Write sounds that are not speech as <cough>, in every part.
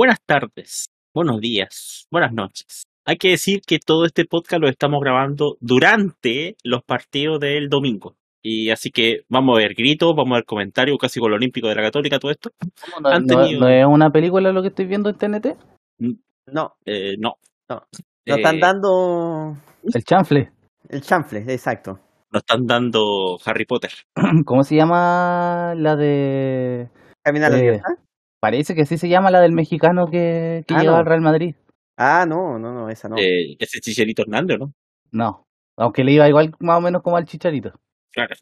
buenas tardes, buenos días, buenas noches. Hay que decir que todo este podcast lo estamos grabando durante los partidos del domingo. Y así que vamos a ver gritos, vamos a ver comentarios, casi con lo olímpico de la Católica, todo esto. ¿No, Han no- tenido- no es una película lo que estoy viendo en TNT? No, Eh, no. No. nos están Eh, dando El chanfle. el chanfle, exacto. Nos están dando Harry Potter. <clears throat> ¿Cómo se llama la de...? Caminar la Eh, libertad. Parece que así se llama la del mexicano que, que Ah, llegó no. al Real Madrid. Ah, no, no, no, esa no. Eh, ese Chicharito Hernández, ¿no? No. Aunque le iba igual más o menos como al chicharito. Claro.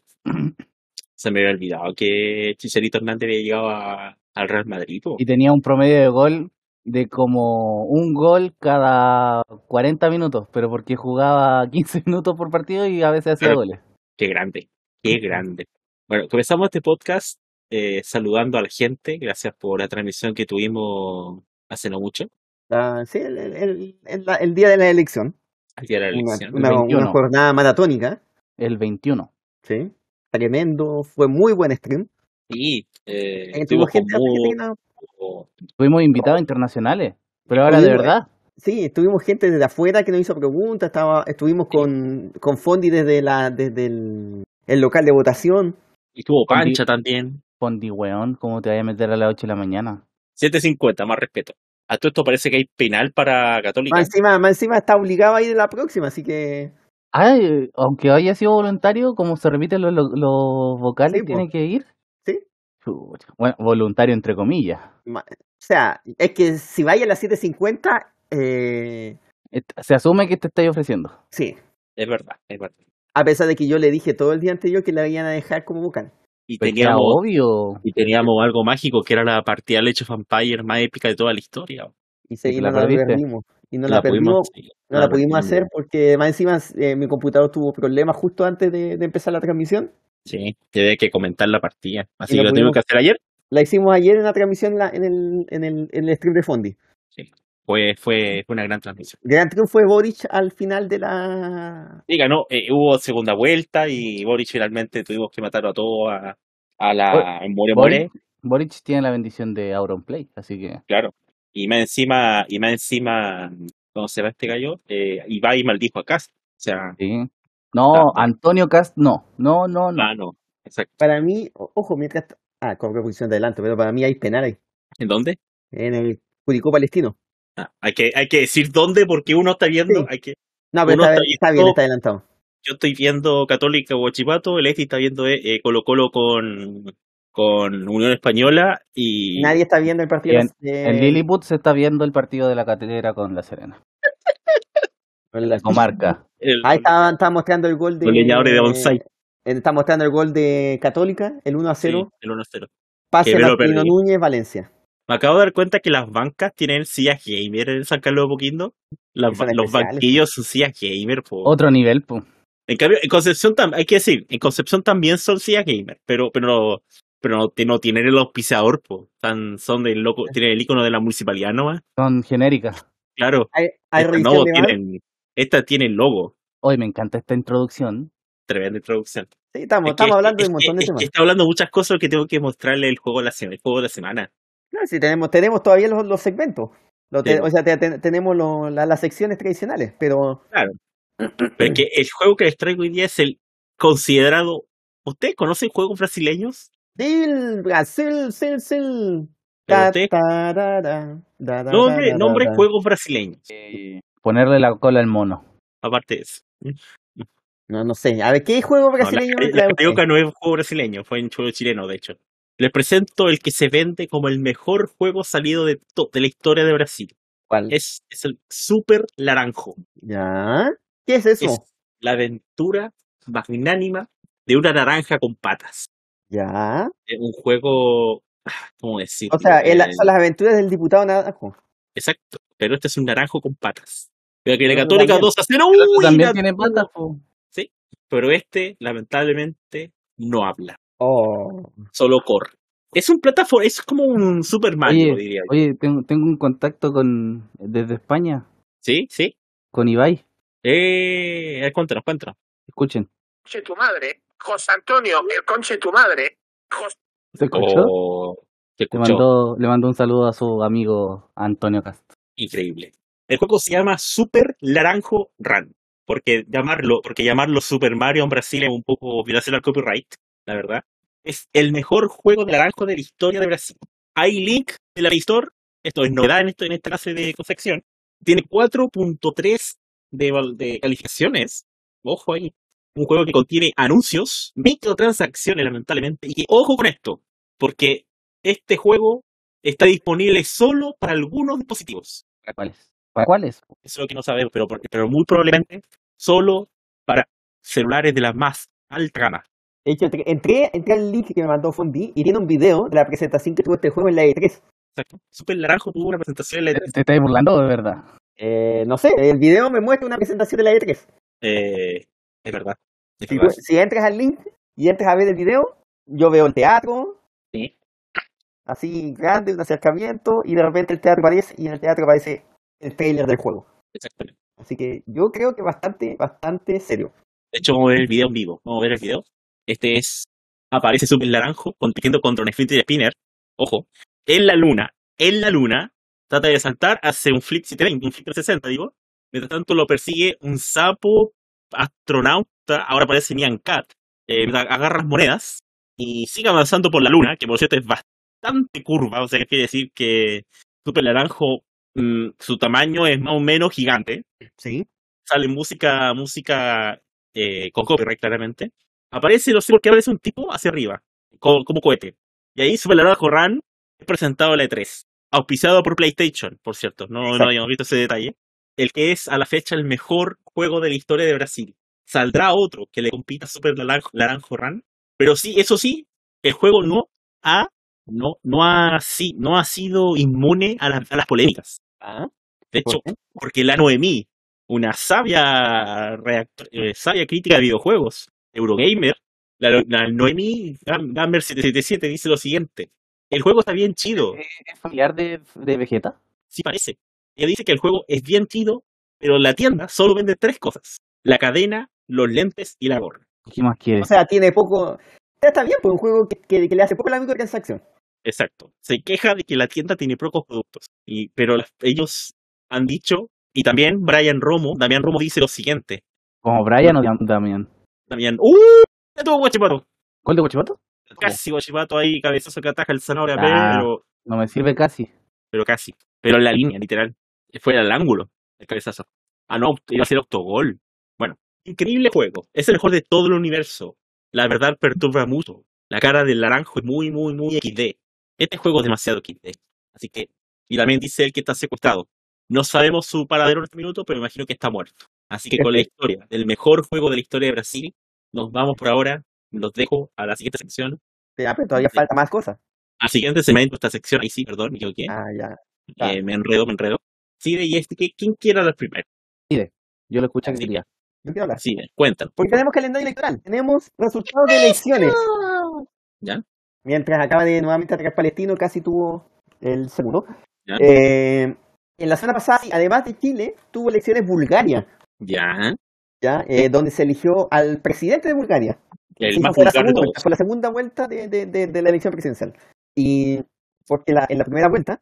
Se me había olvidado que Chicharito Hernández había llegado a- al Real Madrid. po. Y tenía un promedio de gol de como un gol cada 40 minutos, pero porque jugaba 15 <laughs> minutos por partido y a veces hacía goles. Qué grande, qué grande. Bueno, comenzamos este podcast eh, saludando a la gente. Gracias por la transmisión que tuvimos hace no mucho, Ah, sí, el, el- el- el- el día de la elección. al día de la Una, elección. una- El una 21. jornada maratónica. El 21. Sí. Tremendo, fue muy buen stream. Y eh, Eh, estuvimos gente muy- argentina. Tuvimos invitados internacionales, pero ahora de verdad. Sí, tuvimos gente desde afuera que nos hizo preguntas. Estaba, estuvimos con, con Fondi desde la desde el, el local de votación. y estuvo Pancha también. Fondi, weón, ¿cómo te vayas a meter a las 8 de la mañana? 7.50, más respeto. A todo esto parece que hay penal para Católica. Más encima, más encima está obligado a ir a la próxima, así que Ay, aunque haya sido voluntario, como se repiten los, los, los vocales, Sí, tiene que ir. Sí. Bueno, voluntario entre comillas. O sea, es que si vaya a las 7.50, eh, Se asume que te estáis ofreciendo. sí. Es verdad, es verdad. A pesar de que yo le dije todo el día anterior que la iban a dejar como vocal. Y Pues teníamos, obvio. y teníamos algo mágico que era la partida of Empires más épica de toda la historia. Y, se, ¿Y y la no la perdiste? perdimos. Y no la, perdimos, pudimos, sí, no la pudimos hacer porque más encima eh, mi computador tuvo problemas justo antes de, de empezar la transmisión. Sí, tenía que comentar la partida. Así que lo tuvimos que hacer ayer. La hicimos ayer en la transmisión la- en, el, en, el, en el stream de Fondi. Fue, fue, fue una gran transmisión. Gran triunfo de Boric al final de la... Y ganó, eh, hubo segunda vuelta y Boris finalmente tuvimos que matar a todos a, a la More More, Boric, Boric tiene la bendición de Auronplay, así que claro. Y más encima, y más encima, ¿cómo se va este gallo? Eh, Ibai maldijo a Cast. O sea, sí. No, Ah. Antonio Cast no. No, no, no. ah, no. Exacto. Para mí, ojo, mientras... Ah, con posición de adelante, pero para mí hay penal ahí. ¿En dónde? En el Curicó Palestino. Ah, hay, que, hay que decir dónde porque uno está viendo, Sí. hay que, No, pero está, está está bien, viendo- está adelantado. yo estoy viendo Católica Huachipato, el Esti está viendo eh, eh, Colo Colo con, con Unión Española y Nadie está viendo el partido en- de En Lilliput se está viendo el partido de la catedral con La Serena. <laughs> La comarca. el, Ahí está, está mostrando el gol de. Los leñadores de bonsai. eh, Está mostrando el gol de Católica, el 1 a sí, 0. el 1-0. Pase que me lo Martino. Núñez, Valencia. Me acabo de dar cuenta que las bancas tienen sillas gamer en San Carlos de Poquindo. Las los banquillos son sillas gamer. po. Otro nivel, pues. En cambio, en Concepción tam- hay que decir, en Concepción también son sillas gamer, pero, pero, no, pero no, ti- no tienen el auspiciador, po. Tan, son del loco, tienen el icono de la municipalidad nomás. Son genéricas. Claro. Hay, hay Esta no, tienen, esta tiene el logo. Hoy me encanta esta introducción. Tremenda introducción. Sí, estamos, Es que- estamos hablando de un montón de temas. está hablando muchas cosas que tengo que mostrarle el juego de la semana. El juego de la semana. No, sí, tenemos, tenemos todavía los, los segmentos. O sea, te- te- tenemos lo- la- las secciones tradicionales, pero Claro. <clears throat> Pero que el juego que les traigo hoy día es el considerado. ¿Ustedes conocen juegos brasileños? Sil, Brasil, Sil, Sil. Pero Ta, ustedes- tarara, da, da, Nombre, nombre juegos brasileños. Ponerle la cola al mono. Aparte de eso. No, no sé. A ver, ¿qué juego No, la, brasileño me la usted? carioca no es un juego brasileño, fue en juego chileno, de hecho. Les presento el que se vende como el mejor juego salido de, de la historia de Brasil. ¿Cuál? Es, es el Super Laranjo. ¿Ya? ¿Qué es eso? Es la aventura magnánima de una naranja con patas. ¿Ya? Es un juego. ah, ¿Cómo decirlo? O sea, el- Eh, son las aventuras del diputado Naranjo. Exacto. Pero este es un naranjo con patas. Pero que la Pero Católica también- 2 a 0. El otro uy, también tiene patas, po. Pero este, lamentablemente, no habla. Oh. Solo corre. Es un plataforma, es como un Super Mario, Oye, diría yo. Oye, tengo, tengo un contacto con desde España, ¿Sí? ¿Sí? con Ibai. Eh, cuéntanos, cuéntanos. Escuchen. conche tu madre. José Antonio, el conche tu madre. Jos- ¿Se escuchó? Oh, Se Le mandó, le mandó un saludo a su amigo Antonio Castro. Increíble. El juego se llama Super Laranjo Run. Porque llamarlo, porque llamarlo Super Mario en Brasil es un poco violación al copyright, la verdad. Es el mejor juego de naranjo de la historia de Brasil. Hay link de la Play Store. Esto es novedad en, esto, en esta clase de confección. Tiene 4.3 de, calificaciones. Ojo ahí. Un juego que contiene anuncios, microtransacciones, lamentablemente. Y que, ojo con esto, porque este juego está disponible solo para algunos dispositivos. ¿Para cuáles? ¿Para cuáles? Eso es lo que no sabemos, pero, pero muy probablemente solo para celulares de la más alta gama. De hecho, entré, entré, entré al link que me mandó Fondi y tiene un video de la presentación que tuvo este juego en la E3. Exacto. Super Naranjo tuvo una presentación en la E3. ¿Te estáis burlando de verdad? Eh, no sé, el video me muestra una presentación de la E3. Eh, es verdad. Es Si, verdad. tú- si entras al link y entras a ver el video, yo veo el teatro, Sí. así grande, un acercamiento, y de repente el teatro aparece y en el teatro aparece el trailer del juego. Exactamente. Así que yo creo que bastante, bastante serio. De hecho, vamos a ver el video en vivo. Vamos a ver el video. Este es. Aparece Super Naranjo compitiendo contra un Infinity Spinner. Ojo. En la luna. En la luna. Trata de saltar, hace un flip 720, un flip 360, digo. Mientras tanto lo persigue un sapo astronauta. Ahora parece Nyan Cat. Eh, agarra las monedas y sigue avanzando por la luna, que por cierto es bastante curva. O sea, que quiere decir que Super Naranjo, mm, su tamaño es más o menos gigante Sí. sale música, música eh, con copyright claramente. Aparece, no sé por qué aparece un tipo hacia arriba, co- como, cohete. Y ahí Super Naranjo Run es presentado la E3. Auspiciado por PlayStation, por cierto. No, no habíamos visto ese detalle. El que es a la fecha el mejor juego de la historia de Brasil. Saldrá otro que le compita a Super Naranjo, Naranjo Run. Pero sí, eso sí, el juego no ha, no, no ha, sí, no ha sido inmune a, la- a las polémicas. Ah, De ¿por hecho, porque la Noemí, una sabia, reactor- eh, sabia crítica de videojuegos, Eurogamer, la, la Noemí Gam- Gamer 777 dice lo siguiente: el juego está bien chido, ¿Es familiar de, de Vegeta? sí parece. Ella dice que el juego es bien chido, pero la tienda solo vende tres cosas: la cadena, los lentes y la gorra. ¿Qué más O quieres? sea, tiene poco. Está bien, pues un juego que, que- que le hace poco la microtransacción. Exacto. Se queja de que la tienda tiene pocos productos. Y, pero las- ellos han dicho, y también Brian Romo, Damián Romo dice lo siguiente: ¿Como Brian o Dam- Damián? Damián, ¡uh! Ya tuvo guachipato. ¿Cuál de Guachipato? Casi guachipato ahí, cabezazo que ataja el zanahoria, Ah. pero, No me sirve casi. pero casi. Pero en la línea, literal. Fue al ángulo, el cabezazo. Ah, no, iba a ser autogol. Bueno, increíble juego. Es el mejor de todo el universo. La verdad perturba mucho. La cara del naranjo es muy, muy, muy XD. Este juego es demasiado XD. Así que, y también dice él que está secuestrado. No sabemos su paradero en este minuto, pero imagino que está muerto. Así que con la <laughs> historia del mejor juego de la historia de Brasil, nos vamos por ahora. Los dejo a la siguiente sección. Ya, pero todavía falta más cosas. Al siguiente segmento esta sección, ahí sí, perdón, me equivoqué. Ah, ya. Eh, me enredo, me enredo. Cide y este, ¿qué- ¿quién quiere hablar primero? Yo lo escuché que quería. Yo quiero hablar. Cide, cuéntanos. Porque tenemos calendario electoral. Tenemos resultados de elecciones. ¿Ya? Mientras acaba de nuevamente atacar Palestino, casi tuvo el segundo. ¿Ya? Eh, en la semana pasada, además de Chile, tuvo elecciones Bulgaria, ¿Ya? ¿Ya? Eh, donde se eligió al presidente de Bulgaria. El más fue, la segunda, todos. fue la segunda vuelta de, de- de- de la elección presidencial. Y porque la- en la primera vuelta.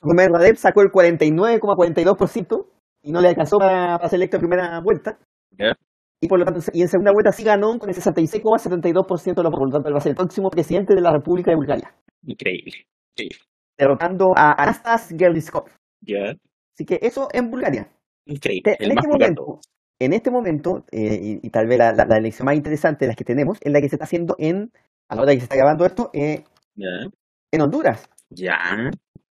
Rumen Radev sacó el 49,42% y no le alcanzó para, para ser electo en primera vuelta. ¿Ya? Y por lo tanto, y en segunda vuelta sí ganó con el 66,72% de los votos. Por lo tanto, él va a ser el próximo presidente de la República de Bulgaria, Increíble. Increíble. derrotando a Anastas Gerliskov. ¿Ya? Así que eso en Bulgaria. Increíble. Te- en este momento. En este momento, eh, y, y tal vez la, la- la elección más interesante de las que tenemos, es la que se está haciendo en, a la hora que se está grabando esto, eh, en Honduras, ¿Ya?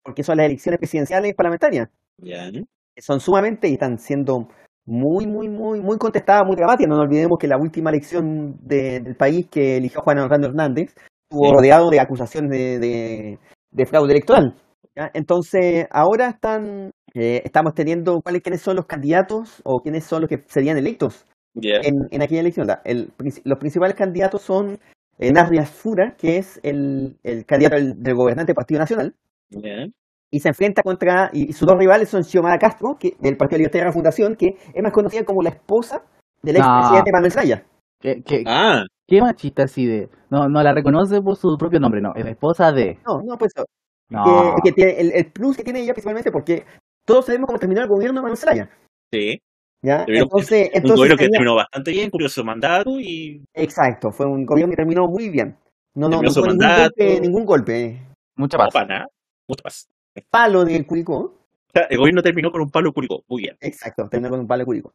porque son las elecciones presidenciales parlamentarias. ¿Ya? Son sumamente y están siendo muy, muy, muy, muy contestadas, muy dramáticas. No nos olvidemos que la última elección de- del país que eligió Juan Orlando Hernández estuvo rodeado de acusaciones de, de- de fraude electoral. ¿Ya? Entonces, ahora están, eh, estamos teniendo cuáles quiénes son los candidatos o quiénes son los que serían electos en, en aquella elección. La- el los principales candidatos son eh, Fura, que es el, el candidato del, del gobernante del Partido Nacional, y se enfrenta contra, y, y sus dos rivales son Xiomara Castro, que, del Partido Libertad y la Fundación, que es más conocida como la esposa del No. expresidente Manuel Zelaya. ¿Qué, qué, Ah, ¿Qué machista así de.? No, no la reconoce por su propio nombre, no. Es la esposa de. No, no, pues. No. Que, que tiene, el, el plus que tiene ella principalmente porque todos sabemos cómo terminó el gobierno de Manuel Zelaya. Sí. ¿ya? Entonces, Un entonces gobierno que tenía- terminó bastante bien, curioso mandato y Exacto, fue un gobierno que terminó muy bien. No, no, Terminó no su fue ningún golpe, ningún golpe. Mucha paz. Mucho más. Palo de Curicó. O sea, el gobierno terminó con un palo curicó. Muy bien. Exacto, terminó con un palo de Curicó.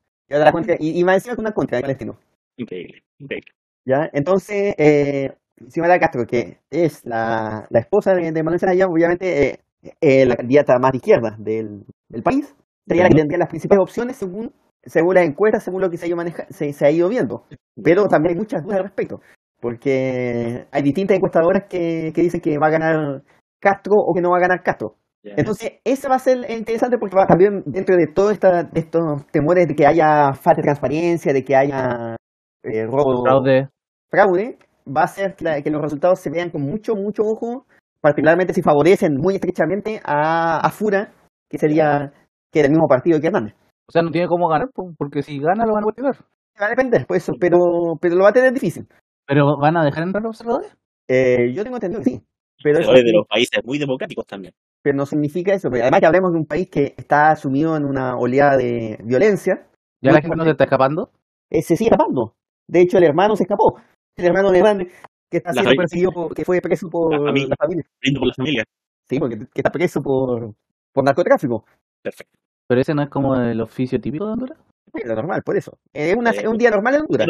Y, y, y más encima con una contra de Palestino. Increíble. Increíble. ¿ya? Entonces, eh, Xiomara Castro, que es la, la esposa de, de Manuel Zelaya, obviamente eh, eh, la candidata más de izquierda del, del país, sería la que tendría las principales opciones según, según las encuestas, según lo que se ha ido, maneja- se, se ha ido viendo. Pero también hay muchas dudas al respecto, porque hay distintas encuestadoras que, que dicen que va a ganar Castro o que no va a ganar Castro. Entonces, eso va a ser interesante porque va también dentro de todos estos temores de que haya falta de transparencia, de que haya eh, robo, Fraude. fraude, va a ser que, los resultados se vean con mucho, mucho ojo, particularmente si favorecen muy estrechamente a, a Fura, que sería que era el mismo partido que Hernández. O sea, no tiene cómo ganar, po, porque si gana lo van a volver. Va a depender, pues, eso, pero, pero lo va a tener difícil. Pero van a dejar entrar los observadores. Eh, yo tengo entendido que sí. Pero, eso, de los países muy democráticos también. pero no significa eso. porque Además que hablemos de un país que está sumido en una oleada de violencia, Ya la gente no se está escapando. eh, se sigue escapando. De hecho, el hermano se escapó. El hermano de Hernández, que está La siendo perseguido, por, que fue preso por La familia. la familia. Por la familia. Sí, porque que está preso por, por narcotráfico. Perfecto. Pero ese no es como el oficio típico de Honduras. Es lo normal, por eso. Es una- Eh, es un día normal en Honduras.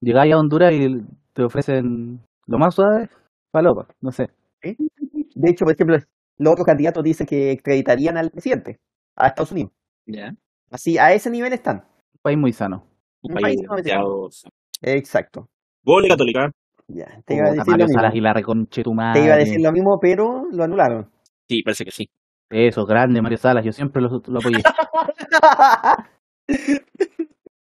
Llegáis a Honduras y te ofrecen lo más suave, palopa, no sé. De hecho, por ejemplo, los otros candidatos dicen que extraditarían al presidente a Estados Unidos. Ya. Así, a ese nivel están. Un país muy sano. Un Un país país demasiado. Exacto. Gol de Católica. Ya, te iba a decir lo Mario mismo. Salas y la reconche tu Te iba a decir madre. lo mismo, pero lo anularon. Sí, parece que sí. Eso, grande Mario Salas, yo siempre lo, lo apoyé. <laughs>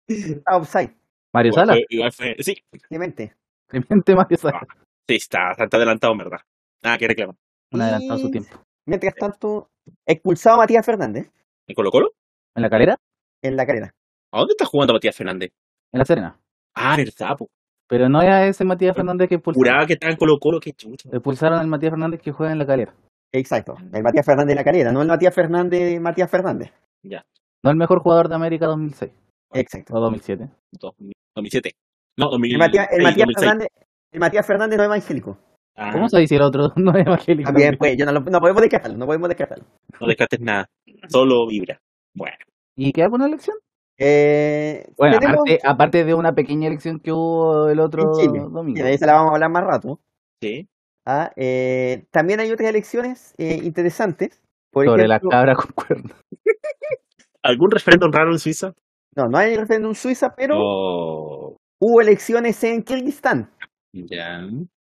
Está offside, Mario Salas, fue- igual fue- Sí, Clemente. Clemente Mario Salas. sí, está, está adelantado, en verdad. Nada que reclamar. Un adelantado a su Y, tiempo. Mientras tanto, expulsado a Matías Fernández ¿En Colo Colo? ¿En la calera? en la carrera. ¿A dónde está jugando Matías Fernández? En la Serena. Ah, verdad, po. Pero no era ese Matías Fernández que expulsaron. Juraba que estaba en Colo Colo, qué chucha. Expulsaron al Matías Fernández que juega en la calera. Exacto. El Matías Fernández de la carrera, no el Matías Fernández Matías Fernández. No el mejor jugador de América 2006 Exacto. o 2007. 2000 2007. No, 2006. El Matías, el Matías 2006. Fernández, el Matías Fernández no evangélico. Ah, ¿Cómo se dice el otro? <laughs> No es evangélico. También, pues, yo no, lo- no podemos descartarlo, no podemos descartarlo. no descartes nada. Solo vibra. Bueno. ¿Y qué hago una elección? Eh, Bueno, tenemos aparte, aparte de una pequeña elección que hubo el otro en Chile. domingo. Y de esa la vamos a hablar más rato. Sí. Ah, eh, también hay otras elecciones eh, interesantes. Por Sobre la cabra con cuernos. <laughs> ¿Algún referéndum raro en Suiza? no, no hay referéndum en Suiza, pero Oh, hubo elecciones en Kirguistán, ya.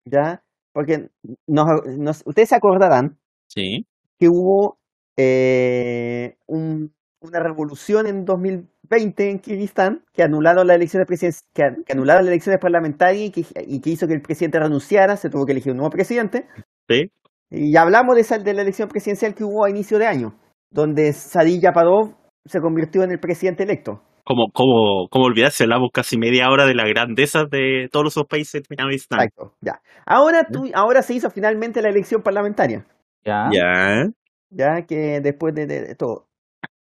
¿ya? Porque nos, nos- ustedes se acordarán Sí. que hubo eh, un- una revolución en 2020 en Kirguistán que anularon las elecciones presidenciales, que, que anularon las elecciones parlamentarias y que, y que hizo que el presidente renunciara, se tuvo que elegir un nuevo presidente. Sí. Y hablamos de, esa, de la elección presidencial que hubo a inicio de año, donde Sadi Yapadov se convirtió en el presidente electo. Como, como, como olvidarse, hablamos casi media hora de la grandeza de todos esos países. Exacto, ya. Ahora, tú, ahora se hizo finalmente la elección parlamentaria, Ya. Ya. ya que después de, de- de todo.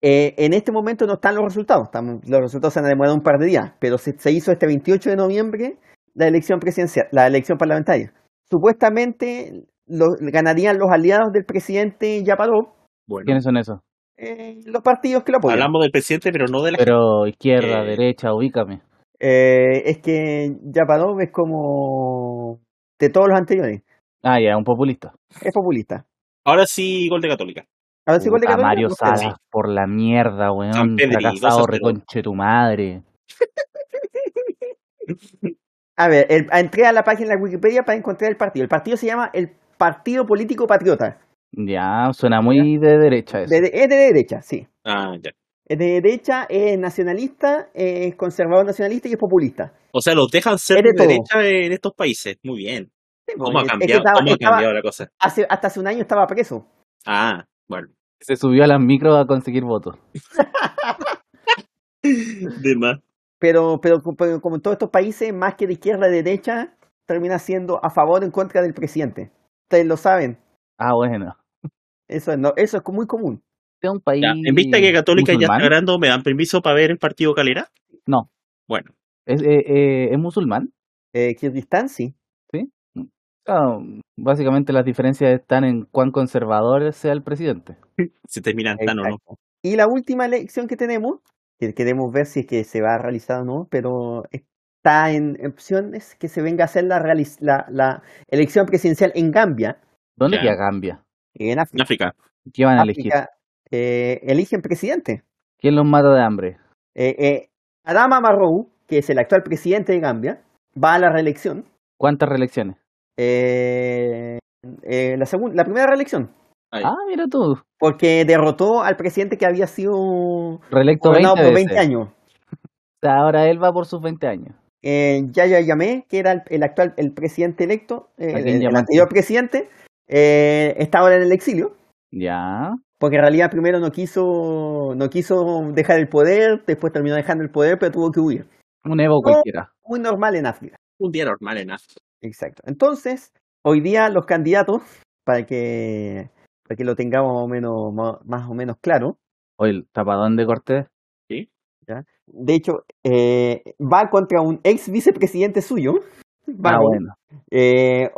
Eh, en este momento no están los resultados, estamos- los resultados se han demorado un par de días, pero se, se hizo este 28 de noviembre la elección presidencial, la elección parlamentaria. Supuestamente lo- ganarían los aliados del presidente Yapadov, Bueno. ¿Quiénes son esos? eh, los partidos que lo apoyan. Hablamos del presidente, pero no de la Pero izquierda, Eh. derecha, ubícame. Eh, es que Yapadov es como de todos los anteriores, Ah, ya, un populista. es populista. Ahora sí, gol de Católica. A ver si de Puta, Católica, Mario. Salas, por la mierda, weón. Fracasado, 2 a 0. reconche tu madre. A ver, el- entré a la página de Wikipedia para encontrar el partido. El partido se llama el Partido Político Patriota. Ya, suena muy de derecha eso. De- de- es de derecha, sí. Ah, ya. Es de derecha, es nacionalista, es conservador nacionalista y es populista. O sea, los dejan ser Es de de derecha en estos países. Muy bien. Sí, ¿Cómo ha es- es que cambiado, estaba- cómo ha estaba- cambiado la cosa? hace, hasta hace un año estaba preso. Ah, bueno. Se subió a las micros a conseguir votos. <laughs> De más. pero, pero, pero como en todos estos países, más que de izquierda a derecha, termina siendo a favor o en contra del presidente. Ustedes lo saben. Ah, bueno. Eso es, no, eso es muy común. Es un país. Ya, En vista que Católica ya musulmán. está ganando, ¿me dan permiso para ver el partido Calera? No. Bueno, ¿Es, eh, eh, ¿es musulmán? Eh, Kirguistán sí. Ah, básicamente las diferencias están en cuán conservador sea el presidente. <laughs> se terminan tan o no. Y la última elección que tenemos, que queremos ver si es que se va a realizar o no, pero está en opciones que se venga a hacer la, realiz- la, la elección presidencial en Gambia, ¿Dónde queda Gambia? en En África. África. ¿Qué van a elegir? África, eh, eligen presidente. ¿Quién los mata de hambre? Eh, eh, Adama Barrow, que es el actual presidente de Gambia, va a la reelección. ¿Cuántas reelecciones? Eh, eh, la, la primera reelección, Ahí. Ah, mira tú. porque derrotó al presidente que había sido Reelecto 20 gobernado por veces. 20 años. O sea, ahora él va por sus 20 años. eh, Yaya Yamé, que era el, el actual el presidente electo, eh, ¿A el, el anterior presidente, eh, está ahora en el exilio, Ya. porque en realidad primero no quiso, no quiso dejar el poder, después terminó dejando el poder, pero tuvo que huir. Un Evo cualquiera. Muy normal en África. Un día normal en África. Exacto. Entonces, hoy día los candidatos, para que, para que lo tengamos más o menos, más, o menos claro, O el tapadón de Cortés. de hecho, eh, va contra un ex vicepresidente suyo, Ah, Barrow, bueno. eh,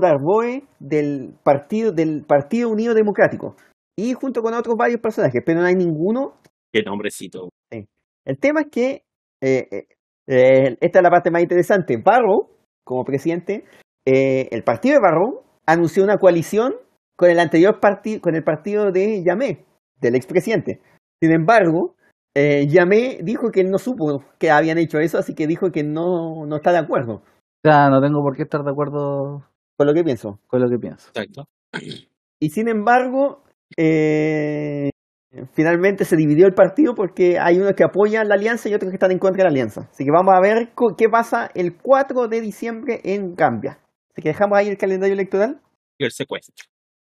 Darboe del partido, del partido Unido Democrático. Y junto con otros varios personajes, pero no hay ninguno. Qué nombrecito. El tema es que, eh, eh, eh, esta es la parte más interesante, Barrow, como presidente, eh, el partido de Barrow anunció una coalición con el anterior partido, con el partido de Yamé, del expresidente. Sin embargo, eh, Yamé dijo que él no supo que habían hecho eso, así que dijo que no, no está de acuerdo O sea, no tengo por qué estar de acuerdo con lo que pienso. con lo que pienso. Exacto. Y sin embargo, eh, finalmente se dividió el partido porque hay unos que apoyan la alianza y otros que están en contra de la alianza. Así que vamos a ver qué pasa el 4 de diciembre en Gambia. Así que dejamos ahí el calendario electoral. Y el secuestro.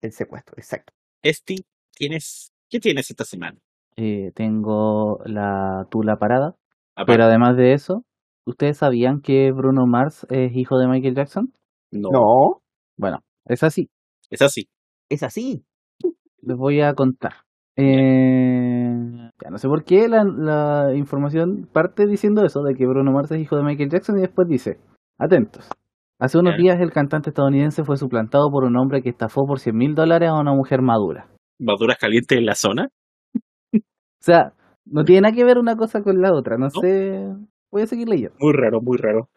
El secuestro, exacto. Esti, ¿tienes, ¿qué tienes esta semana? Eh, tengo la tula parada. Aparte- Pero además de eso, ¿ustedes sabían que Bruno Mars es hijo de Michael Jackson? no, No, Bueno, es así. es así. es así. Les voy a contar. Eh, ya no sé por qué la, la información parte diciendo eso, de que Bruno Mars es hijo de Michael Jackson y después dice, atentos. Hace unos días el cantante estadounidense fue suplantado por un hombre que estafó por 100 mil dólares a una mujer madura. ¿Maduras calientes en la zona? O sea, no tiene nada que ver una cosa con la otra, no sé. Voy a seguir leyendo. Muy raro, muy raro.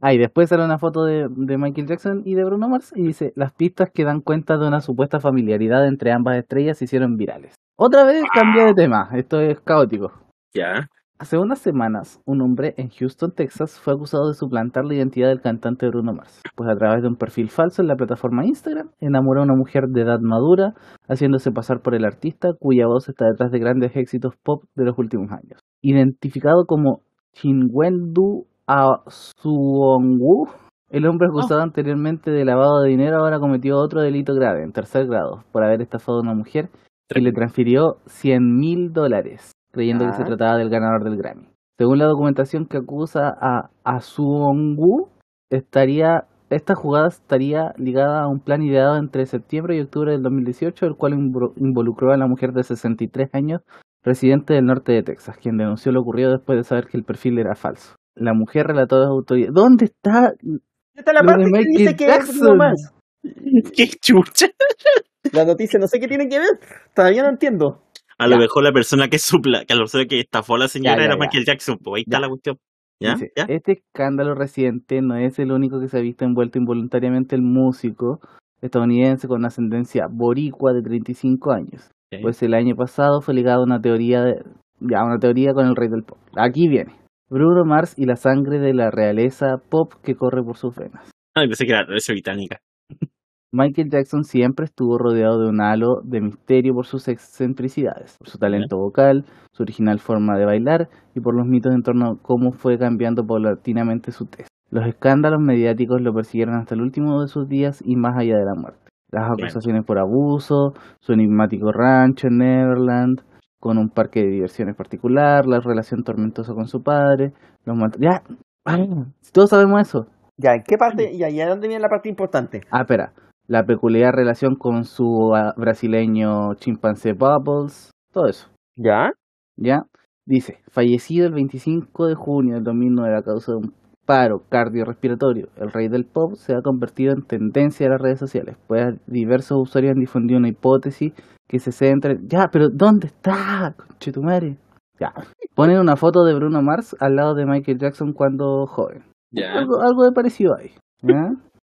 Ah, y después sale una foto de, de Michael Jackson y de Bruno Mars y dice, las pistas que dan cuenta de una supuesta familiaridad entre ambas estrellas se hicieron virales. Otra vez cambia de tema, esto es caótico. Ya. Hace unas semanas, un hombre en Houston, Texas, fue acusado de suplantar la identidad del cantante Bruno Mars, pues a través de un perfil falso en la plataforma Instagram, enamoró a una mujer de edad madura, haciéndose pasar por el artista cuya voz está detrás de grandes éxitos pop de los últimos años. Identificado como Chinwendu Asuongu, el hombre acusado anteriormente de lavado de dinero ahora cometió otro delito grave, en tercer grado, por haber estafado a una mujer que le transfirió 100 mil dólares, creyendo que se Ah. trataba del ganador del Grammy. Según la documentación que acusa a Asuongu, estaría, esta jugada estaría ligada a un plan ideado entre septiembre y octubre del 2018, el cual invo- involucró a la mujer de 63 años, residente del norte de Texas, quien denunció lo ocurrido después de saber que el perfil era falso. La mujer relató a las autoridades. ¿Dónde está? Esta es la Lo parte que dice que es Mars. <laughs> ¡Qué chucha! La noticia no sé qué tiene que ver. Todavía no entiendo. A lo Ya. mejor la persona que supla, que a la persona que estafó a la señora Ya, ya, era ya. Michael Jackson, pues ahí está Ya. la cuestión. ¿Ya? Dice, ¿Ya? Este escándalo reciente no es el único que se ha visto envuelto involuntariamente el músico estadounidense con ascendencia boricua de 35 años. Pues el año pasado fue ligado a una teoría de, ya, una teoría con el rey del pop. Aquí viene. Bruno Mars y la sangre de la realeza pop que corre por sus venas. Ay, pensé que era realeza británica. <laughs> Michael Jackson siempre estuvo rodeado de un halo de misterio por sus excentricidades, por su talento vocal, su original forma de bailar y por los mitos en torno a cómo fue cambiando paulatinamente su tez. Los escándalos mediáticos lo persiguieron hasta el último de sus días y más allá de la muerte. Las acusaciones por abuso, su enigmático rancho en Neverland, con un parque de diversiones particular, la relación tormentosa con su padre, los Ya, todos sabemos eso. Ya, ¿en qué parte? ¿y a dónde viene la parte importante? Ah, espera. La peculiar relación con su ah, brasileño chimpancé Bubbles, todo eso. Ya. ¿Ya? Dice, fallecido el 25 de junio del 2009 a causa de un paro cardiorrespiratorio, el rey del pop se ha convertido en tendencia de las redes sociales, pues diversos usuarios han difundido una hipótesis que se centra en... Ya, pero ¿dónde está? Conchetumare. Ya. Ponen una foto de Bruno Mars al lado de Michael Jackson cuando joven. Ya. Algo, algo de parecido ahí. ¿ya?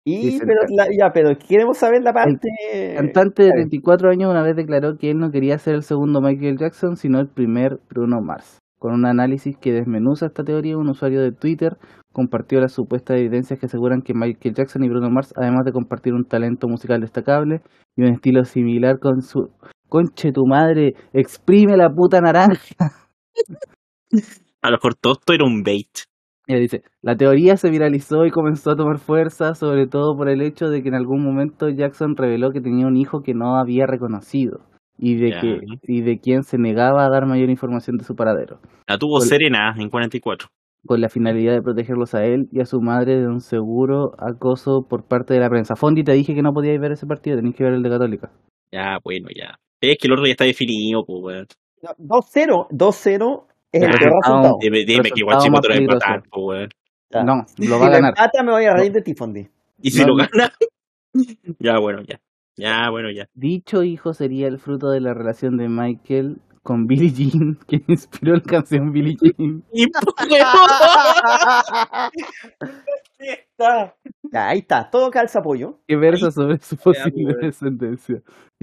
Y, pero, la- ya, pero queremos saber la parte. El cantante de 34 años una vez declaró que él no quería ser el segundo Michael Jackson, sino el primer Bruno Mars. Con un análisis que desmenuza esta teoría, un usuario de Twitter compartió las supuestas evidencias que aseguran que Michael Jackson y Bruno Mars, además de compartir un talento musical destacable y un estilo similar con su... Conche tu madre, exprime la puta naranja. <laughs> A lo mejor todo esto era un bait. Ella dice, la teoría se viralizó y comenzó a tomar fuerza, sobre todo por el hecho de que en algún momento Jackson reveló que tenía un hijo que no había reconocido y de que y de quien se negaba a dar mayor información de su paradero, La tuvo. Serena en 44. Con la finalidad de protegerlos a él y a su madre de un seguro acoso por parte de la prensa. Fondi, te dije que no podíais ver ese partido, tenéis que ver el de Católica. Ya, bueno, ya. Es que el otro ya está definido, pues, weón. No, 2-0, 2-0 es el peor resultado. Dime, dime que Guachipato más lo va a empatar, pues, weón. No, Si lo va a ganar. empata, me voy a reír de ti, Fondi. <laughs> Y si No, lo gana. <laughs> ya, bueno, ya. Ya, bueno, ya. Dicho hijo sería el fruto de la relación de Michael con Billie Jean, <laughs> quien inspiró la canción Billie Jean. Y Ya, <laughs> ahí está, todo calza apoyo. que versa sobre su posible descendencia.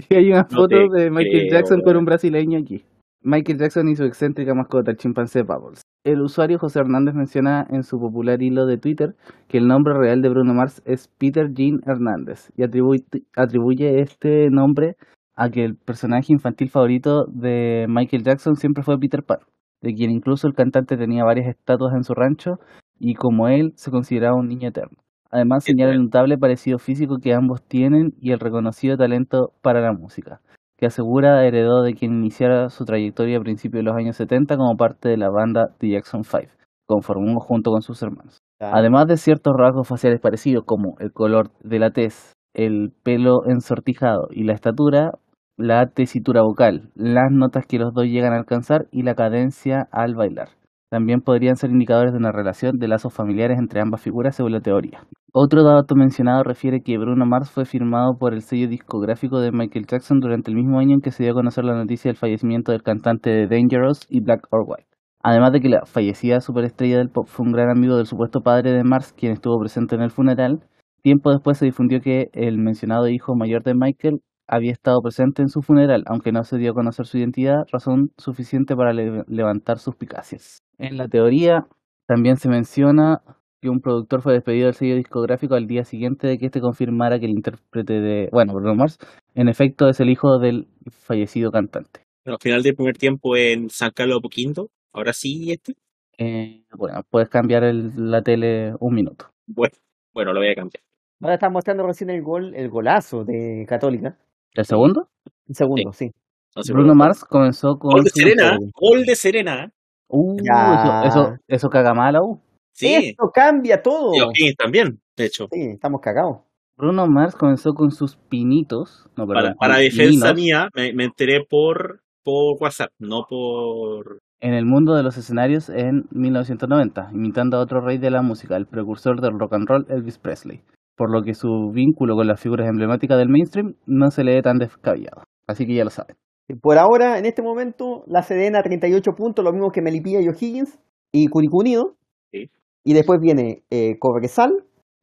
Y hay una No foto de Michael creo, Jackson con un brasileño aquí. Michael Jackson y su excéntrica mascota, el chimpancé Bubbles. El usuario José Hernández menciona en su popular hilo de Twitter que el nombre real de Bruno Mars es Peter Jean Hernández y atribuye, atribuye este nombre a que el personaje infantil favorito de Michael Jackson siempre fue Peter Pan, de quien incluso el cantante tenía varias estatuas en su rancho y como él se consideraba un niño eterno. Además señala el notable parecido físico que ambos tienen y el reconocido talento para la música, que asegura heredó de quien iniciara su trayectoria a principios de los años 70 como parte de la banda The Jackson 5, conformó junto con sus hermanos. Además de ciertos rasgos faciales parecidos como el color de la tez, el pelo ensortijado y la estatura, la tesitura vocal, las notas que los dos llegan a alcanzar y la cadencia al bailar. También podrían ser indicadores de una relación de lazos familiares entre ambas figuras según la teoría. Otro dato mencionado refiere que Bruno Mars fue firmado por el sello discográfico de Michael Jackson durante el mismo año en que se dio a conocer la noticia del fallecimiento del cantante de Dangerous y Black or White. Además de que la fallecida superestrella del pop fue un gran amigo del supuesto padre de Mars, quien estuvo presente en el funeral, tiempo después se difundió que el mencionado hijo mayor de Michael había estado presente en su funeral, aunque no se dio a conocer su identidad, razón suficiente para le- levantar suspicacias. En la teoría también se menciona que un productor fue despedido del sello discográfico al día siguiente de que este confirmara que el intérprete de, bueno, Bruno Mars, en efecto es el hijo del fallecido cantante. Pero al final del primer tiempo en San Carlos Poquinto. Ahora sí, este. Eh, bueno, puedes cambiar el- la tele un minuto. Bueno, bueno, lo voy a cambiar. Ahora están mostrando recién el gol, el golazo de Católica. ¿El segundo? Un segundo, sí. Entonces, Bruno bueno, Mars comenzó con... Gol de Serena. goles. Gol de Serena. Uh, Ya. eso, eso, eso caga mal a la U. Sí. Esto cambia todo. Y también, de hecho. Sí, estamos cagados. Bruno Mars comenzó con sus pinitos. No, perdón, Para, para defensa mía, me, me enteré por, por WhatsApp, no por. En el mundo de los escenarios en 1990, imitando a otro rey de la música, el precursor del rock and roll, Elvis Presley. Por lo que su vínculo con las figuras emblemáticas del mainstream no se le ve tan descabellado. Así que ya lo saben. Por ahora, en este momento, la Sedena 38 puntos, lo mismo que Melipilla y O'Higgins y Curicó Unido. Sí. Y después viene eh, Cobresal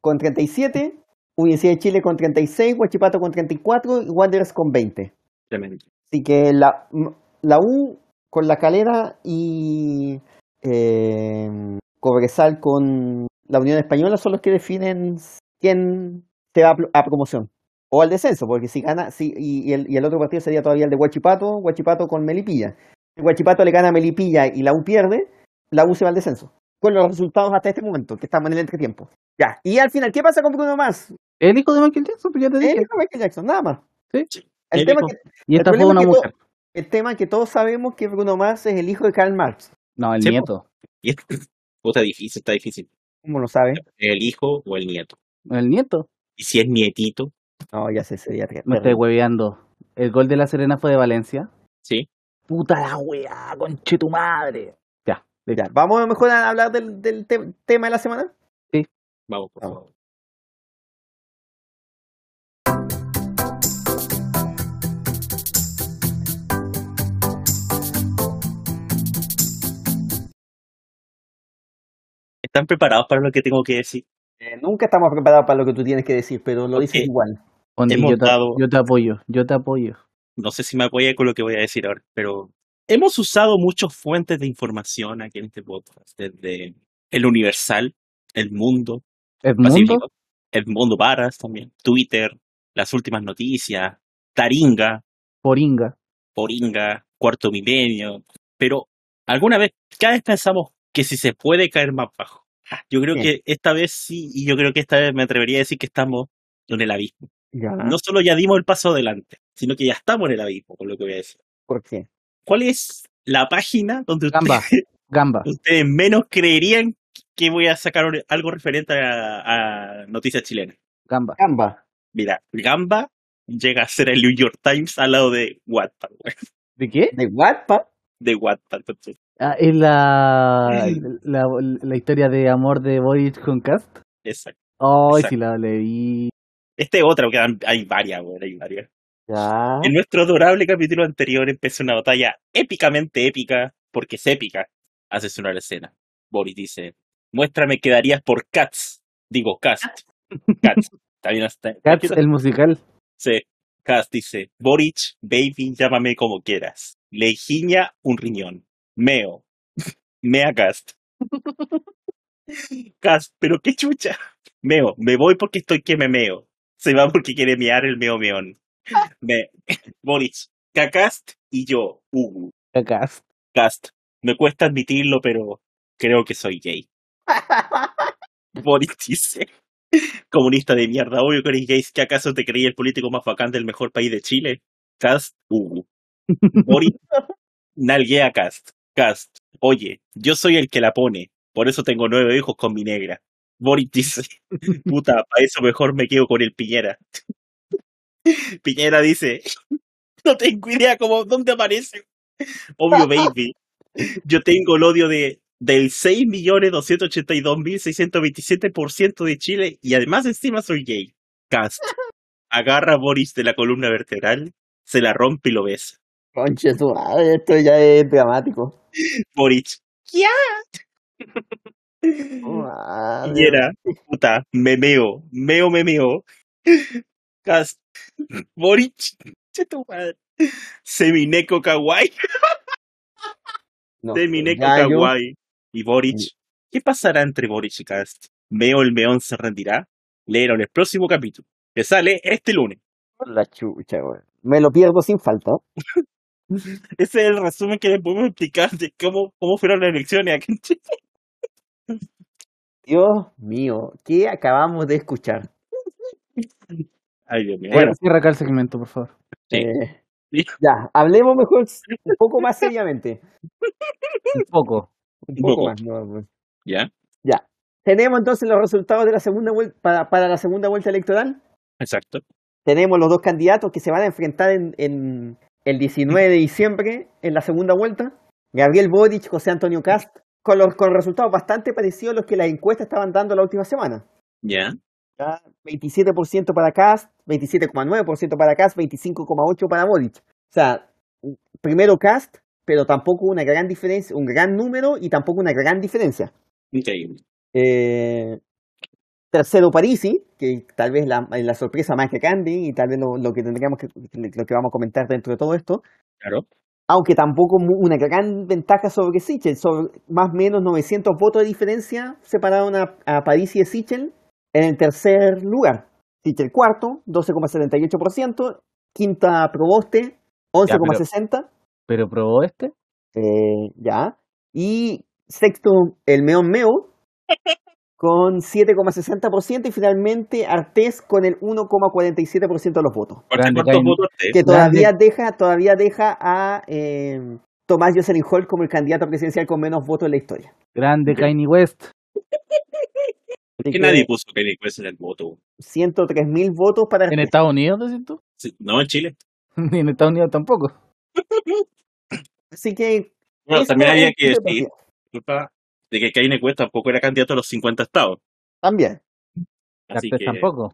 con 37, Universidad de Chile con 36, Huachipato con 34 y Wanderers con 20. Tremendo. Así que la, la U con la calera y eh, Cobresal con la Unión Española son los que definen quién se va a, pro- a promoción o al descenso, porque si gana, si, y, y el, y el otro partido sería todavía el de Huachipato, Huachipato con Melipilla. Si Huachipato le gana a Melipilla y la U pierde, la U se va al descenso. Con los resultados hasta este momento, que estamos en el entretiempo. Ya, y al final, ¿qué pasa con Bruno Mars? El hijo de Michael Jackson, pues ya te dije. es Michael Jackson, nada más. Sí. El tema que Y esta el fue una es que mujer. el tema que todos sabemos que Bruno Mars es el hijo de Karl Marx. No, el Sí, nieto. Y es- puta difícil, está difícil. ¿Cómo lo sabe? ¿El hijo o el nieto? El nieto. Y si es nietito, No, ya sé, sería ter- Me estoy hueveando. El gol de la Serena fue de Valencia. ¿sí? Puta la weá, conche tu madre. Ya, Ya, Vamos mejor a hablar del, del te- tema de la semana. Vamos, por Vamos. favor. ¿Están preparados para lo que tengo que decir? Eh, nunca estamos preparados para lo que tú tienes que decir, pero lo dices igual. Ondi, yo, te, dado- yo te apoyo, yo te apoyo. No sé si me apoya con lo que voy a decir ahora, pero hemos usado muchas fuentes de información aquí en este podcast, desde el Universal, el Mundo, ¿El mundo? Pacífico, el Mundo Varas también, Twitter, las últimas noticias, Taringa, Poringa. Poringa, Cuarto Milenio, pero alguna vez, cada vez pensamos que si se puede caer más bajo. Yo creo Sí. que esta vez sí, y yo creo que esta vez me atrevería a decir que estamos en el abismo. Ya. No solo ya dimos el paso adelante, sino que ya estamos en el abismo, por lo que voy a decir. ¿Por qué? ¿Cuál es la página donde ustedes, <laughs> Gamba. Ustedes menos creerían que voy a sacar algo referente a, a noticias chilenas? Gamba. Gamba. Mira, Gamba llega a ser el New York Times al lado de Wattpad, güey. ¿De qué? ¿De Wattpad? de Wattpad. entonces. Ah, es la, la, la historia de amor de Boric con Cast. Exacto. Ay, Exacto. si la leí. Este es otra, porque hay varias, güey, hay varias. Ya. En nuestro adorable capítulo anterior empezó una batalla épicamente épica, porque es épica. Hace sonar la escena. Boris dice, muéstrame que darías por Cats. Digo, Cast. <laughs> Cats. Bien hasta... Cats, el musical. Sí. Cast dice, Boric, baby, llámame como quieras. Legiña, un riñón. Meo. Mea Cast. <laughs> Cast, pero qué chucha. Meo, me voy porque estoy que me meo. Se va porque quiere mear el meo meón. <laughs> Me, Boric, Cacast y yo, Ugu. Cast. Cast, me cuesta admitirlo, pero creo que soy gay. <laughs> Boric dice, comunista de mierda, obvio que eres gay, ¿que acaso te creí el político más bacán del mejor país de Chile? Cast, Ugu. Boric, nalguea Cast. Cast, oye, yo soy el que la pone, por eso tengo nueve hijos con mi negra. Boric dice, <laughs> puta, para eso mejor me quedo con el Piñera. <laughs> Piñera dice, no tengo idea cómo, dónde aparece. Obvio, baby. <laughs> Yo tengo el odio de del 6.282.627% de Chile y además encima soy gay. Cast. Agarra a Boris de la columna vertebral, se la rompe y lo besa. Conche tu madre, esto ya es dramático. Boris. ¿Qué? Madre. Piñera, puta, me meo, meo, me meo. Cast. Boris. che tu madre. Semineco kawaii. No, Semineco kawaii. Y Boric. ¿Qué pasará entre Boric y Cast? ¿Meo el meón se rendirá? En el próximo capítulo, que sale este lunes. La chucha, güey. Me lo pierdo sin falta. <laughs> Ese es el resumen que les podemos explicar de cómo, cómo fueron las elecciones aquí en Chile. Dios mío, ¿qué acabamos de escuchar? Ay, Dios mío. Bueno, cierra acá el segmento, por favor. Sí. Eh, Sí. Ya, hablemos mejor <laughs> un poco más seriamente. Un poco. Un poco. más, no, pues. ¿ya? Ya. Tenemos entonces los resultados de la segunda vuelta para, para la segunda vuelta electoral. Exacto. Tenemos los dos candidatos que se van a enfrentar en, en el 19 de diciembre en la segunda vuelta. Gabriel Boric, José Antonio Cast, con, los, con resultados bastante parecidos a los que las encuestas estaban dando la última semana. ¿Ya? Ya, 27% para Cast, 27,9% para Cast, 25,8% para Boric. O sea, primero Cast, pero tampoco una gran diferencia, un gran número y tampoco una gran diferencia. Increíble. Eh, tercero Parisi, que tal vez la, la sorpresa más grande y tal vez lo, lo que tendríamos que, lo que vamos a comentar dentro de todo esto. Claro. Aunque tampoco una gran ventaja sobre Sichel, sobre más o menos 900 votos de diferencia separaron a, a Parisi de Sichel en el tercer lugar. Sichel cuarto, 12,78%, quinta Proboste, 11,60%. ¿Pero probó este? Eh, ya. Y sexto, el Meón Meo, <laughs> con 7,60% y finalmente Artés con el 1,47% de los votos. Grande ¿Cuántos Cain- votos? Que Grande. todavía deja, todavía deja a eh, Tomás Jocelyn Hall como el candidato presidencial con menos votos en la historia. Grande Kanye West. Que que nadie puso que West en el voto. 103.000 votos para ¿En. Estados Unidos, decís <laughs> tú? Sí, No, en Chile. <laughs> Ni en Estados Unidos tampoco. Así que Bueno, también había es que de decir, disculpa, de que Kanye West tampoco era candidato a los 50 estados. También. Así Artes que, tampoco.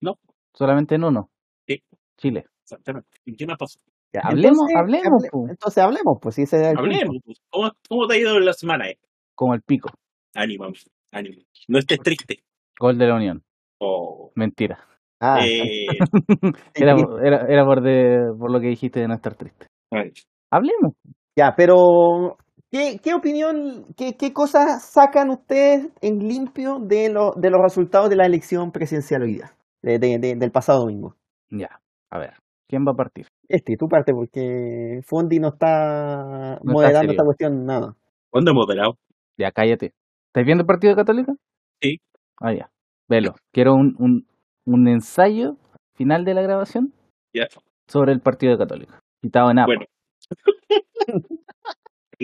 No. Solamente en uno. Sí. Chile. exactamente. ¿Y ¿Qué más pasó? Ya, hablemos, Entonces, hablemos, hable- po, Entonces hablemos, pues si ese el. Hablemos. pues. ¿Cómo, ¿Cómo te ha ido la semana? eh? como el pico. Ánimo, ánimo. No estés triste. Gol de la Unión. Oh, Mentira. Ah, eh, <laughs> Era, era, era por, de, por lo que dijiste de no estar triste. ay, Hablemos. Ya, pero ¿qué, qué opinión, qué, qué cosas sacan ustedes en limpio de, lo- de los resultados de la elección presidencial hoy día, de- de- de- del pasado domingo? Ya. A ver. ¿Quién va a partir? Este, tú parte porque Fondi no está No moderando esta cuestión nada. ¿Cuándo he moderado? Ya, cállate. ¿Estás viendo el partido de Católica? Sí. Ah, ya. Velo. Quiero un, un, un ensayo final de la grabación Ya. sobre el partido de Católica. Quitado en agua. Bueno. <laughs>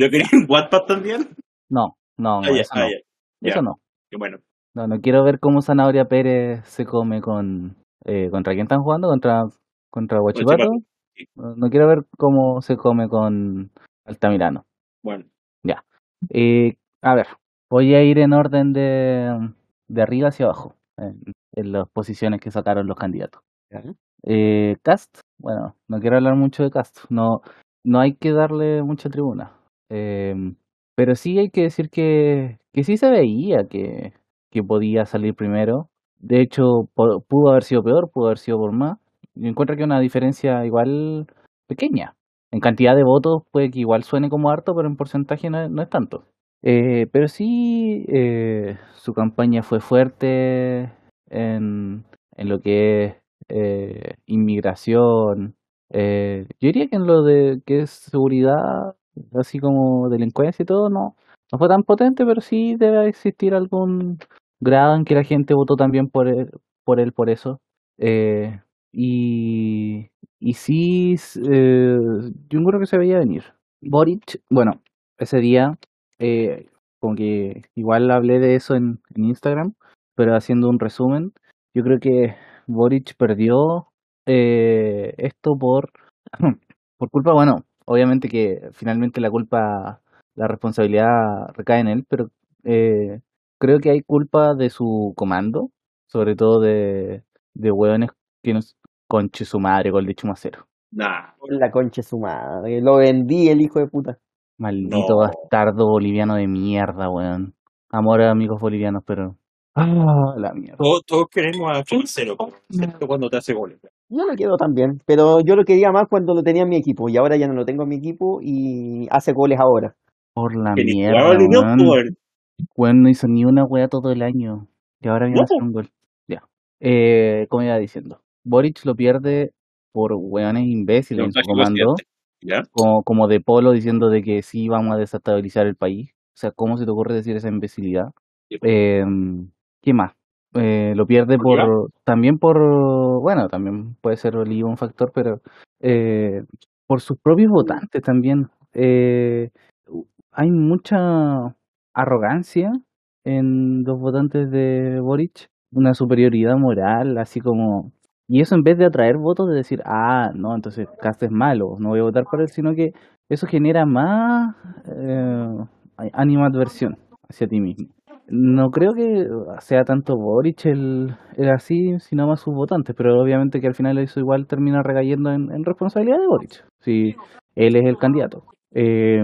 ¿Lo quería en Wattpad también? No, no, Ah, no, ya, eso ah, no. ya. Eso Ya. no. Qué bueno. No, no quiero ver cómo Zanahoria Pérez se come con... Eh, ¿Contra quién están jugando? ¿Contra, contra sí. No, no quiero ver cómo se come con Altamirano. Bueno. Eh, a ver, voy a ir en orden de, de arriba hacia abajo, en, en las posiciones que sacaron los candidatos. Eh, Cast, bueno, no quiero hablar mucho de Cast, no, no hay que darle mucha tribuna. Eh, pero sí hay que decir que, que sí se veía que, que podía salir primero. De hecho, pudo haber sido peor, pudo haber sido por más. Yo encuentro que una diferencia igual pequeña. En cantidad de votos puede que igual suene como harto, pero en porcentaje no es, no es tanto. Eh, pero sí, eh, su campaña fue fuerte en, en lo que es eh, inmigración. eh, yo diría que en lo de que es seguridad, así como delincuencia y todo, no, no fue tan potente, pero sí debe existir algún grado en que la gente votó también por él, por él, por eso. Eh, y, y sí, eh, yo creo que se veía venir. Boric, bueno, ese día, eh, como que igual hablé de eso en, en Instagram, pero haciendo un resumen, yo creo que Boric perdió eh, esto por, <laughs> por culpa, bueno, obviamente que finalmente la culpa, la responsabilidad recae en él, pero eh, creo que hay culpa de su comando, sobre todo de, de hueones que nos conche su madre gol de Chumacero. Nah. Por la concha de su madre. Lo vendí el hijo de puta. Maldito No. bastardo boliviano de mierda, weón. Amor a amigos bolivianos, pero. Ah, la mierda. Todos, todos queremos a Francero, excepto cuando te hace goles. Yo lo quiero también, pero yo lo quería más cuando lo tenía en mi equipo y ahora ya no lo tengo en mi equipo y hace goles ahora. Por la Que mierda. Weón no hizo ni una wea todo el año. Y ahora viene No, a hacer un gol. Ya. Eh, como iba diciendo. Boric lo pierde por weones imbéciles en su comando. como, como de Polo diciendo de que sí vamos a desestabilizar el país. O sea, ¿cómo se te ocurre decir esa imbecilidad? Eh, ¿Qué más? Eh, lo pierde por también por, bueno, también puede ser Oliva un factor, pero eh, por sus propios votantes también. Eh, hay mucha arrogancia en los votantes de Boric, una superioridad moral, así como y eso en vez de atraer votos, de decir, ah, no, entonces Cast es malo, no voy a votar por él, sino que eso genera más eh, animadversión hacia ti mismo. No creo que sea tanto Boric el, el así, sino más sus votantes, pero obviamente que al final eso igual termina recayendo en, responsabilidad de Boric, si él es el candidato. Eh,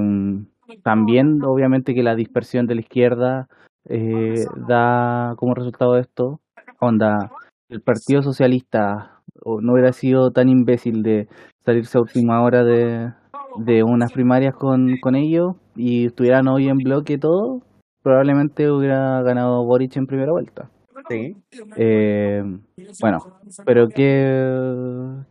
también, obviamente, que la dispersión de la izquierda eh, da como resultado de esto, onda, el Partido Socialista no hubiera sido tan imbécil de salirse a última hora de, de unas primarias con, con ellos y estuvieran hoy en bloque todo, probablemente hubiera ganado Boric en primera vuelta. Sí. Eh, bueno, pero que,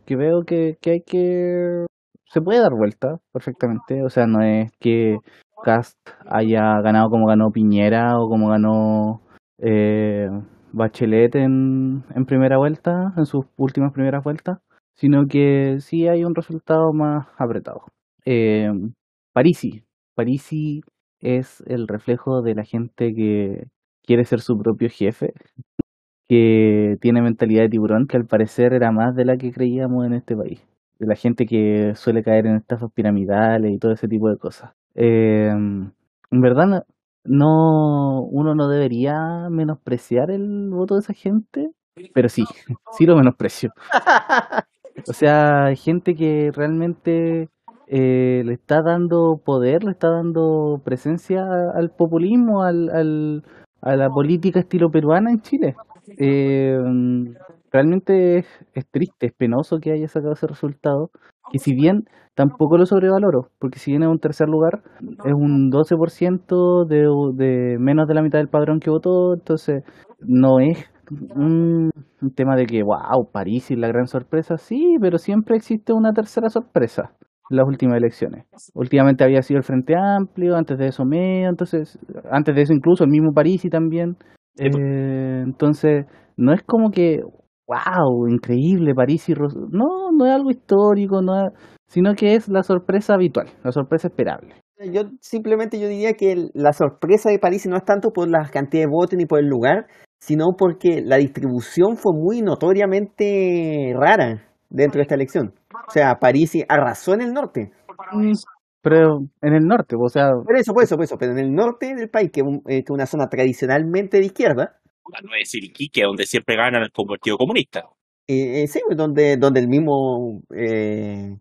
que veo que, que hay que... Se puede dar vuelta perfectamente, o sea, no es que Cast haya ganado como ganó Piñera o como ganó eh, Bachelet en, en primera vuelta, en sus últimas primeras vueltas, sino que sí hay un resultado más apretado. Eh, Parisi, Parisi es el reflejo de la gente que quiere ser su propio jefe, que tiene mentalidad de tiburón, que al parecer era más de la que creíamos en este país, de la gente que suele caer en estafas piramidales y todo ese tipo de cosas. Eh, en verdad, no, uno no debería menospreciar el voto de esa gente, pero sí, <laughs> sí lo menosprecio. <laughs> O sea, gente que realmente eh, le está dando poder, le está dando presencia al populismo, al, al, a la política estilo peruana en Chile. Eh, realmente es, triste, es penoso que haya sacado ese resultado, que si bien tampoco lo sobrevaloro, porque si viene a un tercer lugar, es un 12% de, de menos de la mitad del padrón que votó, entonces no es un, tema de que, wow, París es la gran sorpresa, sí, pero siempre existe una tercera sorpresa las últimas elecciones. Últimamente había sido el Frente Amplio, antes de eso MEO, entonces, antes de eso incluso el mismo Parisi también. Eh, entonces, no es como que, wow, increíble, París y No, no es algo histórico, no es, sino que es la sorpresa habitual, la sorpresa esperable. Yo simplemente yo diría que la sorpresa de París no es tanto por la cantidad de votos ni por el lugar, sino porque la distribución fue muy notoriamente rara dentro de esta elección. O sea, París arrasó en el norte. Pero en el norte, o sea... Por eso, por eso, por eso, pero en el norte del país, que es una zona tradicionalmente de izquierda. No es Iquique, donde siempre gana el Partido Comunista. Eh, eh, sí, donde, donde el mismo... Eh,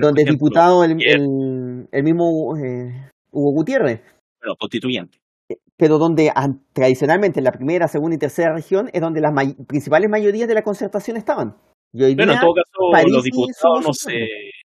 donde el diputado, el, el, el mismo eh, Hugo Gutiérrez. Bueno, constituyente pero donde tradicionalmente en la primera, segunda y tercera región es donde las may principales mayorías de la concertación estaban. Y hoy bueno, día, en todo caso, París los diputados, no sé,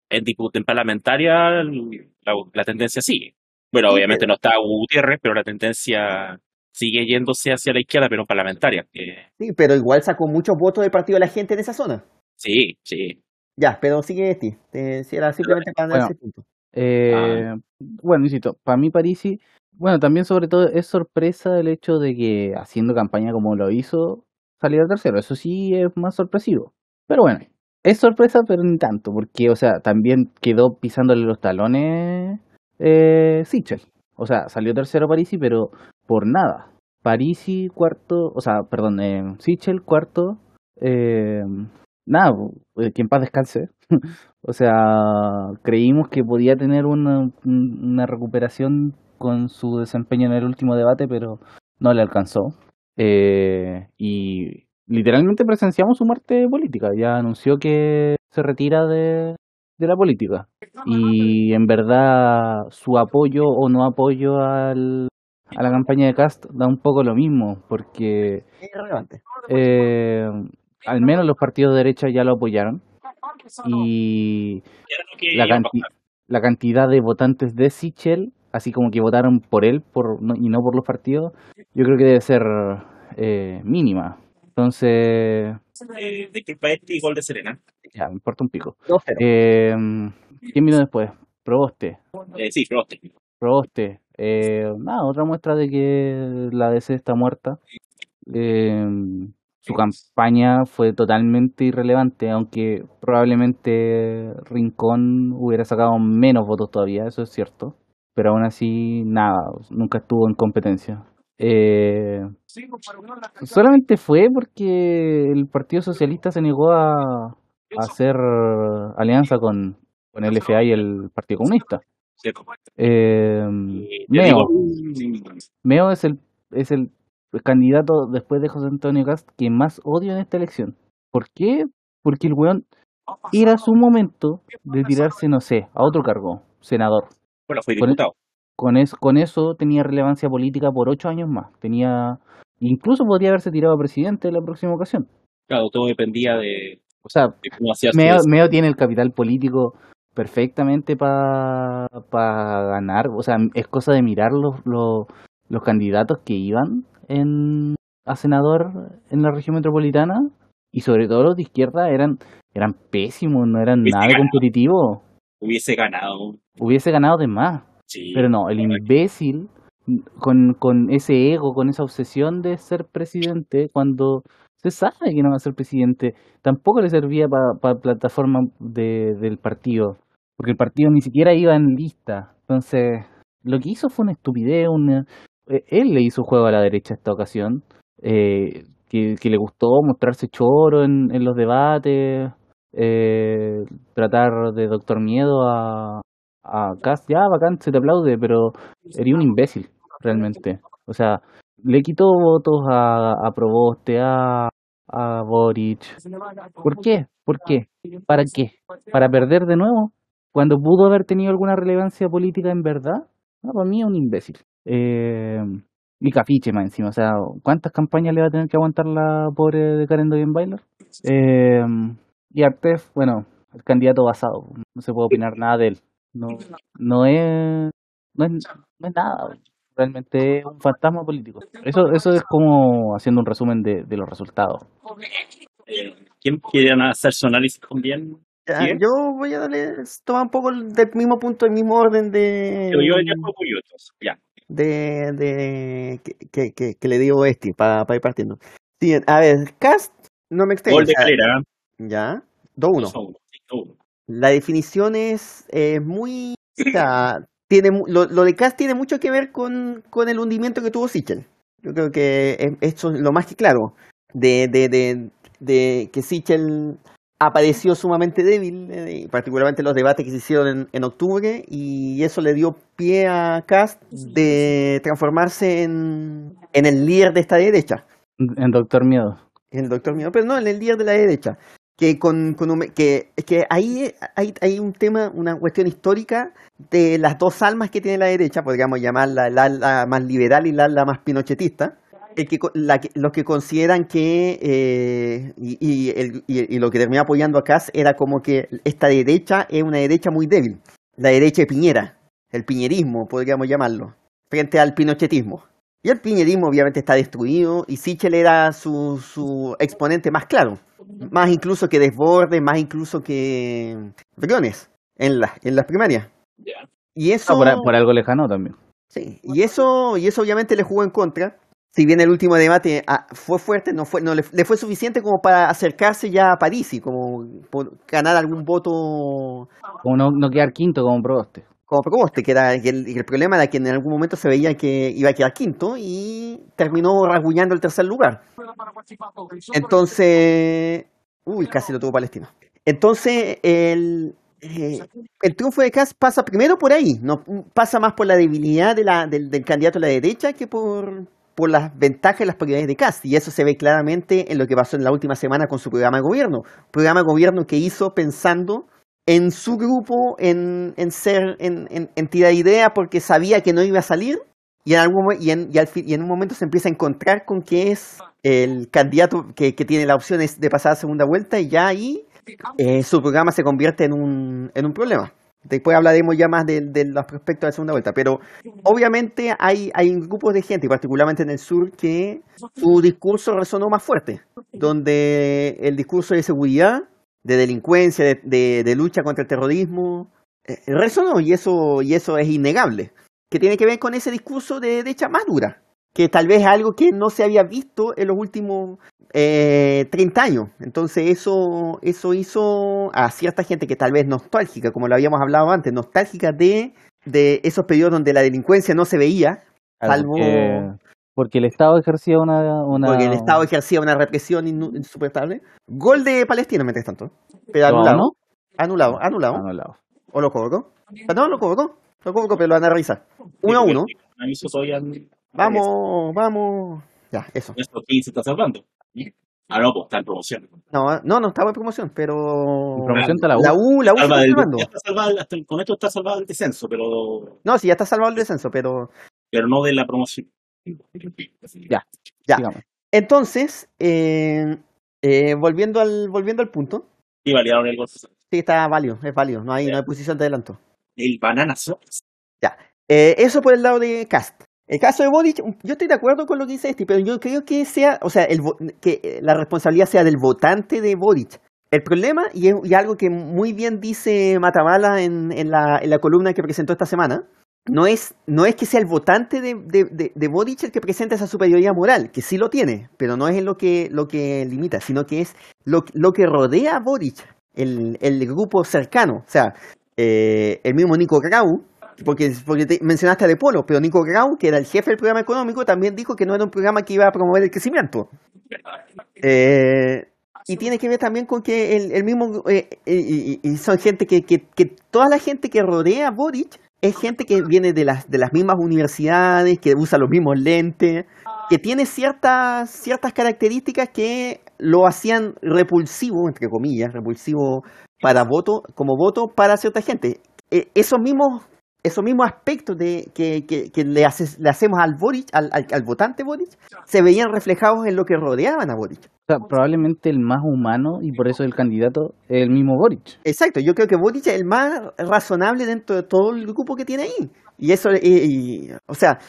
en, en parlamentaria la, la, tendencia sigue. Bueno, obviamente sí, no está Gutiérrez, pero la tendencia sigue yéndose hacia la izquierda, pero parlamentaria. Que... Sí, pero igual sacó muchos votos del partido de la gente en esa zona. Sí, sí. Ya, pero sigue este. Si era simplemente para bueno, ese punto. Eh, ah. Bueno, insisto, para mí Parisi bueno, también sobre todo es sorpresa el hecho de que haciendo campaña como lo hizo, saliera tercero. Eso sí es más sorpresivo. Pero bueno, es sorpresa, pero ni tanto, porque, o sea, también quedó pisándole los talones eh. O sea, salió tercero Parisi, pero por nada. Parisi cuarto, o sea, perdón, eh, cuarto, eh, nada, que en paz descanse. <laughs> o sea, creímos que podía tener una, una recuperación con su desempeño en el último debate, pero no le alcanzó. Eh, y literalmente presenciamos su muerte política. Ya anunció que se retira de, de la política. Y en verdad su apoyo o no apoyo al, a la campaña de Cast da un poco lo mismo, porque eh, al menos los partidos de derecha ya lo apoyaron. Y la, canti la cantidad de votantes de Sichel así como que votaron por él por no, y no por los partidos, yo creo que debe ser eh, mínima. Entonces... Disculpa, este gol de Serena. Ya, me importa un pico. Eh, ¿Quién vino después? Proboste. Eh, sí, Proboste. Proboste. Eh, nada, otra muestra de que la DC está muerta. Eh, su campaña fue totalmente irrelevante, aunque probablemente Rincón hubiera sacado menos votos todavía, eso es cierto pero aún así, nada, nunca estuvo en competencia. Eh, solamente fue porque el Partido Socialista se negó a, a hacer alianza con, con el FA y el Partido Comunista. Eh, Meo. Meo es el, es el candidato después de José Antonio Cast que más odio en esta elección. ¿Por qué? Porque el weón era su momento de tirarse, no sé, a otro cargo, senador. Bueno, fue diputado. Con, es, con eso tenía relevancia política por ocho años más. Tenía Incluso podría haberse tirado a presidente en la próxima ocasión. Claro, todo dependía de. O sea, Meo, Meo, tiene el capital político perfectamente para pa ganar. O sea, es cosa de mirar los, los, los candidatos que iban en, a senador en la región metropolitana. Y sobre todo los de izquierda eran, eran pésimos, no eran nada competitivos hubiese ganado. Hubiese ganado de más. Sí, pero no, el imbécil con, con ese ego, con esa obsesión de ser presidente, cuando se sabe que no va a ser presidente, tampoco le servía para la plataforma de, del partido, porque el partido ni siquiera iba en lista. Entonces, lo que hizo fue una estupidez, una, eh, él le hizo juego a la derecha esta ocasión, eh, que, que, le gustó mostrarse choro en, en los debates, eh, tratar de doctor miedo a, a Cast, ya bacán, se te aplaude, pero sería un imbécil, realmente. O sea, le quitó votos a, a Proboste, a, a Boric. ¿Por qué? ¿Por qué? ¿Para qué? ¿Para perder de nuevo? Cuando pudo haber tenido alguna relevancia política en verdad, no, para mí es un imbécil. Eh, y cafiche más encima, o sea, ¿cuántas campañas le va a tener que aguantar la pobre de Karen Doyen? Eh, y Artef, bueno, el candidato basado, no se puede opinar nada de él. No, no es, no es, no es nada, realmente es un fantasma político. Eso, eso es como haciendo un resumen de, de los resultados. ¿Quién quiere hacer su análisis con bien? Ya, yo voy a darle, tomar un poco del mismo punto, el mismo orden de. Yo, yo ya ya. De, de que, que, que, le digo este para, para ir partiendo. Sí, a ver, Cast, no me extraña. Gol de Clera. Ya, 2-1. La definición es eh, muy. O sea, tiene, lo, lo, de Cast tiene mucho que ver con, con el hundimiento que tuvo Sichel. Yo creo que esto es lo más que claro. De, de, de, de que Sichel apareció sumamente débil, eh, particularmente los debates que se hicieron en, en, octubre, y eso le dio pie a Cast de transformarse en, en el líder de esta derecha. En Doctor Miedo. En el Doctor Miedo, pero no, en el líder de la derecha. Que, con, con que, que ahí hay, hay un tema, una cuestión histórica de las dos almas que tiene la derecha, podríamos llamarla la ala más liberal y la ala más pinochetista el que, la, los que consideran que, eh, y, y, el, y, y, lo que terminó apoyando a Kass era como que esta derecha es una derecha muy débil, la derecha de Piñera, el piñerismo, podríamos llamarlo, frente al pinochetismo. Y el piñerismo obviamente está destruido y Sichel era su, su exponente más claro, más incluso que Desbordes, más incluso que Briones en, la, en las primarias. Yeah. Y eso... No, por, por algo lejano también. Sí, y eso, y eso obviamente le jugó en contra si bien el último debate ah, fue fuerte, no fue, no le, le, fue suficiente como para acercarse ya a París y como por ganar algún voto. Como no, no quedar quinto como Proboste. Como Proboste, que era el, el, problema era que en algún momento se veía que iba a quedar quinto y terminó rasguñando el tercer lugar. Entonces, uy, casi lo tuvo Palestino. Entonces, el, eh, el triunfo de Kass pasa primero por ahí, no pasa más por la debilidad del, candidato a la derecha que por, por las ventajas y las prioridades de Cast. Y eso se ve claramente en lo que pasó en la última semana con su programa de gobierno. Programa de gobierno que hizo pensando en su grupo, en, en ser, en, en, en tirar idea porque sabía que no iba a salir. Y en, algún, y, en, y, al, y en un momento se empieza a encontrar con que es el candidato que, que tiene la opción de pasar a segunda vuelta y ya ahí eh, su programa se convierte en un, en un problema. Después hablaremos ya más de, de, los prospectos de segunda vuelta, pero obviamente hay, hay grupos de gente, particularmente en el sur, que su discurso resonó más fuerte, donde el discurso de seguridad, de delincuencia, de, de, de lucha contra el terrorismo, eh, resonó y eso, y eso es innegable, que tiene que ver con ese discurso de derecha más dura, que tal vez es algo que no se había visto en los últimos eh, 30 años. Entonces eso, eso hizo a cierta gente que tal vez nostálgica, como lo habíamos hablado antes, nostálgica de, de esos periodos donde la delincuencia no se veía, salvo... Porque, porque el Estado ejercía una, una... Porque el Estado ejercía una represión insoportable. Gol de Palestina, mientras tanto. Pero anulado. ¿No? Anulado, anulado. Anulado. ¿O lo convocó? No, lo convocó. Lo convocó, pero lo van a revisar. Uno a uno. Vamos, vamos. Ya, eso. Esto quién se está salvando. Ah, no, pues está en promoción. No, no, no estaba en promoción, pero. En promoción está la U. La U, la U Salva está salvando. ya está salvado, hasta el- con esto está salvado el descenso, pero, No, sí, ya está salvado el descenso, pero. pero no de la promoción. Ya. Ya. Entonces, eh, eh, volviendo, al, volviendo al punto. Y validaron el gol. Sí, está válido, es válido. No hay, no hay posición de adelanto. El banana Suárez. Eh, eso por el lado de Cast. El caso de Boric, yo estoy de acuerdo con lo que dice este, pero yo creo que sea, o sea, el, que la responsabilidad sea del votante de Boric. El problema, y es y algo que muy bien dice Matamala en, en, la, en la columna que presentó esta semana, no es, no es que sea el votante de, de, de, Boric el que presenta esa superioridad moral, que sí lo tiene, pero no es lo que, lo que limita, sino que es lo, lo que rodea a Boric, el, el grupo cercano. O sea, eh, el mismo Nico Grau, porque, porque te mencionaste a De Polo, pero Nico Grau, que era el jefe del programa económico, también dijo que no era un programa que iba a promover el crecimiento. Eh, y tiene que ver también con que el, el mismo, eh, y, y son gente que, que, que toda la gente que rodea a Boric es gente que viene de las, de las mismas universidades, que usa los mismos lentes, que tiene ciertas, ciertas características que lo hacían repulsivo, entre comillas, repulsivo para voto, como voto para cierta gente. Eh, esos mismos esos mismos aspectos de, que, que, que le, haces, le, hacemos al Boric, al, al, al, votante Boric, se veían reflejados en lo que rodeaban a Boric. O sea, probablemente el más humano y por eso el candidato es el mismo Boric. Exacto, yo creo que Boric es el más razonable dentro de todo el grupo que tiene ahí. Y eso, y, y, o sea,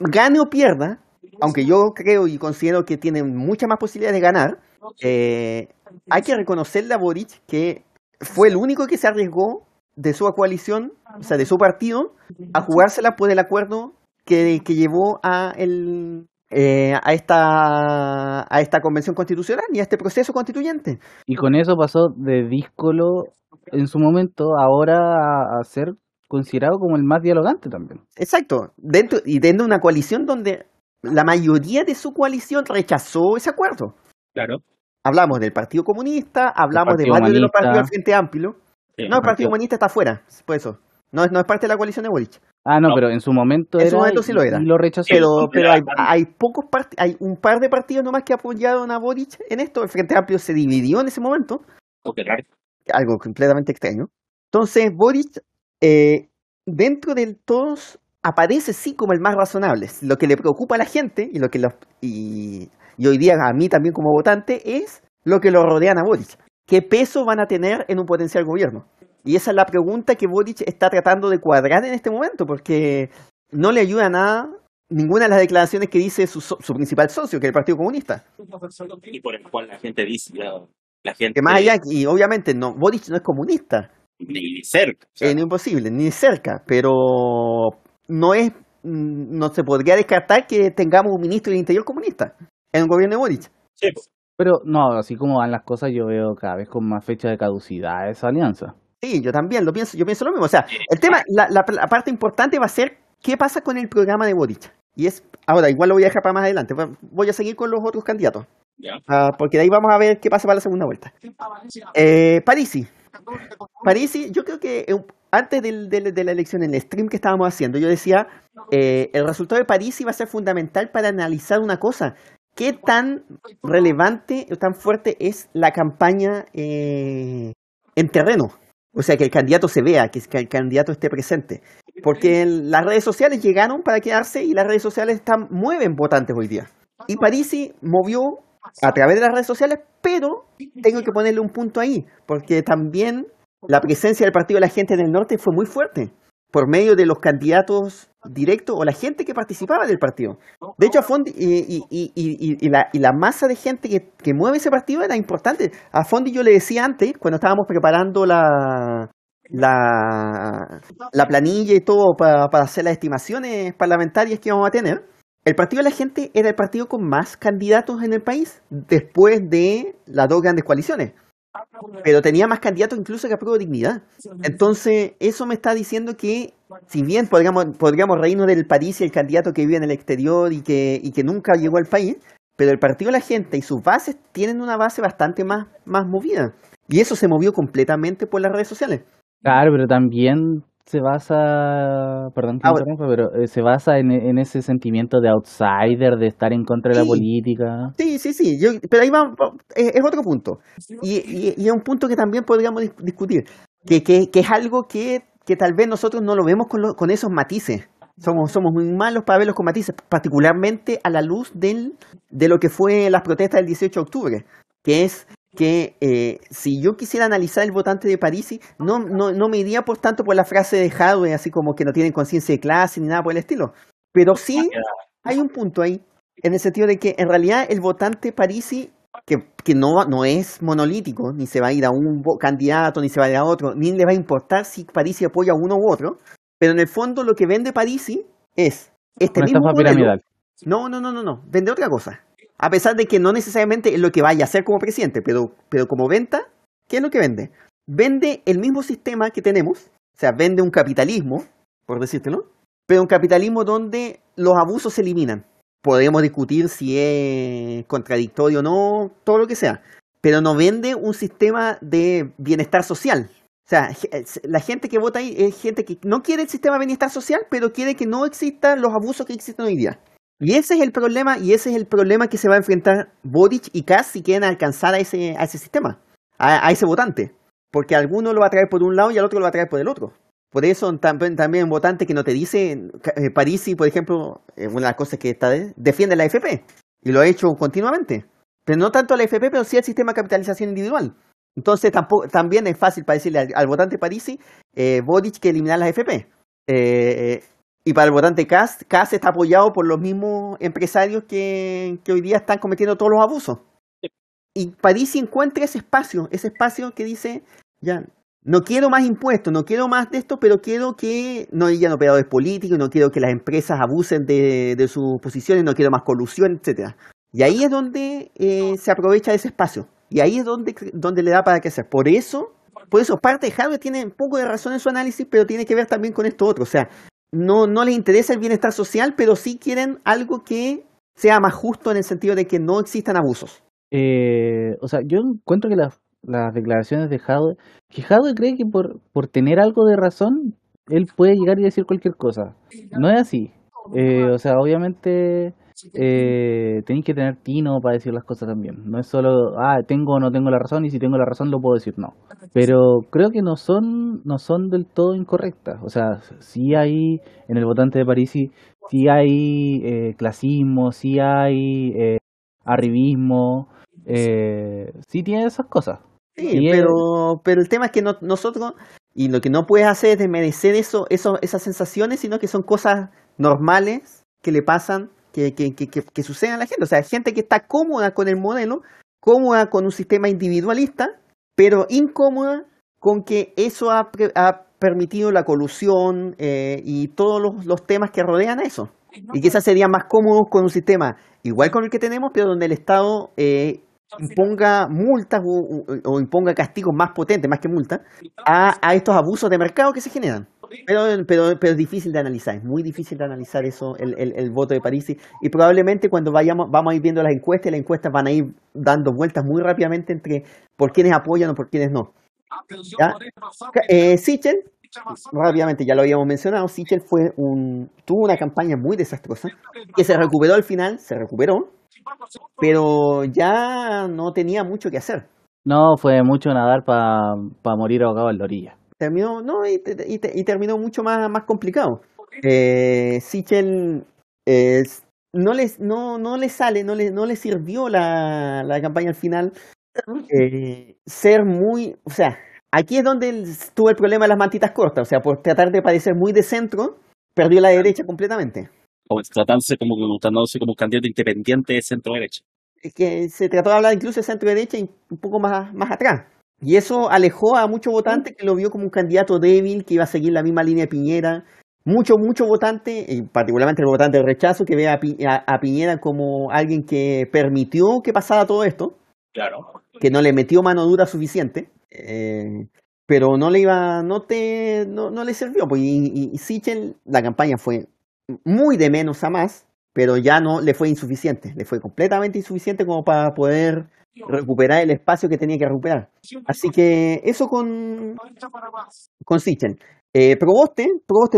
gane o pierda, aunque yo creo y considero que tiene muchas más posibilidades de ganar, eh, hay que reconocerle a Boric que fue el único que se arriesgó de su coalición, o sea, de su partido, a jugársela por el acuerdo que, que llevó a, el, eh, a, esta, a esta convención constitucional y a este proceso constituyente. Y con eso pasó de díscolo en su momento ahora a, a ser considerado como el más dialogante también. Exacto, dentro, y dentro de una coalición donde la mayoría de su coalición rechazó ese acuerdo. Claro. Hablamos del Partido Comunista, hablamos de varios de los partidos del Frente Amplio. No, el Partido Comunista está fuera, por eso. No es, no es parte de la coalición de Boric. Ah, no, no, pero en su momento en era. su momento sí lo era. Y lo rechazó. Pero, pero hay, hay pocos part hay un par de partidos nomás que apoyaron a Boric en esto. El Frente Amplio se dividió en ese momento. Okay. Algo completamente extraño. Entonces, Boric, eh, dentro de todos, aparece sí como el más razonable. Lo que le preocupa a la gente y lo que los, y, y hoy día a mí también como votante es lo que lo rodean a Boric. ¿Qué peso van a tener en un potencial gobierno? Y esa es la pregunta que Boric está tratando de cuadrar en este momento, porque no le ayuda nada ninguna de las declaraciones que dice su, su principal socio, que es el Partido Comunista. Y por el cual la gente dice, la, la gente... Que más allá, y obviamente no, Boric no es comunista. Ni cerca. O sea. no imposible, ni cerca, pero no es, no se podría descartar que tengamos un ministro del Interior comunista en el gobierno de Boric. Sí. Pero no, así como van las cosas, yo veo cada vez con más fecha de caducidad esa alianza. Sí, yo también lo pienso, yo pienso lo mismo. O sea, el tema, la, la, la, parte importante va a ser qué pasa con el programa de Boric. Y es, ahora, igual lo voy a dejar para más adelante. Voy a seguir con los otros candidatos. Uh, porque de ahí vamos a ver qué pasa para la segunda vuelta. Eh, Parisi. Parisi, yo creo que antes del, del, de la elección, en el stream que estábamos haciendo, yo decía, eh, el resultado de Parisi va a ser fundamental para analizar una cosa. ¿Qué tan relevante o tan fuerte es la campaña eh, en terreno? O sea, que el candidato se vea, que el candidato esté presente. Porque las redes sociales llegaron para quedarse y las redes sociales están, mueven votantes hoy día. Y Parisi movió a través de las redes sociales, pero tengo que ponerle un punto ahí, porque también la presencia del Partido de la Gente del Norte fue muy fuerte, por medio de los candidatos directos o la gente que participaba del partido. De hecho, a Fondi y, y, la, y la masa de gente que, que mueve ese partido era importante. A Fondi yo le decía antes, cuando estábamos preparando la, la, la planilla y todo para, para hacer las estimaciones parlamentarias que íbamos a tener, el Partido de la Gente era el partido con más candidatos en el país después de las dos grandes coaliciones. Pero tenía más candidatos incluso que a prueba de dignidad. Entonces, eso me está diciendo que, si bien podríamos, podríamos reírnos del París y el candidato que vive en el exterior y que, nunca llegó al país, pero el Partido de la Gente y sus bases tienen una base bastante más, más movida. Y eso se movió completamente por las redes sociales. Claro, pero también se basa, perdón que ah, pero eh, se basa en, en, ese sentimiento de outsider, de estar en contra de sí, la política. Sí, sí, sí, Yo, pero ahí va, es, es otro punto. Y, y, y, es un punto que también podríamos discutir, que, que, que es algo que, que, tal vez nosotros no lo vemos con, lo, con esos matices. Somos, somos muy malos para verlos con matices, particularmente a la luz del, de lo que fue las protestas del 18 de octubre, que es que eh, si yo quisiera analizar el votante de Parisi, no, no, no me iría por tanto por la frase de Hadwe, así como que no tienen conciencia de clase ni nada por el estilo. Pero sí hay un punto ahí, en el sentido de que en realidad el votante Parisi, que, que no, no es monolítico, ni se va a ir a un candidato, ni se va a ir a otro, ni le va a importar si Parisi apoya a uno u otro, Pero en el fondo lo que vende Parisi es este Una mismo modelo. piramidal. No, no, no, no, no. Vende otra cosa. A pesar de que no necesariamente es lo que vaya a hacer como presidente, pero, pero como venta, ¿qué es lo que vende? Vende el mismo sistema que tenemos, o sea, vende un capitalismo, por decírtelo, pero un capitalismo donde los abusos se eliminan. Podemos discutir si es contradictorio o no, todo lo que sea, pero no vende un sistema de bienestar social. O sea, la gente que vota ahí es gente que no quiere el sistema de bienestar social, pero quiere que no existan los abusos que existen hoy día. Y ese es el problema, y ese es el problema que se va a enfrentar Boric y Kass si quieren alcanzar a ese, a ese sistema, a, ese votante. Porque alguno lo va a traer por un lado y al otro lo va a traer por el otro. Por eso también, también un votante que no te dice, eh, Parisi, por ejemplo, eh, una de las cosas que está de- defiende la FP, y lo ha hecho continuamente. Pero no tanto la FP, pero sí al sistema de capitalización individual. Entonces tampoco, también es fácil para decirle al, votante Parisi, eh, Boric que eliminar las FP. Eh, y para el votante Kass, Kass está apoyado por los mismos empresarios que, que hoy día están cometiendo todos los abusos. Y Parisi encuentra ese espacio, ese espacio que dice, ya, no quiero más impuestos, no quiero más de esto, pero quiero que no hayan operadores políticos, no quiero que las empresas abusen de, de sus posiciones, no quiero más colusión, etcétera. Y ahí es donde eh, se aprovecha ese espacio. Y ahí es donde, donde le da para crecer. Por eso, por eso parte de Harvard tiene un poco de razón en su análisis, pero tiene que ver también con esto otro. O sea, no, no les interesa el bienestar social, pero sí quieren algo que sea más justo en el sentido de que no existan abusos. Eh, o sea, yo encuentro que las, las declaraciones de Jadwe, que Jadwe cree que por, por tener algo de razón, él puede llegar y decir cualquier cosa. No es así. Eh, o sea, obviamente eh, tenéis que tener tino para decir las cosas también. No es solo, ah, tengo o no tengo la razón y si tengo la razón lo puedo decir, no. Pero creo que no son, no son del todo incorrectas. O sea, sí hay en el votante de Parisi, sí hay eh, clasismo, sí hay eh, arribismo, eh, sí tiene esas cosas. Sí, él- pero, pero el tema es que no- nosotros, y lo que no puedes hacer es desmerecer eso, eso, esas sensaciones, sino que son cosas normales que le pasan, que, que, que, que, a la gente. O sea, gente que está cómoda con el modelo, cómoda con un sistema individualista, pero incómoda con que eso ha, ha permitido la colusión eh, y todos los, los temas que rodean eso. Y quizás serían más cómodos con un sistema igual con el que tenemos, pero donde el Estado eh, imponga multas o, o- o imponga castigos más potentes, más que multas, a, a estos abusos de mercado que se generan. Pero, pero, pero es difícil de analizar, es muy difícil de analizar eso, el, el, el voto de París. Y probablemente cuando vayamos, vamos a ir viendo las encuestas, las encuestas van a ir dando vueltas muy rápidamente entre por quienes apoyan o por quienes no. ¿Ya? Eh, Sichel, rápidamente, ya lo habíamos mencionado, Sichel fue un, tuvo una campaña muy desastrosa, que se recuperó al final, se recuperó, pero ya no tenía mucho que hacer. No, fue mucho nadar para morir ahogado en la orilla. Terminó, no, y, y y terminó mucho más, más complicado. Eh, Sichel eh, no, les, no, no le sale, no le, no le sirvió la, la campaña al final eh, ser muy, o sea, aquí es donde tuvo el problema de las mantitas cortas, o sea, por tratar de parecer muy de centro, perdió la derecha completamente. O tratándose como, tratándose como candidato independiente de centro derecha. Es que se trató de hablar incluso de centro derecha y un poco más, más atrás. Y eso alejó a muchos votantes que lo vio como un candidato débil, que iba a seguir la misma línea de Piñera. Muchos, muchos votantes, y particularmente el votante de rechazo, que ve a, Pi- a- a Piñera como alguien que permitió que pasara todo esto, Claro. que no le metió mano dura suficiente, eh, pero no le iba, no te, no, no le sirvió. Pues, y, y, y Sichel, la campaña fue muy de menos a más, pero ya no le fue insuficiente, le fue completamente insuficiente como para poder recuperar el espacio que tenía que recuperar. Así que eso con, con. Eh, Proboste,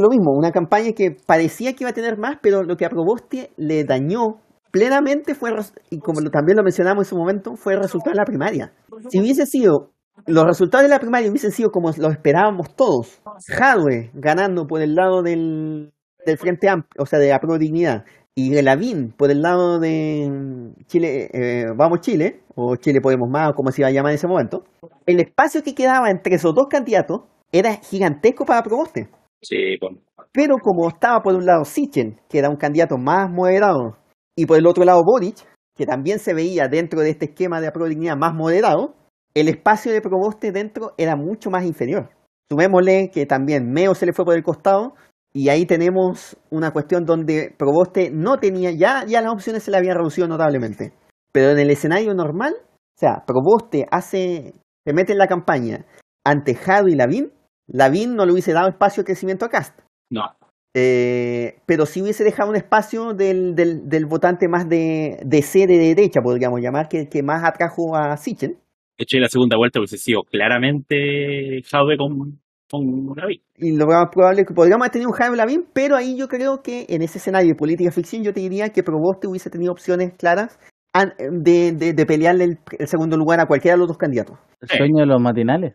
lo mismo, una campaña que parecía que iba a tener más, pero lo que a Proboste le dañó plenamente fue, y como lo- también lo mencionamos en su momento, fue el resultado de la primaria. Si hubiese sido, los resultados de la primaria hubiesen sido como lo esperábamos todos, Jadwe ganando por el lado del, del Frente Amplio, o sea, de la Pro Dignidad, y Lavín por el lado de Chile, eh, Vamos Chile, o Chile Podemos Más, o como se iba a llamar en ese momento, el espacio que quedaba entre esos dos candidatos era gigantesco para Proboste. Sí, bueno. Pero como estaba por un lado Sichel, que era un candidato más moderado, y por el otro lado Boric, que también se veía dentro de este esquema de dignidad más moderado, el espacio de Proboste dentro era mucho más inferior. Sumémosle que también Meo se le fue por el costado, Y ahí tenemos una cuestión donde Proboste no tenía, ya, ya las opciones se le habían reducido notablemente. Pero en el escenario normal, o sea, Proboste hace, se mete en la campaña ante Jado y Lavín, Lavín no le hubiese dado espacio de crecimiento a Cast. No. Eh, pero si hubiese dejado un espacio del, del, del votante más de, de C de derecha, podríamos llamar, que, que más atrajo a Sichel. De hecho, en la segunda vuelta hubiese sido claramente Jaude con, con Lavín. Y lo más probable es que podríamos haber tenido un Jaime Lavín, pero ahí yo creo que en ese escenario de política ficción yo te diría que Proboste hubiese tenido opciones claras de, de, de pelearle el, el segundo lugar a cualquiera de los dos candidatos. El Sí. sueño de los matinales.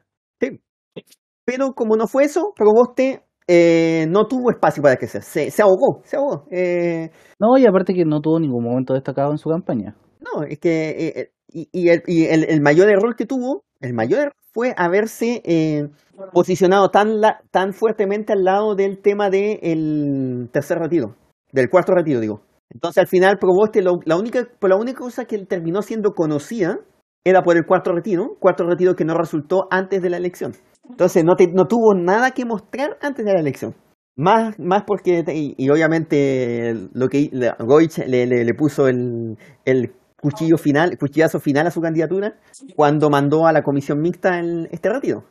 Pero como no fue eso, Proboste eh, no tuvo espacio para crecer. Se, se ahogó, se ahogó. Eh, No, y aparte que no tuvo ningún momento destacado en su campaña. no, es que. eh, eh, y y, el, y el- el mayor error que tuvo, el mayor error fue haberse eh, posicionado tan, la- tan fuertemente al lado del tema del tercer retiro, del cuarto retiro, digo. Entonces al final Proboste, lo- la, única, la única cosa que terminó siendo conocida era por el cuarto retiro, cuarto retiro que no resultó antes de la elección. Entonces no, te- no tuvo nada que mostrar antes de la elección. Más, más porque, y, obviamente lo que Goich le, le, le puso el, el cuchillo final, cuchillazo final a su candidatura cuando mandó a la comisión mixta el, este retiro.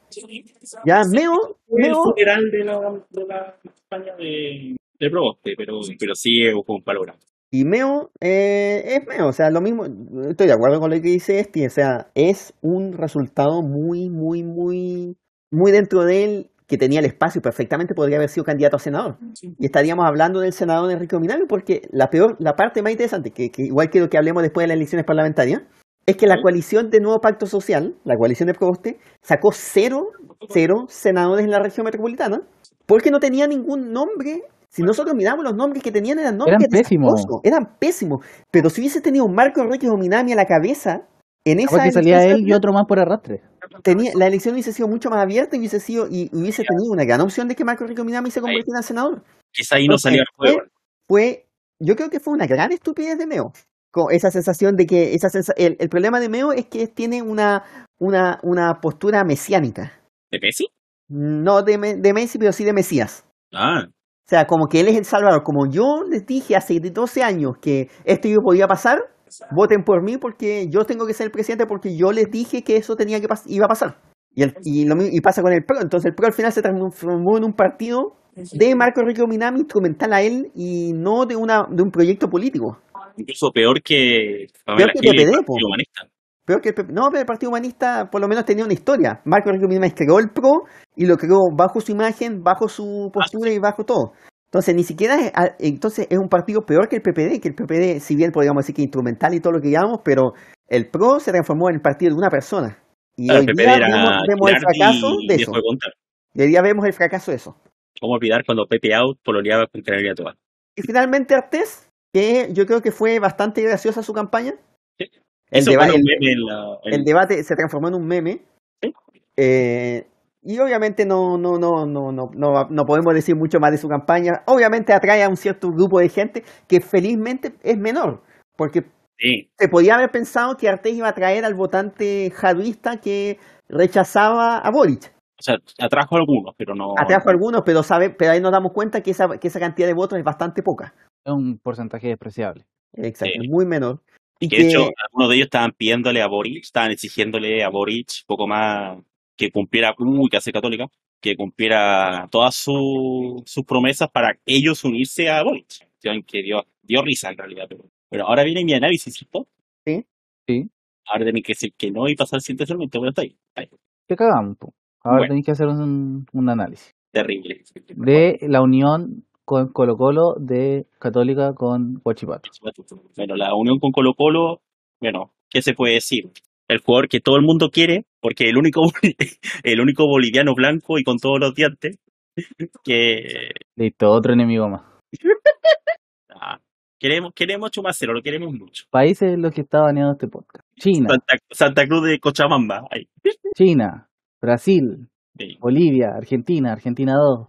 Ya, Meo, el funeral de la, de la campaña de, de Proboste, pero, pero sí fue un valor. y Meo eh, es Meo, o sea, lo mismo, estoy de acuerdo con lo que dice este, o sea, es un resultado muy, muy, muy, muy dentro de él que tenía el espacio, perfectamente podría haber sido candidato a senador. Y estaríamos hablando del senador Enrique Ominami porque la peor, la parte más interesante, que, que igual quiero que hablemos después de las elecciones parlamentarias, es que la coalición de Nuevo Pacto Social, la coalición de Proboste, sacó cero, cero senadores en la región metropolitana porque no tenía ningún nombre. Si nosotros miramos los nombres que tenían eran nombres Eran pésimos. eran pésimos. Pero si hubiese tenido un Marco Enrique Ominami a la cabeza, en esa Porque salía él y otro más por arrastre. Tenía, la elección hubiese sido mucho más abierta y hubiese sido y hubiese tenido una gran opción de que Marco Enrique Minami se convirtiera en senador. Quizá ahí no salió el juego. Fue, yo creo que fue una gran estupidez de Meo. Con esa sensación de que esa sensa- el, el problema de Meo es que tiene una, una, una postura mesiánica. ¿De Messi? No de, de Messi, pero sí de Mesías. Ah, O sea, como que él es el Salvador. Como yo les dije hace 12 años que esto iba- podía pasar, voten por mí porque yo tengo que ser el presidente porque yo les dije que eso tenía que iba a pasar. Y, el- y, lo y pasa con el PRO. Entonces el PRO al final se transformó en un partido de Marco Enrique Minami instrumental a él y no de, una, de un proyecto político. incluso peor que Pamela que el PPD, Partido. Humanista. Peor que el, P- no, pero el Partido Humanista por lo menos tenía una historia. Marco Enrique Minami creó el PRO y lo creó bajo su imagen, bajo su postura y bajo todo. Entonces, ni siquiera es, a- entonces es un partido peor que el PPD, que el PPD, si bien podríamos decir que instrumental y todo lo que llamamos, pero el PRO se transformó en el partido de una persona. Y Claro, hoy el día vemos, vemos el fracaso y de eso. Y hoy día vemos el fracaso de eso. ¿Cómo olvidar cuando Pepe Out pololeaba con Canaria Toa? Y finalmente Artés, que yo creo que fue bastante graciosa su campaña. Sí. El debate se transformó en un meme. Sí. Eh, y obviamente no, no, no, no, no, no, no podemos decir mucho más de su campaña. Obviamente atrae a un cierto grupo de gente que felizmente es menor. Porque Sí, se podía haber pensado que Artés iba a atraer al votante jaduista que rechazaba a Boric. o sea, atrajo a algunos, pero no. Atrajo a algunos, pero sabe, pero ahí nos damos cuenta que esa, que esa cantidad de votos es bastante poca. Es un porcentaje despreciable. Exacto, Sí. muy menor. Y Que de hecho, algunos de ellos estaban pidiéndole a Boric, estaban exigiéndole a Boric poco más que cumpliera, uy, que hace católica, que cumpliera todas su- sus promesas para ellos unirse a Boric. Que dio, dio risa en realidad. Pero, pero ahora viene mi análisis, ¿cierto? Sí. Sí. Ahora tenéis que decir que no y pasar sin segmento, pero está ahí. está ahí. ¿Qué cagamos? po? Ahora Bueno. tenéis que hacer un, un análisis Terrible. de la unión con Colo Colo de Católica con Huachipato. Bueno, la unión con Colo Colo, bueno, ¿qué se puede decir? El jugador que todo el mundo quiere, porque el único, <laughs> el único boliviano blanco y con todos los dientes, que Listo, otro enemigo más. ah, queremos, queremos Chumacero, lo queremos mucho. Países en los que está baneado este podcast. China, Santa, Santa Cruz de Cochabamba, ahí, China, Brasil, sí. Bolivia, Argentina, Argentina 2.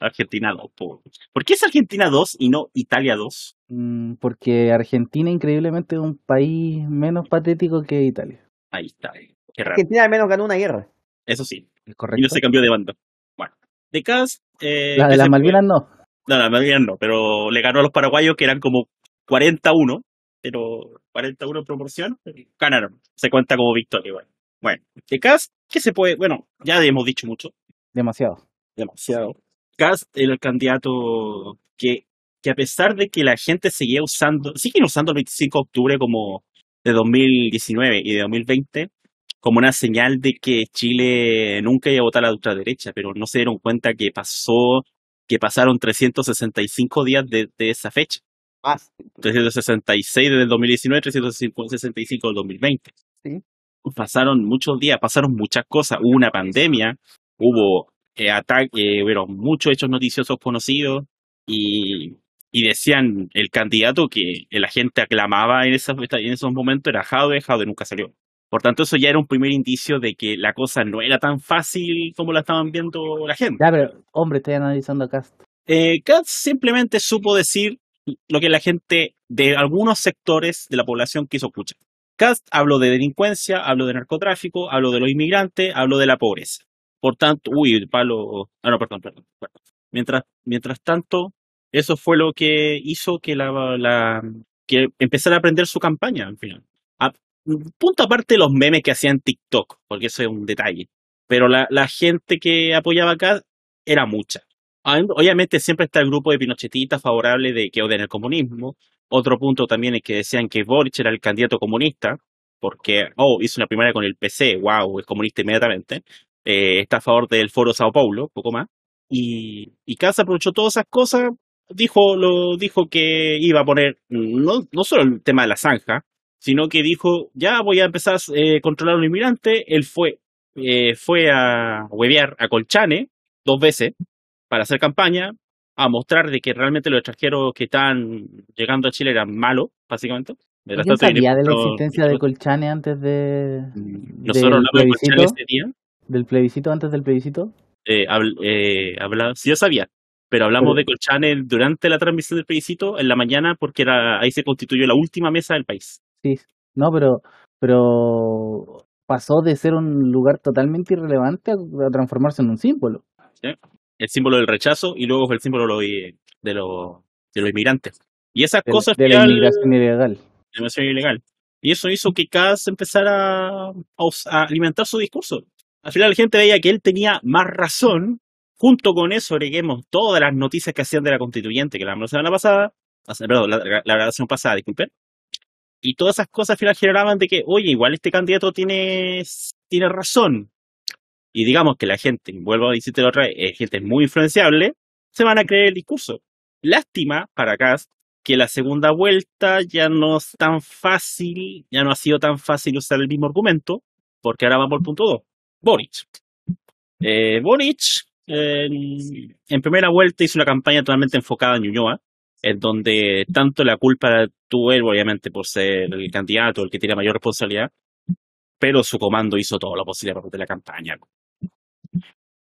Argentina 2. ¿Por, ¿por qué es Argentina 2 y no Italia 2? Mm, porque Argentina increíblemente es un país menos patético que Italia. Ahí está, eh, qué raro. Argentina al menos ganó una guerra. Eso sí, ¿Es y correcto? no se cambió de banda. Bueno, de Cas, eh, La ¿qué de las Malvinas no. No, la mayoría no, pero le ganó a los paraguayos que eran como 41, pero 41 en proporción, ganaron. Se cuenta como victoria igual. Bueno, de Cast, ¿qué se puede? Bueno, ya hemos dicho mucho, Demasiado. demasiado. Cast era el candidato que, que a pesar de que la gente seguía usando, siguen usando el 25 de octubre como de 2019 y de 2020 como una señal de que Chile nunca iba a votar a la ultraderecha, pero no se dieron cuenta que pasó, que pasaron 365 días de, de esa fecha. Más. 366 desde el 2019, 365 del 2020. Sí. Pasaron muchos días, pasaron muchas cosas. Hubo una pandemia, hubo eh, ataques, bueno, muchos hechos noticiosos conocidos y, y decían el candidato que la gente aclamaba en, esas, en esos momentos era Jaude, Jaude nunca salió. Por tanto, eso ya era un primer indicio de que la cosa no era tan fácil como la estaban viendo la gente. Ya, pero, hombre, estoy analizando. Eh, Katz simplemente supo decir lo que la gente de algunos sectores de la población quiso escuchar. Cast habló de delincuencia, habló de narcotráfico, habló de los inmigrantes, habló de la pobreza. Por tanto, uy, palo. Ah, no, perdón, perdón. perdón. Mientras, mientras tanto, eso fue lo que hizo que la, que empezara a aprender su campaña al final. A, punto aparte de los memes que hacían TikTok, porque eso es un detalle. Pero la, la gente que apoyaba acá era mucha. Obviamente siempre está el grupo de pinochetistas favorable de que odian el comunismo. Otro punto también es que decían que Boric era el candidato comunista, porque, oh, hizo una primaria con el PC, wow, es comunista inmediatamente. Eh, está a favor del Foro Sao Paulo, poco más. Y, y Casa aprovechó todas esas cosas, dijo, lo, dijo que iba a poner no, no solo el tema de la zanja, sino que dijo, ya voy a empezar a eh, controlar a un inmigrante. Él fue, eh, fue a huevear a Colchane dos veces para hacer campaña, a mostrar de que realmente los extranjeros que están llegando a Chile eran malos, básicamente. ¿Quién sabía de la existencia de Colchane antes de, Nosotros hablamos de Colchane ese día. ¿Del plebiscito antes del plebiscito? Eh, habl eh, sí, yo sabía, pero hablamos de Colchane durante la transmisión del plebiscito en la mañana porque era ahí se constituyó la última mesa del país. Sí. No, pero, pero pasó de ser un lugar totalmente irrelevante a, a transformarse en un símbolo. ¿sí? El símbolo del rechazo y luego el símbolo de los, de los, de los inmigrantes. Y esas De, cosas de la al inmigración ilegal. de inmigración ilegal. Y eso hizo que Kass empezara a alimentar su discurso. Al final la gente veía que él tenía más razón. Junto con eso agreguemos todas las noticias que hacían de la constituyente, que la la semana pasada, perdón, la, grabación pasada, disculpen. Y todas esas cosas al final generaban de que, oye, igual este candidato tiene, tiene razón. Y digamos que la gente, vuelvo a decirte otra vez, es gente muy influenciable, se van a creer el discurso. Lástima para Kass que la segunda vuelta ya no es tan fácil, ya no ha sido tan fácil usar el mismo argumento, porque ahora vamos al punto 2. Boric. Eh, Boric, eh, en primera vuelta hizo una campaña totalmente enfocada en Ñuñoa, en donde tanto la culpa tuvo él, obviamente, por ser el candidato, el que tiene mayor responsabilidad, pero su comando hizo todo lo posible para perder la campaña.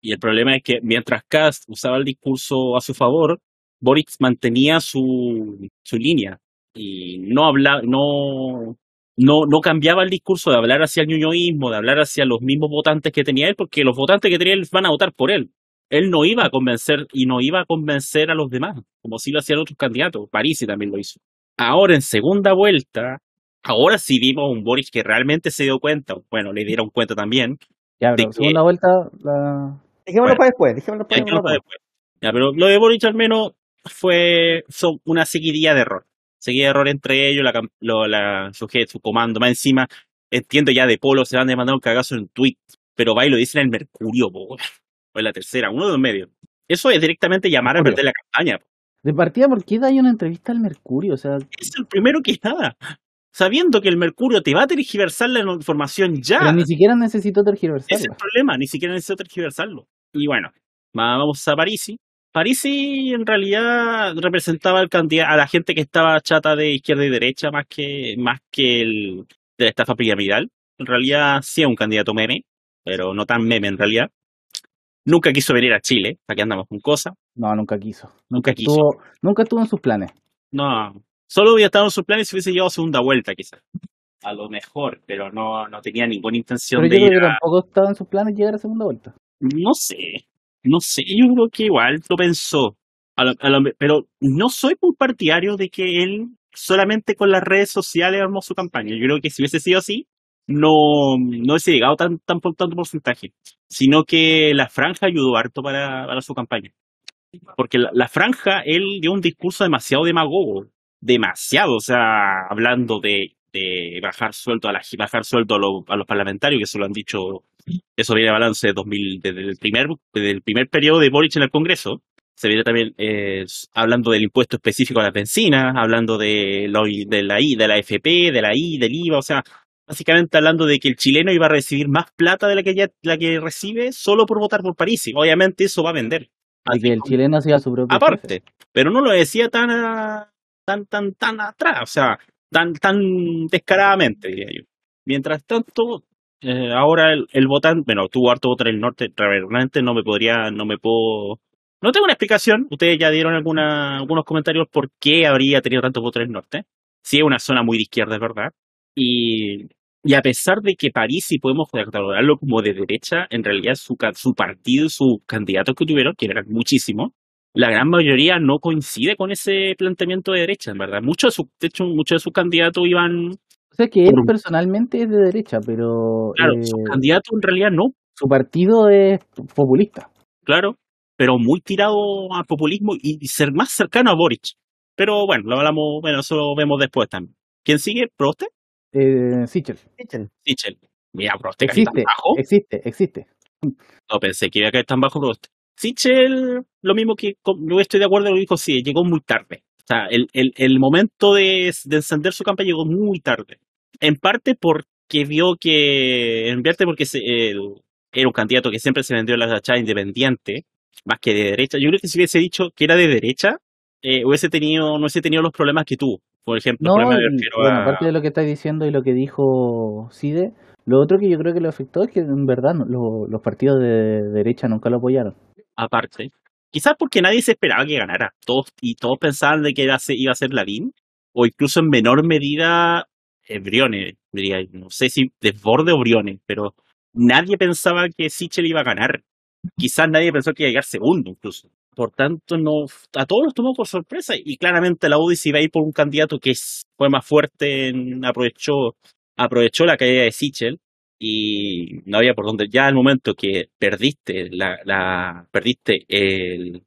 Y el problema es que mientras Cast usaba el discurso a su favor, Boric mantenía su, su línea y no hablaba, no, no, no cambiaba el discurso de hablar hacia el ñoñoísmo, de hablar hacia los mismos votantes que tenía él, porque los votantes que tenía él van a votar por él. Él no iba a convencer y no iba a convencer a los demás, como si lo hacían otros candidatos. Parisi también lo hizo. Ahora en segunda vuelta, ahora sí vimos un Boric que realmente se dio cuenta, bueno, le dieron cuenta también, Ya, de pero que- segunda vuelta, la... Dejémoslo Bueno. para después, dejémoslo para no después. Ya, pero lo de Boric al menos fue son una seguidilla de error. Seguida de error entre ellos, la, lo- la, su, jefe, su comando. Más encima, entiendo ya de Polo se van a mandar un cagazo en tweet, pero va y lo dicen en el Mercurio, po. O en la tercera, uno de los medios. Eso es directamente llamar a perder la campaña. De partida, ¿por qué da una entrevista al Mercurio? O sea, Es el primero que nada. Sabiendo que el Mercurio te va a tergiversar la información ya. pero ni siquiera necesitó Ese es el problema, ni siquiera necesito tergiversarlo. Y bueno, va- vamos a Parisi. Parisi en realidad representaba al candidato, a la gente que estaba chata de izquierda y derecha más que, más que el de la estafa piramidal. En realidad sí es un candidato meme, pero no tan meme en realidad. Nunca quiso venir a Chile, aquí andamos con cosas. No, nunca quiso. Nunca quiso. Estuvo, nunca estuvo en sus planes. No, solo hubiera estado en sus planes si hubiese llevado segunda vuelta quizás. A lo mejor, pero no, no tenía ninguna intención Pero de yo creo ir que a... tampoco estaba en sus planes llegar a segunda vuelta. No sé, no sé, yo creo que igual lo pensó. A lo- a lo- pero no soy muy partidario de que él solamente con las redes sociales armó su campaña. Yo creo que si hubiese sido así, no, no hubiese llegado tan, tan por tanto porcentaje, sino que la franja ayudó harto para, para su campaña. Porque la, franja, él dio un discurso demasiado demagogo, demasiado, o sea, hablando de, de bajar sueldo a la, bajar sueldo a, los- parlamentarios, que eso lo han dicho, eso viene a balance de 2000, desde el primer, desde el primer periodo de Boric en el Congreso. Se viene también eh, hablando del impuesto específico a las bencinas, hablando de, lo, de la I, de la FP, de la I, del IVA, o sea, básicamente hablando de que el chileno iba a recibir más plata de la que ya, la que recibe solo por votar por París. Y obviamente eso va a vender. Y que el chileno sea su propio aparte, pero no lo decía tan a- tan tan tan atrás, o sea, tan tan descaradamente, diría yo. Mientras tanto, eh, ahora el, el votante, bueno, tuvo harto votar en el norte, realmente no me podría, no me puedo, no tengo una explicación. Ustedes ya dieron alguna, algunos comentarios por qué habría tenido tantos votos en el norte. Sí, es una zona muy de izquierda, es verdad. Y, y a pesar de que París, si podemos catalogarlo como de derecha, en realidad su, su partido y sus candidatos que tuvieron, que eran muchísimos, la gran mayoría no coincide con ese planteamiento de derecha, en verdad. Muchos de sus, de hecho, muchos de sus candidatos iban, O sea que él Por- personalmente es de derecha, pero claro, eh, sus candidatos en realidad no, su partido es populista. claro, pero muy tirado a populismo y y ser más cercano a Boric. Pero bueno, lo hablamos, bueno, eso lo vemos después también. ¿Quién sigue? ¿Proste? Eh, Sichel. Echen. Sichel. Mira, Proste cae tan Existe, bajo. existe, existe. No pensé que iba a caer tan bajo Prost. Sichel, lo mismo que con- yo estoy de acuerdo, lo dijo, sí, llegó muy tarde. O sea, el, el, el momento de, de encender su campaña llegó muy tarde. En parte porque vio que, en parte porque se- era un candidato que siempre se vendió en la fachada independiente, más que de derecha. Yo creo que si hubiese dicho que era de derecha, eh, hubiese tenido, no hubiese tenido los problemas que tuvo. Por ejemplo, No, problemas me y, refiero bueno, a- aparte de lo que estás diciendo y lo que dijo Cide, lo otro que yo creo que lo afectó es que en verdad lo- los partidos de derecha nunca lo apoyaron. aparte. Quizás porque nadie se esperaba que ganara. Todos, y todos pensaban de que iba a ser, iba a ser Lavín, o incluso en menor medida eh, Briones, diría. No sé si desborde o Briones, pero nadie pensaba que Sichel iba a ganar. Quizás nadie pensó que iba a llegar segundo, incluso. Por tanto, no, a todos los tomó por sorpresa y claramente la UDI se iba a ir por un candidato que fue más fuerte, aprovechó, aprovechó la caída de Sichel y no había por dónde. Ya al momento que perdiste la, la perdiste el,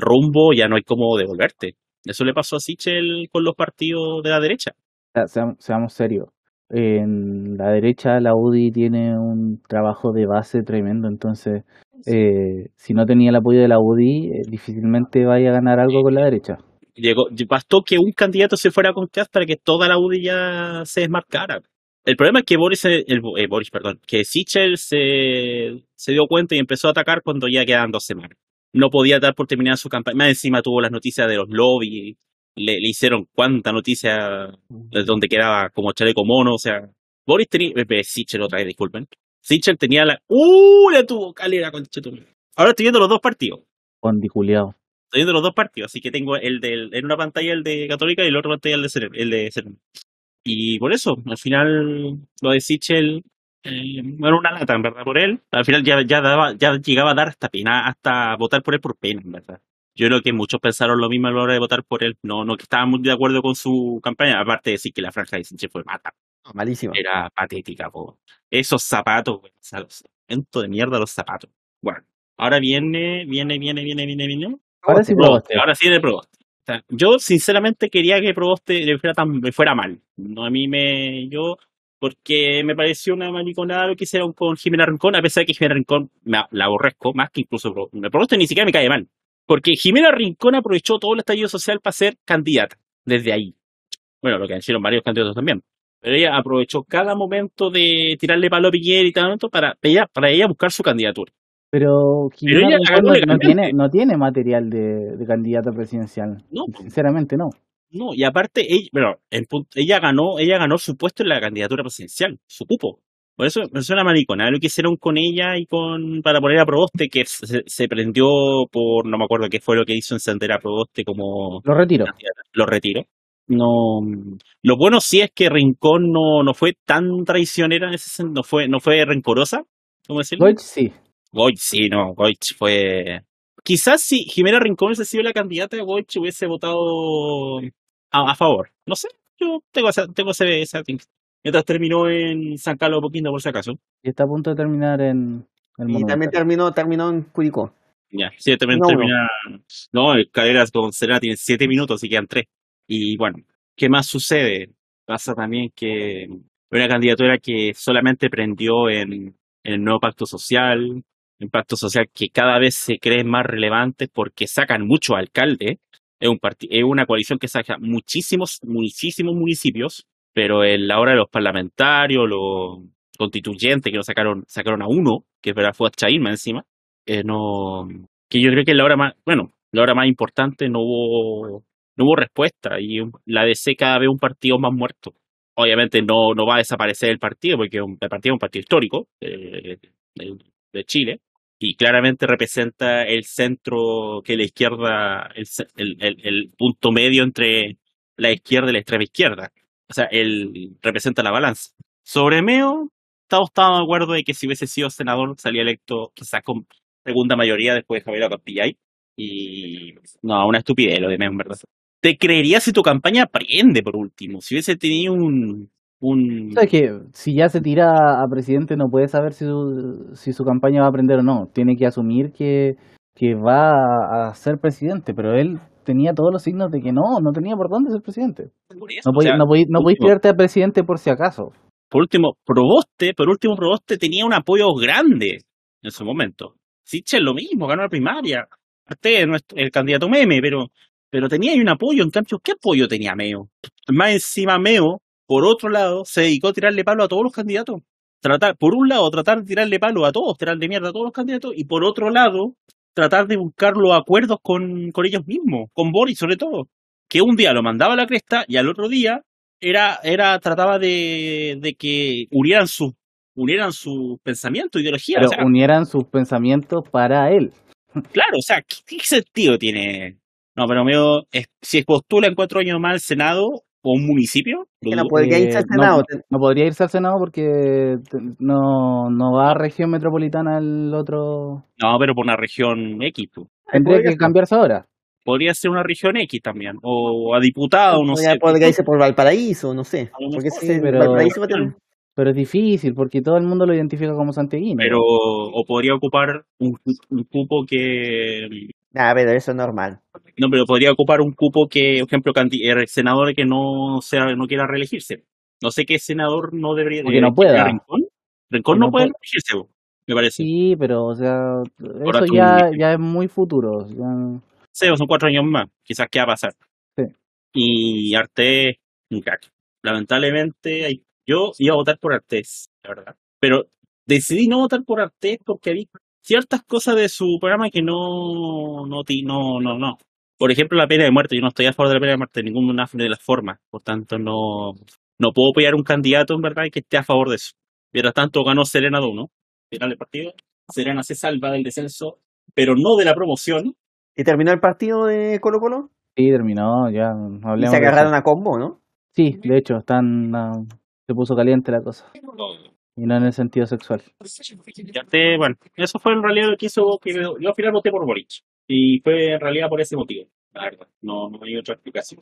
rumbo, ya no hay cómo devolverte. Eso le pasó a Sichel con los partidos de la derecha. Seamos, seamos serios. En la derecha la UDI tiene un trabajo de base tremendo, entonces eh, si no tenía el apoyo de la UDI, eh, difícilmente vaya a ganar algo con la derecha. Llegó, bastó que un candidato se fuera con Kass para que toda la UDI ya se desmarcara. El problema es que Boris, el, eh, Boris, perdón, que Sichel se, se dio cuenta y empezó a atacar cuando ya quedaban dos semanas. No podía dar por terminada su campaña. Más encima tuvo las noticias de los lobbies. Le, le hicieron cuánta noticia de donde quedaba como chaleco mono. O sea, Boris tenía. eh, eh, Sichel otra vez, disculpen. Sichel tenía la. ¡Uh! La tuvo calera con Ahora estoy viendo los dos partidos. Con Juliao. Estoy viendo los dos partidos, así que tengo el del, en una pantalla el de Católica y en la otra pantalla el de Cerem- el de Cerem. Y por eso, al final, lo de Sichel eh, era una lata, en verdad, por él. Al final ya, ya, daba, ya llegaba a dar hasta pena, hasta votar por él por pena, en verdad. Yo creo que muchos pensaron lo mismo a la hora de votar por él. No, no que estaban muy de acuerdo con su campaña, aparte de decir que la franja de Sichel fue mata. Malísimo. Era patética, po. Esos zapatos, güey. O sea, los zapatos de mierda los zapatos. Bueno, ahora viene, viene, viene, viene, viene, viene. Ahora sí probaste. ahora sí de Proboste. O sea, yo sinceramente quería que Proboste le fuera, tan, le fuera mal. No a mí me. Yo. Porque me pareció una mariconada lo que hicieron con Jimena Rincón, a pesar de que Jimena Rincón me, la aborrezco más que incluso Pro- Proboste ni siquiera me cae mal. Porque Jimena Rincón aprovechó todo el estallido social para ser candidata. Desde ahí. Bueno, lo que hicieron varios candidatos también. Pero ella aprovechó cada momento de tirarle palo a Piñera y tal, para ella, para ella buscar su candidatura. Pero Jimena ella no, tiene, no tiene material de, de candidata presidencial. No. Sinceramente no. No, y aparte, ella, bueno, en ella ganó, ella ganó su puesto en la candidatura presidencial, su cupo. Por eso me suena maricona lo que hicieron con ella y con para poner a Proboste, que se, se prendió por, no me acuerdo qué fue lo que hizo encender a Proboste como Lo retiro. Lo retiro. No, lo bueno sí es que Rincón no, no fue tan traicionera en ese sen- no fue, no fue rencorosa, ¿cómo decirlo? Goich sí. Goich sí, no, Goich fue, quizás si Jimena Rincón hubiese sido la candidata, Boric hubiese votado a, a favor. No sé, yo tengo esa, tengo ese, esa mientras terminó en San Carlos Poquinto por si acaso. Y está a punto de terminar en el Y también terminó, terminó en Curicó. Ya, sí, también No, termina. No, el Calderas con Serena tiene siete minutos y quedan tres. Y bueno, ¿qué más sucede? Pasa también que una candidatura que solamente prendió en, el nuevo pacto social, un pacto social que cada vez se cree más relevante porque sacan muchos alcaldes. Es, un es una coalición que saca muchísimos, muchísimos municipios, pero en la hora de los parlamentarios, los constituyentes que lo sacaron, sacaron a uno, que es fue a Chairma encima, eh, no, que yo creo que en la hora más, bueno, la hora más importante no hubo, no hubo respuesta y la DC cada vez un partido más muerto. Obviamente no, no va a desaparecer el partido porque el partido es un partido histórico eh, de, Chile y claramente representa el centro que la izquierda, el, el, el- punto medio entre la izquierda y la extrema izquierda. O sea, él representa la balanza. Sobre Meo, todos estábamos de acuerdo de que si hubiese sido senador salía electo quizás con segunda mayoría después de Javier Campillay. Y no, una estupidez lo de Meo, en verdad. Te creería si tu campaña prende, por último. Si hubiese tenido un. un ¿Sabes que si ya se tira a presidente no puede saber si su, si su campaña va a aprender o no? Tiene que asumir que, que va a, ser presidente, pero él tenía todos los signos de que no, no tenía por dónde ser presidente. eso, No o podéis sea, no no tirarte a presidente por si acaso. por último, Proboste, por último, Proboste tenía un apoyo grande en su momento. Sichel lo mismo, ganó la primaria. Es el candidato meme, pero, pero tenía ahí un apoyo. En cambio, ¿qué apoyo tenía Meo? Más encima, Meo, por otro lado, se dedicó a tirarle palo a todos los candidatos. Tratar, por un lado, tratar de tirarle palo a todos, tirarle mierda a todos los candidatos, y por otro lado, tratar de buscar los acuerdos con, con ellos mismos, con Boris sobre todo. Que un día lo mandaba a la cresta y al otro día era, era, trataba de, de que unieran sus unieran su pensamiento, ideología. Pero o sea, unieran sus pensamientos para él. claro, o sea, ¿qué, qué sentido tiene? No, pero medio, es- si postula en cuatro años más al Senado o un municipio, Que no podría irse al Eh, no, Senado. No podría irse al Senado porque no, no va a región metropolitana el otro. no, pero por una región X. pues. Tendría podría que ser. cambiarse ahora. Podría ser una región X también, o a diputado, no podría, sé. podría irse por Valparaíso, no sé. Porque sí, pero- Valparaíso va a tener- Pero es difícil porque todo el mundo lo identifica como santiaguino. Pero, o podría ocupar un, un cupo que Ah, pero eso es normal. No, pero podría ocupar un cupo que, por ejemplo, candi- eh, senador que no sea, no quiera reelegirse. No sé qué senador no debería. O que no pueda. Rincón. Rincón no no puede reelegirse, me parece. Sí, pero o sea, Ahora eso ya, ya es muy futuro. ya- Sí, son cuatro años más. Quizás qué va a pasar. Sí. Y Arte, un crack. Lamentablemente, yo iba a votar por Artés, la verdad. Pero decidí no votar por Artés porque había ciertas cosas de su programa que no, no, ti- no, no, no. Por ejemplo, la pena de muerte. Yo no estoy a favor de la pena de muerte de ninguna de las formas. Por tanto, no, no puedo apoyar un candidato, en verdad, que esté a favor de eso. Mientras tanto, ganó Serena 2, Final del partido. Serena se salva del descenso, pero no de la promoción. ¿Y terminó el partido de Colo Colo? Sí, terminó, ya. no Y se agarraron a combo, ¿no? Sí, de hecho, están, ah, se puso caliente la cosa. Y no en el sentido sexual. Ya te- bueno, eso fue en realidad lo que hizo que yo al final voté por Boric. Y fue en realidad por ese motivo, la verdad. No, no hay otra explicación.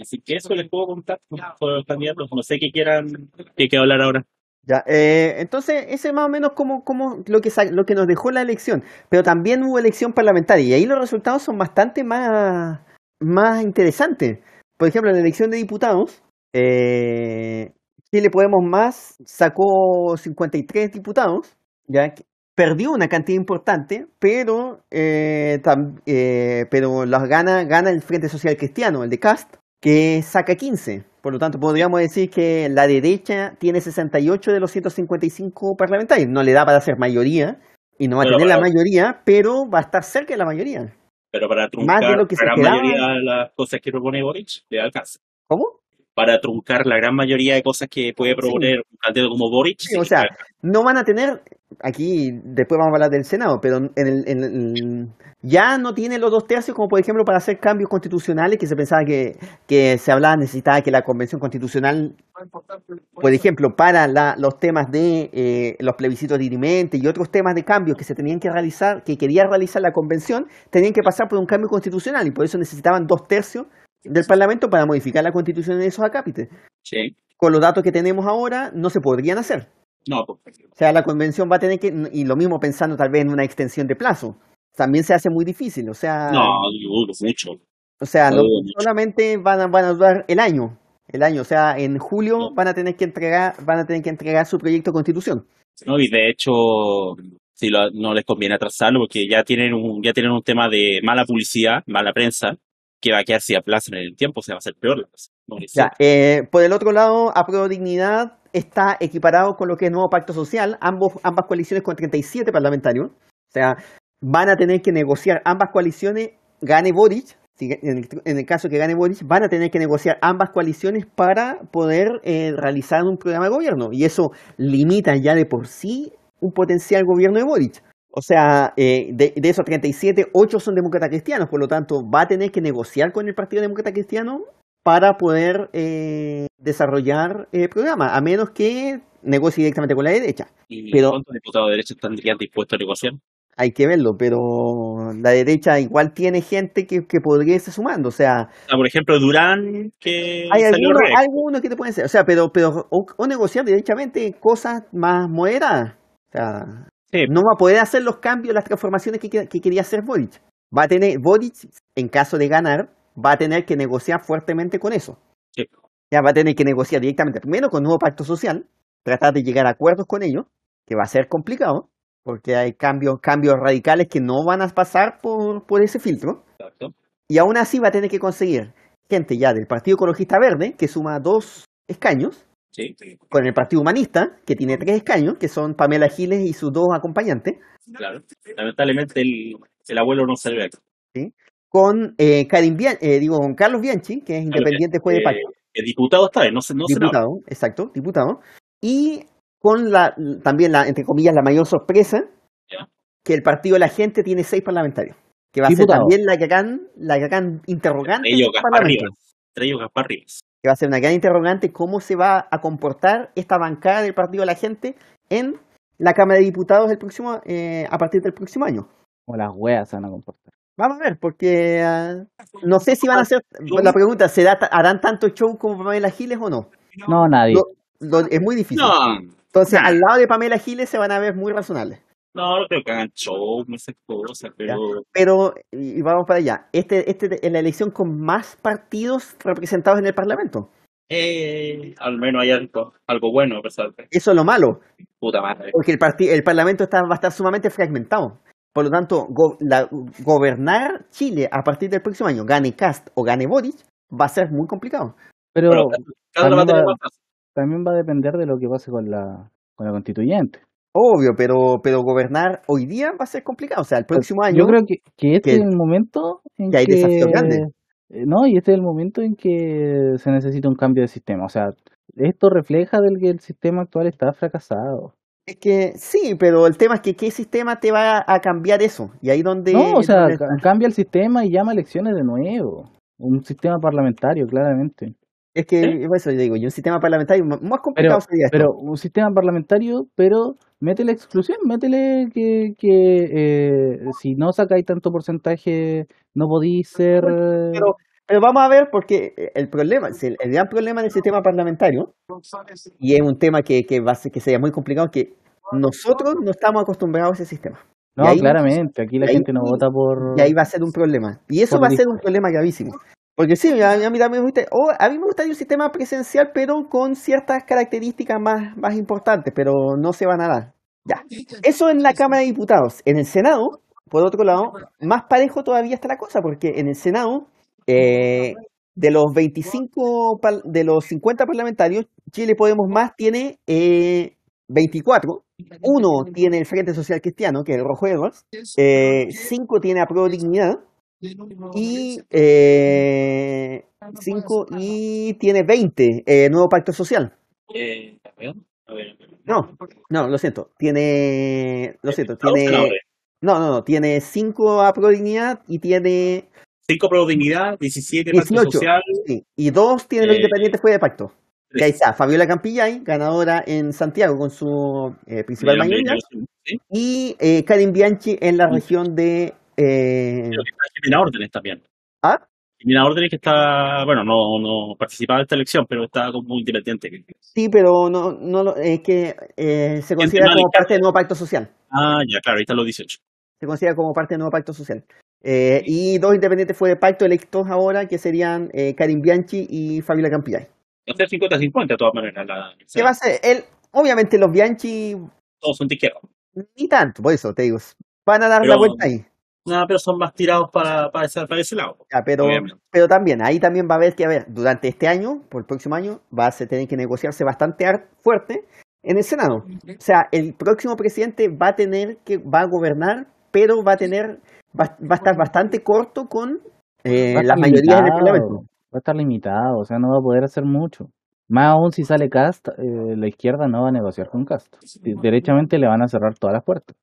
Así que eso les puedo contar por los candidatos. No sé qué quieran que que hablar ahora. Ya, eh, entonces, ese más o menos como, como lo, que lo que nos dejó la elección. Pero también hubo elección parlamentaria y ahí los resultados son bastante más, más interesantes. Por ejemplo, en la elección de diputados, eh, Chile Podemos Más sacó 53 diputados, ya perdió una cantidad importante, pero, eh, tam- eh, pero las gana, gana el Frente Social Cristiano, el de Cast, que saca 15. Por lo tanto, podríamos decir que la derecha tiene 68 de los 155 parlamentarios. No le da para ser mayoría y no va a tener la mayoría, pero va a estar cerca de la mayoría. Pero para Más truncar de lo que la se mayoría de las cosas que propone Boric, le alcanza. ¿Cómo? Para truncar la gran mayoría de cosas que puede proponer un candidato como Boric. Sí, o sea, no van a tener, aquí después vamos a hablar del Senado, pero en el, en el- ya no tiene los dos tercios como por ejemplo para hacer cambios constitucionales que se pensaba que, que se hablaba, necesitaba que la convención constitucional por ejemplo, para la, los temas de eh, los plebiscitos dirimente y otros temas de cambios que se tenían que realizar, que quería realizar la convención, tenían que pasar por un cambio constitucional y por eso necesitaban dos tercios del Parlamento para modificar la constitución de esos acápites. Sí. Con los datos que tenemos ahora, no se podrían hacer. No, pues, O sea, la convención va a tener que, y lo mismo pensando tal vez en una extensión de plazo, también se hace muy difícil. O sea, no, dudo mucho. o sea no no solamente van a, van a durar el año, el año, o sea, en julio No. van a tener que entregar, van a tener que entregar su proyecto de constitución. No, y de hecho, si lo- no les conviene atrasarlo porque ya tienen un, ya tienen un tema de mala publicidad, mala prensa, que va a quedar si aplazan en el tiempo, se va a hacer peor la cosa. Ya, eh, por el otro lado, Apruebo Dignidad está equiparado con lo que es nuevo pacto social, ambos, ambas coaliciones con 37 parlamentarios. O sea, van a tener que negociar ambas coaliciones, gane Boric, si- en el, en el caso que gane Boric, van a tener que negociar ambas coaliciones para poder eh, realizar un programa de gobierno. Y eso limita ya de por sí un potencial gobierno de Boric. O sea, eh, de, de esos 37, 8 son demócratas cristianos, por lo tanto, va a tener que negociar con el Partido Demócrata Cristiano para poder eh, desarrollar el programa, a menos que negocie directamente con la derecha. ¿Y pero- cuántos diputados de derecha estarían dispuestos a negociar? Hay que verlo, pero la derecha igual tiene gente que, que podría estar sumando. O sea, sea, por ejemplo, Durán, que hay algunos, algunos que te pueden ser. O sea, pero, pero o, o negociar directamente cosas más moderadas. O sea, Sí. no va a poder hacer los cambios, las transformaciones que, que- que quería hacer Boric. Va a tener, Boric, en caso de ganar, va a tener que negociar fuertemente con eso. Sí. Ya va a tener que negociar directamente, primero con nuevo pacto social, tratar de llegar a acuerdos con ellos, que va a ser complicado, porque hay cambios, cambios radicales que no van a pasar por, por ese filtro. Exacto. Y aún así va a tener que conseguir gente ya del Partido Ecologista Verde, que suma dos escaños, Sí, con el Partido Humanista, que tiene tres escaños, que son Pamela Giles y sus dos acompañantes, claro. Lamentablemente el, el abuelo no salió de acá. con eh, Karim Bian- eh, digo, con Carlos Bianchi, que es independiente juez de Eh, pacto, el diputado está bien, no, se- no diputado, exacto, diputado, y con la también la, entre comillas, la mayor sorpresa, Ya. que el Partido de la Gente tiene seis parlamentarios, que va a ser también la gran, la gran interrogante Ellos del Gaspar Parlamento. Rivas. Entre ellos Gaspar Rivas. Que va a ser una gran interrogante cómo se va a comportar esta bancada del Partido de la Gente en la Cámara de Diputados el próximo, eh, a partir del próximo año. Como las weas se van a comportar. Vamos a ver, porque ah, no sé si van a hacer, la pregunta, ¿será, ta- ¿harán tanto show como Pamela Giles o no? No, nadie. Lo- lo- es muy difícil. No, Entonces, al lado de Pamela Giles se van a ver muy razonables. No, no creo que hagan show, esas cosas, pero Pero, y vamos para allá, este, este es la elección con más partidos representados en el Parlamento. eh, al menos hay algo, algo bueno a pesar de Eso es lo malo. puta madre. Porque el, parti- el Parlamento está, va a estar sumamente fragmentado. Por lo tanto, go- la- gobernar Chile a partir del próximo año, gane Cast o gane Boric, va a ser muy complicado. Pero también va- también va a depender de lo que pase con la, con la constituyente. Obvio, pero, pero gobernar hoy día va a ser complicado. O sea, el próximo año. Yo creo que, que este que- es el momento en que hay desafíos grandes. eh, No, y este es el momento en que se necesita un cambio de sistema. O sea, esto refleja del que el sistema actual está fracasado. Es que sí, pero el tema es que qué sistema te va a cambiar eso. Y ahí donde. No, o sea, donde- cambia el sistema y llama elecciones de nuevo. Un sistema parlamentario, claramente. es que por eso yo digo, y un sistema parlamentario más complicado Pero, sería esto. pero un sistema parlamentario, pero métele exclusión, métele que, que eh, si no sacáis tanto porcentaje, no podéis ser... Pero, pero vamos a ver, porque eh, el problema, el, gran problema del sistema parlamentario, y es un tema que, que va a ser, que sería muy complicado, que nosotros no estamos acostumbrados a ese sistema. no, claramente, aquí la gente no vota por... Y ahí va a ser un problema. Y eso va a ser un problema gravísimo. Porque sí, a, a mí también me gusta, oh, a mí me gustaría un sistema presencial, pero con ciertas características más, más importantes, pero no se van a dar. Ya. Eso en la Cámara de Diputados. En el Senado, por otro lado, más parejo todavía está la cosa, porque en el Senado, eh, de los 25, par- de los 50 parlamentarios, Chile Podemos Más tiene eh, 24. Uno tiene el Frente Social Cristiano, que es el Rojo Edwards. Eh, cinco tiene Apruebo Dignidad. Y eh, cinco y tiene 20, eh, Nuevo Pacto Social. Eh, a ver, a ver, a ver. No, no, lo siento. Tiene, lo siento, ¿Diputados o tiene, no, no, no, tiene 5 Apruebo Dignidad y tiene Cinco pro dignidad, 17 pacto 18. social, Sí, y dos tiene los Eh, independientes fue de pacto. Ahí está, Fabiola Campillay, ganadora en Santiago con su eh, principal mayoría, ¿sí? y eh, Karin Bianchi en la región de... eh, Creo que está Órdenes también. ¿Ah? Jimena Órdenes que está, bueno, no, no participaba de esta elección, pero está como independiente. Sí, pero no, no es que eh, se considera como parte del nuevo pacto social. Ah, ya, claro, ahí están los 18. Se considera como parte del nuevo pacto social. Eh, y dos independientes fue de pacto electos ahora, que serían eh, Karin Bianchi y Fabiola Campillay. Va a ser 50-50 de todas maneras. La, ¿Qué va a ser? Él, obviamente los Bianchi, Todos son de izquierda. ni tanto, por eso te digo, van a dar Pero- la vuelta ahí. No, pero son más tirados para, para, ese, para ese lado. Ya, pero, Obviamente. pero también, ahí también va a haber que, a ver, durante este año, por el próximo año, va a se tener que negociarse bastante fuerte en el Senado. O sea, el próximo presidente va a tener que, va a gobernar, pero va a tener, va, va a estar bastante corto con eh, Va a las estar mayorías del Parlamento. Va a estar limitado, o sea, no va a poder hacer mucho. Más aún si sale Cast, eh, la izquierda no va a negociar con Cast. Derechamente le van a cerrar todas las puertas.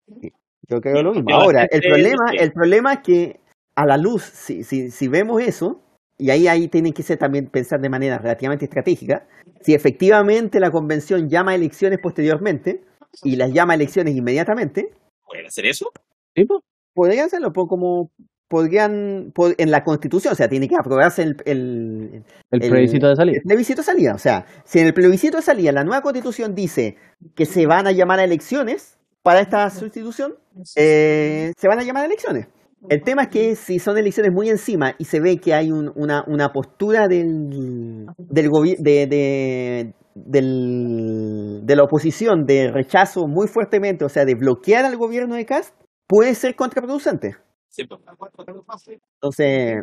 Yo creo lo mismo. Ahora, el problema, el problema es que a la luz, si, si, si vemos eso, y ahí, ahí tienen que ser también pensar de manera relativamente estratégica, si efectivamente la convención llama a elecciones posteriormente y las llama a elecciones inmediatamente, ¿Pueden hacer eso? ¿Sí, po? podrían hacerlo como podrían en la constitución, o sea, tiene que aprobarse el, el, El El- plebiscito de salida. el plebiscito de salida. O sea, si en el plebiscito de salida la nueva constitución dice que se van a llamar a elecciones para esta sustitución, eh, se van a llamar elecciones. El tema es que si son elecciones muy encima y se ve que hay un- una, una postura del, del de, de, del- de la oposición de rechazo muy fuertemente, o sea, de bloquear al gobierno de Cast, puede ser contraproducente. Pues. Entonces,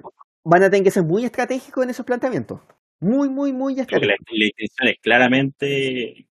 van a tener que ser muy estratégicos en esos planteamientos. Muy, muy, muy Creo que estratégicos. la, la intención es claramente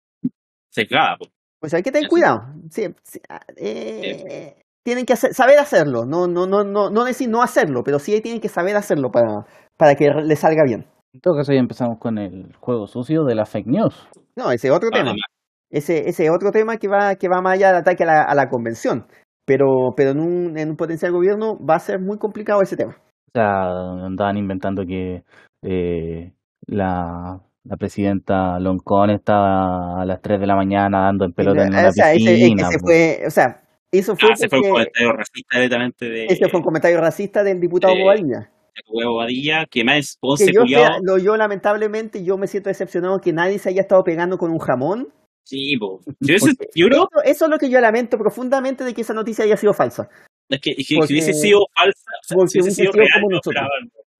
sesgada. pues. Pues hay que tener cuidado. Sí, sí, ah, eh, tienen que hacer- saber hacerlo. No, no, no, no, no decir no hacerlo, pero sí tienen que saber hacerlo para, para que le salga bien. En todo caso, ya empezamos con el juego sucio de la fake news. No, ese es otro tema. Además, Ese, ese es otro tema que va, que va más allá del ataque a la, a la convención. Pero, pero en un, en un potencial gobierno va a ser muy complicado ese tema. O sea, andaban inventando que eh, la, la presidenta Loncón estaba a las 3 de la mañana dando en pelota en O una sea, ese- piscina. ese po. fue, o sea, eso fue, ah, ese fue un comentario racista directamente de, ese fue un comentario racista del diputado de- Bobadilla. de Huevo Badilla, que más es que Ponce yo, sea- lo- yo lamentablemente yo me siento decepcionado que nadie se haya estado pegando con un jamón. Sí, po. Yo, ese- yo creo Eso, eso es lo que yo lamento profundamente de que esa noticia haya sido falsa. es que, es que porque- si hubiese sido falsa, o sea, si hubiese sido sentido real, como yo nosotros. esperaba,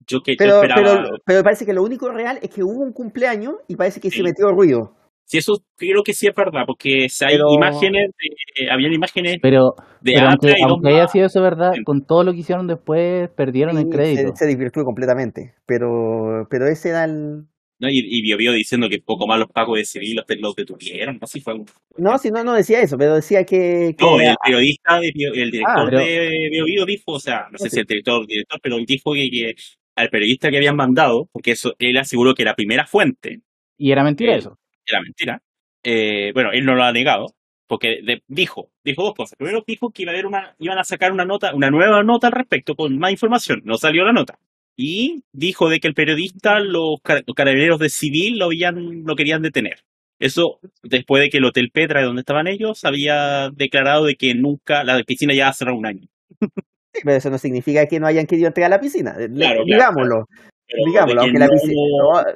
yo que yo Pero, esperaba, pero, pero parece que lo único real es que hubo un cumpleaños y parece que se Sí. metió ruido. si eso creo que sí es verdad, porque si hay Pero- imágenes, de, eh, habían imágenes Pero, de pero aunque, y aunque haya sido eso verdad, Sí. con todo lo que hicieron después, perdieron el Y crédito. se, se desvirtuó completamente. Pero, pero ese era el. ¿no? Y, y Bio Bio diciendo que poco más los pagos de civil los, los detuvieron, así fue. un- No, si no, no decía eso, pero decía que. que- No, el periodista, de Bio- el director Ah, pero- de Bio Bio dijo, o sea, no sé No, si sí. el director o el director, pero dijo que, que al periodista que habían mandado, porque eso él aseguró que la primera fuente Y era mentira Eh, eso. era mentira. Eh, bueno, él no lo ha negado, porque de- dijo, dijo dos cosas. Primero dijo que iba a haber una, iban a sacar una nota, una nueva nota al respecto con más información. No salió la nota. Y dijo de que el periodista, los, car- los carabineros de civil lo habían, lo querían detener. Eso después de que el Hotel Petra, donde estaban ellos, había declarado de que nunca, la piscina ya cerrar un año. Sí, pero eso no significa que no hayan querido entrar a la piscina. Le- Claro, digámoslo. Digámoslo, aunque la piscina.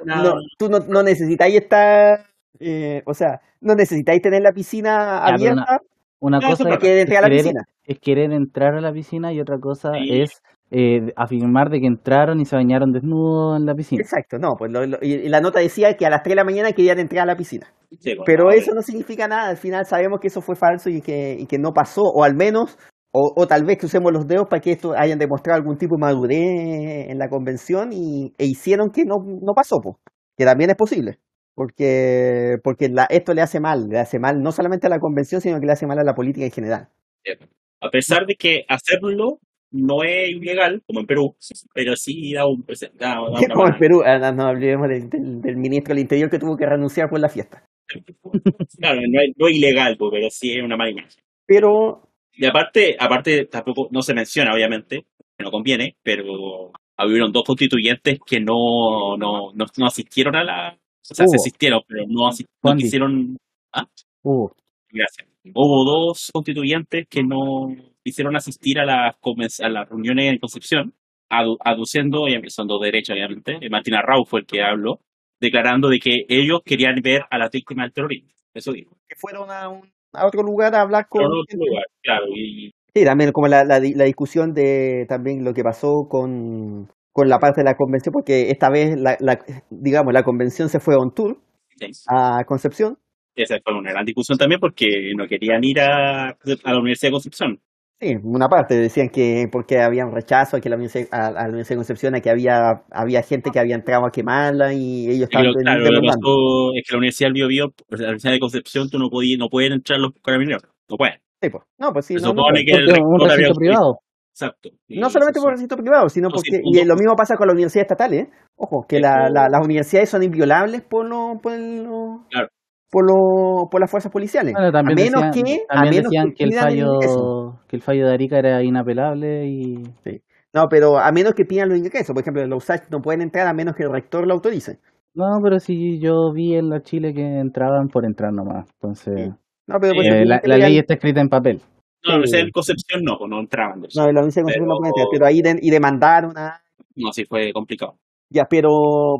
no, no, tú no, no necesitáis estar. eh, o sea, no necesitáis tener la piscina abierta Una cosa es es, que entre a la querer, piscina. es querer entrar a la piscina y otra cosa Sí. es eh, afirmar de que entraron y se bañaron desnudos en la piscina. Exacto, no, pues lo- lo- y, y la nota decía que a las 3 de la mañana querían entrar a la piscina. Sí, bueno, Pero eso no significa nada, al final sabemos que eso fue falso y que, y que no pasó, o al menos, o, o tal vez crucemos los dedos para que esto hayan demostrado algún tipo de madurez en la convención y, e hicieron que no, no pasó, pues, que también es posible. Porque, porque la- esto le hace mal, le hace mal no solamente a la convención, sino que le hace mal a la política en general. A pesar de que hacerlo no es ilegal, como en Perú, pero sí da un da- da una <laughs> Como en Perú, ah, no, no hablemos del, del- del ministro del Interior que tuvo que renunciar por la fiesta. Claro, no es, no es ilegal, pero sí es una mala imagen. Pero Y aparte, aparte tampoco no se menciona, obviamente, que no conviene, pero hubieron dos constituyentes que no, no, no, no asistieron a la, O sea, se Hubo. asistieron, pero no, asi- no quisieron. ¿Ah? Hubo. Gracias. Hubo dos constituyentes que no quisieron asistir a las, a las reuniones en Concepción, adu- aduciendo, y son dos derechos, obviamente. eh, Martina Rau fue el que habló, declarando de que ellos querían ver a las víctimas del terrorismo. Eso dijo. Que fueron a, un- a otro lugar a hablar con. Otro lugar, claro. Y, Sí, también como la, la, di- la discusión de también lo que pasó con, con la parte de la convención, porque esta vez, la, la, digamos, la convención se fue on tour sí, a Concepción. esa fue una gran discusión también porque no querían ir a, a la Universidad de Concepción. Sí, una parte decían que porque había un rechazo a que la universidad, a, a la Universidad de Concepción, a que había, había gente que había entrado a quemarla y ellos estaban claro, lo que pasó es que la Universidad del Bio Bio, la Universidad de Concepción, tú no podías, no pueden entrar los carabineros. No pueden. Sí, pues. No, pues sí, Se no, no, supone pues. que el un recinto privado. Exacto. No solamente por recinto privado, sino No, porque, y lo mismo pasa con las universidades estatales, ¿eh? Ojo, que la, pero- la- las universidades son inviolables por, lo, por, lo- Claro. Por, lo- por las fuerzas policiales. Bueno, también a menos decían, que, a menos decían que, el pidan ingreso. fallo que el fallo de Arica era inapelable y No, pero a menos que pidan los ingresos. Por ejemplo, los USACH no pueden entrar a menos que el rector lo autorice. no, pero si yo vi en la Chile que entraban por entrar nomás, entonces No, pero eh, ejemplo, la, que la ley está escrita en papel. No, la Sí. de Concepción no, pues no entraban. No, la Universidad de Concepción no puede entrar, Pero- pero ahí de- y demandaron a... No, sí fue complicado. Ya, pero,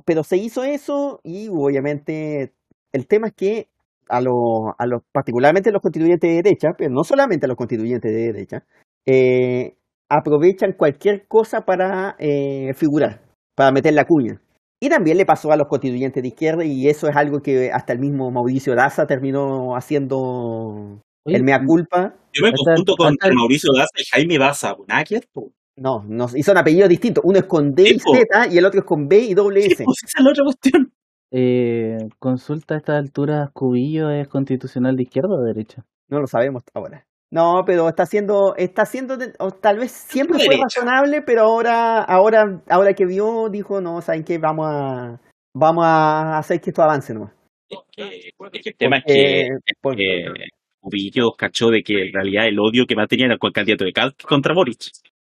pero se hizo eso y obviamente el tema es que a los, a los, particularmente los constituyentes de derecha, pero no solamente a los constituyentes de derecha, eh, aprovechan cualquier cosa para eh, figurar, para meter la cuña. Y también le pasó a los constituyentes de izquierda y eso es algo que hasta el mismo Mauricio Daza terminó haciendo Oye, el mea culpa. Yo me conjunto con hasta el- Mauricio Daza y Jaime Baza. Nada que. No, no, y son apellidos distintos. Uno es con D y. Z y el otro es con B y doble Sí, S. pues esa es la otra cuestión. Eh, consulta a estas alturas, ¿Cubillo es constitucional de izquierda o de derecha? No lo sabemos ahora. No, pero está haciendo, está haciendo, de- o tal vez siempre fue razonable, pero ahora, ahora, ahora que vio, dijo, no, ¿saben qué? Vamos a, vamos a hacer que esto avance nomás. Es que, es que el tema es Porque- que, porque- que Cubillo cachó de que en realidad el odio que más tenía era con el candidato de Cal contra Boric.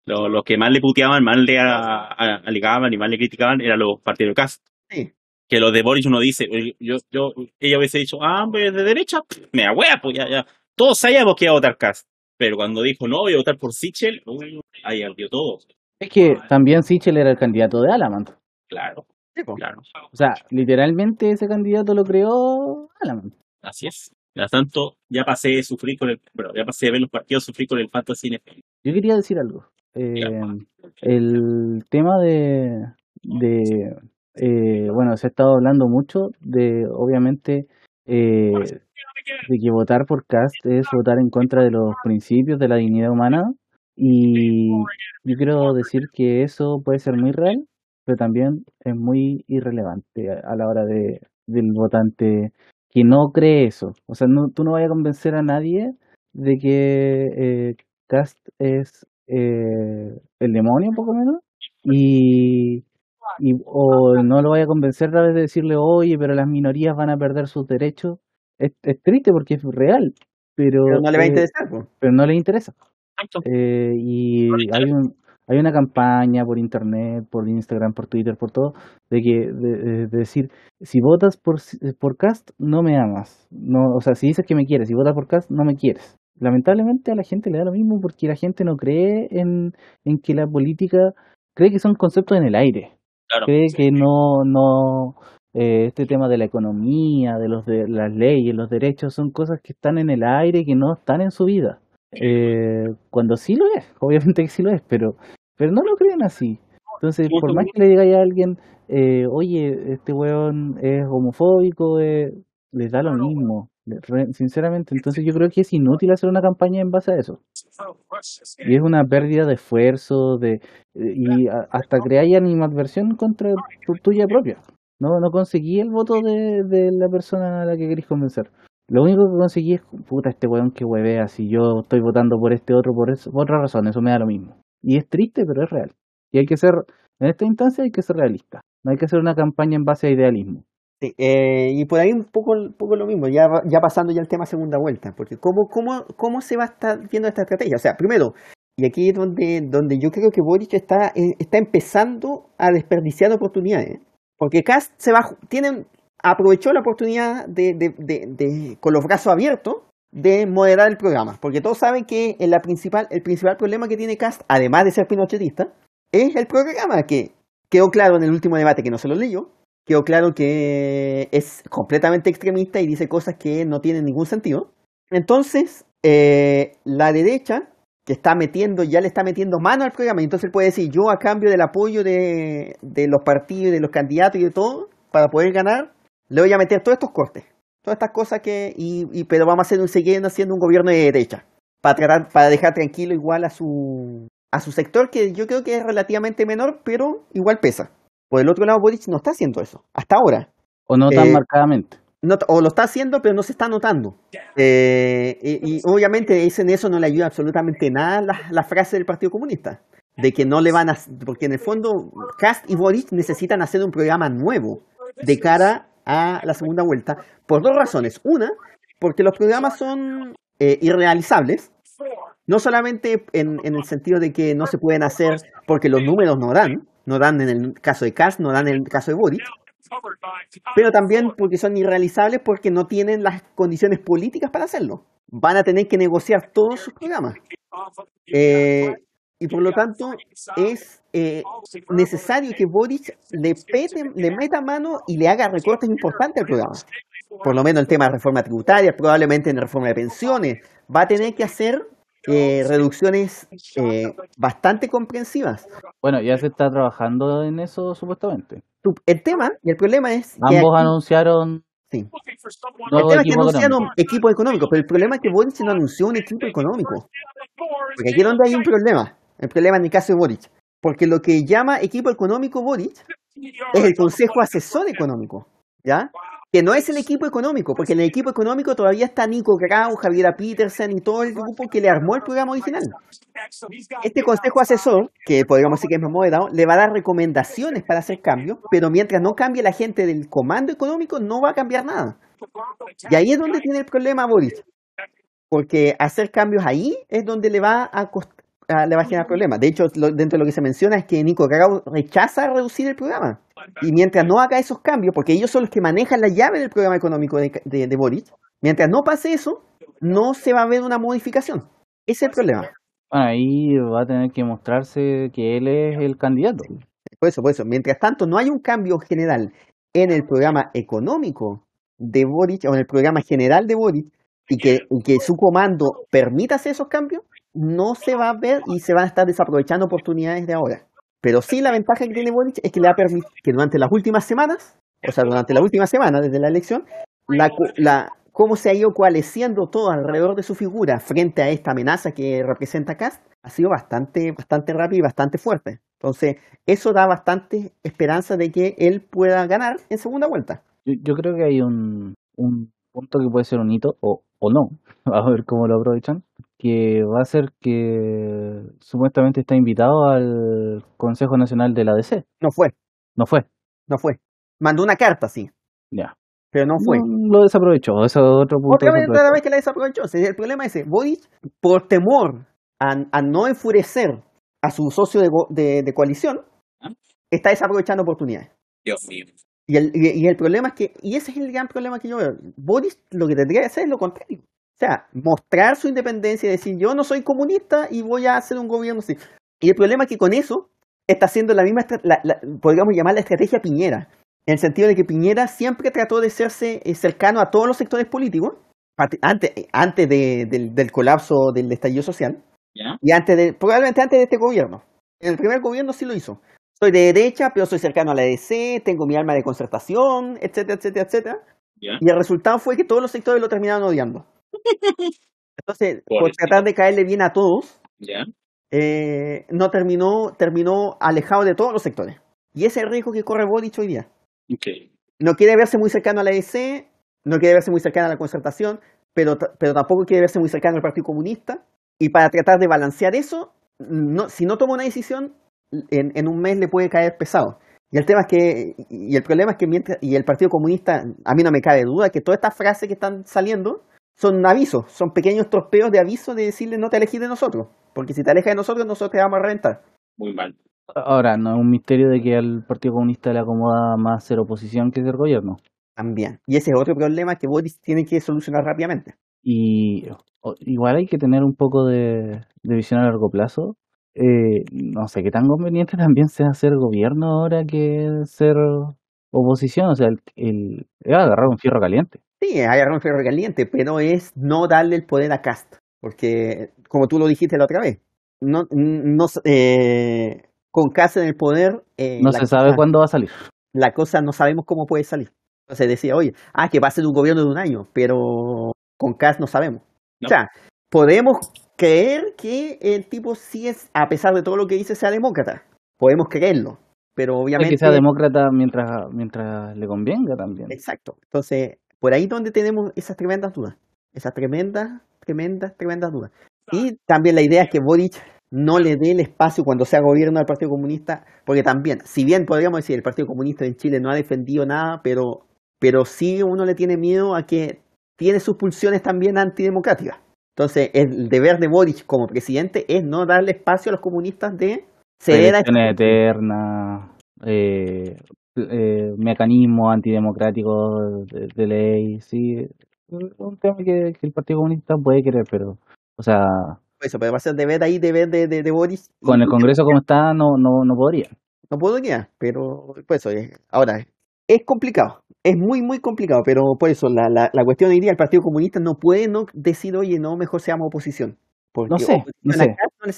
Lo- Los, que más le puteaban, más le a- a- alegaban y más le criticaban eran los partidos de Cast. Sí. Que los de Boric uno dice, yo, yo, ella hubiese dicho, ah, pues de derecha, me da wea, pues ya, ya. Todos sabíamos que iba a votar Cast. Pero cuando dijo, no, voy a votar por Sichel, uy, ahí ardió todo. Es que también Sichel era el candidato de Alamant. Claro, Sí, claro. O sea, literalmente ese candidato lo creó Alamant. Así es. Mientras tanto, ya pasé de sufrir con el, bueno, ya pasé de ver los partidos sufrir con el Fantasy NFL. Yo quería decir algo. Eh, el tema de, de eh, bueno, se ha estado hablando mucho de, obviamente, eh, de que votar por Cast es votar en contra de los principios de la dignidad humana. Y yo quiero decir que eso puede ser muy real, pero también es muy irrelevante a, a la hora de, del votante que no cree eso. O sea, no, tú no vayas a convencer a nadie de que eh, Cast es eh, el demonio, poco menos, y, y o no lo vaya a convencer a través de decirle, oye, pero las minorías van a perder sus derechos. Es, es triste porque es real, pero, Pero no le va a eh, interesar, pero no le interesa. Eh, y hay un hay una campaña por internet, por Instagram, por Twitter, por todo, de que de, de- de decir si votas por si- por Cast no me amas, no, o sea, si dices que me quieres, si votas por Cast no me quieres. Lamentablemente a la gente le da lo mismo porque la gente no cree en, en que la política cree que son conceptos en el aire Claro. cree que no, no, eh, este tema de la economía, de los de las leyes, los derechos, son cosas que están en el aire que no están en su vida. Eh, cuando sí lo es, <laughs> obviamente que sí lo es, pero, pero no lo creen así. Entonces, por más que le diga a alguien, eh, oye, este weón es homofóbico, eh, les da lo mismo, sinceramente. Entonces, yo creo que es inútil hacer una campaña en base a eso. Y es una pérdida de esfuerzo, de y a- hasta creáis animadversión contra tu tuya propia. No, no conseguí el voto de, de la persona a la que queréis convencer. Lo único que conseguí es, puta, este weón que huevea, si yo estoy votando por este otro por, eso, por otra razón, eso me da lo mismo. Y es triste, pero es real. Y hay que ser, en esta instancia hay que ser realista. No hay que hacer una campaña en base a idealismo. Sí, eh, y por ahí un poco, poco lo mismo, ya, ya pasando ya al tema segunda vuelta, porque ¿cómo, cómo, ¿cómo se va a estar viendo esta estrategia? O sea, primero, y aquí es donde, donde yo creo que Boric está, eh, está empezando a desperdiciar oportunidades, porque Cast se va, tienen, aprovechó la oportunidad de, de, de, de, con los brazos abiertos de moderar el programa, porque todos saben que la principal, el principal problema que tiene Cast, además de ser pinochetista, es el programa que quedó claro en el último debate que no se lo leyó, quedó claro que es completamente extremista y dice cosas que no tienen ningún sentido. Entonces, eh, la derecha, que está metiendo, ya le está metiendo mano al programa, y entonces él puede decir, yo a cambio del apoyo de, de los partidos de los candidatos y de todo, para poder ganar, le voy a meter todos estos cortes. Todas estas cosas que, y, y pero vamos a hacer un, seguir haciendo un gobierno de derecha, para tratar, para dejar tranquilo igual a su, a su sector, que yo creo que es relativamente menor, pero igual pesa. Por el otro lado, Boric no está haciendo eso, hasta ahora. O no tan Eh, marcadamente. No, o lo está haciendo, pero no se está notando. Eh, y, y obviamente ese- en eso no le ayuda absolutamente nada la, la frase del Partido Comunista. De que no le van a... Porque en el fondo, Cast y Boric necesitan hacer un programa nuevo de cara a la segunda vuelta. Por dos razones. Una, porque los programas son eh, irrealizables. No solamente en, en el sentido de que no se pueden hacer porque los números no dan. No dan en el caso de Cast, no dan en el caso de Boric pero también porque son irrealizables porque no tienen las condiciones políticas para hacerlo. Van a tener que negociar todos sus programas. Eh, y por lo tanto es eh, necesario que Boric le, pete- le meta mano y le haga recortes importantes al programa. Por lo menos el tema de reforma tributaria, probablemente en reforma de pensiones. Va a tener que hacer eh, reducciones eh, bastante comprensivas. Bueno, ya se está trabajando en eso supuestamente. El tema y el problema es Ambos anunciaron sí. El tema es que equipo anunciaron económico. equipos económicos, pero el problema es que Boric no anunció un equipo económico. Porque aquí es donde hay un problema. El problema en el caso de Boric. Porque lo que llama equipo económico Boric es el Consejo Asesor Económico. ¿Ya? Que no es el equipo económico, porque en el equipo económico todavía está Nico Grau, Javiera Petersen y todo el grupo que le armó el programa original. Este consejo asesor, que podríamos decir que es más moderado, le va a dar recomendaciones para hacer cambios, pero mientras no cambie la gente del comando económico, no va a cambiar nada. Y ahí es donde tiene el problema Boris. Porque hacer cambios ahí es donde le va a, cost- a- le va a generar problemas. De hecho, dentro de lo que se menciona es que Nico Grau rechaza reducir el programa. Y mientras no haga esos cambios, porque ellos son los que manejan la llave del programa económico de, de, de Boric, mientras no pase eso, no se va a ver una modificación. Ese es el problema. Ahí va a tener que mostrarse que él es el candidato. Por eso, por eso. Mientras tanto, no hay un cambio general en el programa económico de Boric o en el programa general de Boric y que, y que su comando permita hacer esos cambios, no se va a ver y se van a estar desaprovechando oportunidades de ahora. Pero sí la ventaja que tiene Boric es que le va a permitir que durante las últimas semanas, o sea, durante la última semana desde la elección, la, la, cómo se ha ido coalesciendo todo alrededor de su figura frente a esta amenaza que representa Cast ha sido bastante, bastante rápido y bastante fuerte. Entonces, eso da bastante esperanza de que él pueda ganar en segunda vuelta. Yo, yo creo que hay un, un punto que puede ser un hito, o, o no, <laughs> a ver cómo lo aprovechan, que va a ser que supuestamente está invitado al Consejo Nacional de la DC. No fue, No fue, no fue. Mandó una carta, sí, ya. pero no fue. No, lo desaprovechó, eso es otro punto. Otra vez, desaprovechó. otra vez que la desaprovechó. Es el problema ese. Boric, por temor a, a no enfurecer a su socio de, go- de- de coalición, está desaprovechando oportunidades. Dios mío. Y el, y, y el problema es que, y ese es el gran problema que yo veo, Boris lo que tendría que hacer es lo contrario. O sea, mostrar su independencia y decir, yo no soy comunista y voy a hacer un gobierno así. Y el problema es que con eso está haciendo la misma, la- la- podríamos llamar la estrategia Piñera, en el sentido de que Piñera siempre trató de serse eh, cercano a todos los sectores políticos, antes, eh, antes de- del, del colapso del estallido social, y antes de, probablemente antes de este gobierno. En el primer gobierno sí lo hizo. Soy de derecha, pero soy cercano a la EDC, tengo mi alma de concertación, etcétera, etcétera, etcétera. Y el resultado fue que todos los sectores lo terminaron odiando. Entonces, por tratar de caerle bien a todos, ¿Ya? eh, no terminó, terminó alejado de todos los sectores. Y ese es el riesgo que corre Boric hoy día. Ok. No quiere verse muy cercano a la EDC, no quiere verse muy cercano a la concertación, pero, pero tampoco quiere verse muy cercano al Partido Comunista. Y para tratar de balancear eso, no, si no toma una decisión, en, en un mes le puede caer pesado. Y el tema es que, y el problema es que mientras, y el Partido Comunista, a mí no me cabe duda que todas estas frases que están saliendo son avisos, son pequeños tropeos de aviso de decirle no te alejes de nosotros, porque si te alejas de nosotros, nosotros te vamos a reventar. Muy mal. Ahora, no es un misterio de que al Partido Comunista le acomoda más ser oposición que ser gobierno. También. Y ese es otro problema que Boris tiene que solucionar rápidamente. Y igual hay que tener un poco de, de visión a largo plazo. Eh, no sé qué tan conveniente también sea ser gobierno ahora que ser oposición. O sea, el, agarrar un fierro caliente. Sí, hay un ferro caliente, pero es no darle el poder a Cast. Porque, como tú lo dijiste la otra vez, no, no, eh, con Cast en el poder. eh, No se sabe cosa- cuándo va a salir. la cosa no sabemos cómo puede salir. Entonces decía, oye, ah, que va a ser un gobierno de un año, pero con Cast no sabemos. No. O sea, podemos creer que el tipo sí es, a pesar de todo lo que dice, sea demócrata. Podemos creerlo, pero obviamente... que sea demócrata mientras, mientras le convenga también. Exacto. Entonces, por ahí donde tenemos esas tremendas dudas. Esas tremendas, tremendas, tremendas dudas. Y también la idea es que Boric no le dé el espacio cuando sea gobierno al Partido Comunista, porque también, si bien podríamos decir el Partido Comunista en Chile no ha defendido nada, pero, pero sí uno le tiene miedo a que tiene sus pulsiones también antidemocráticas. Entonces, el deber de Boric como presidente es no darle espacio a los comunistas de ceder a eternas, eh, eh, mecanismos antidemocráticos de, de ley, sí. Es un tema que, que el Partido Comunista puede querer, pero, o sea, eso, pero va a ser deber ahí, deber de, de, de Boric. con el Congreso como está, no, no, no podría. No guiar, pero pues es. Ahora, es complicado, es muy, muy complicado, pero por eso la, la, la cuestión hoy día, el Partido Comunista no puede no decir, oye, no, mejor seamos oposición. Porque No sé, no sé. No. O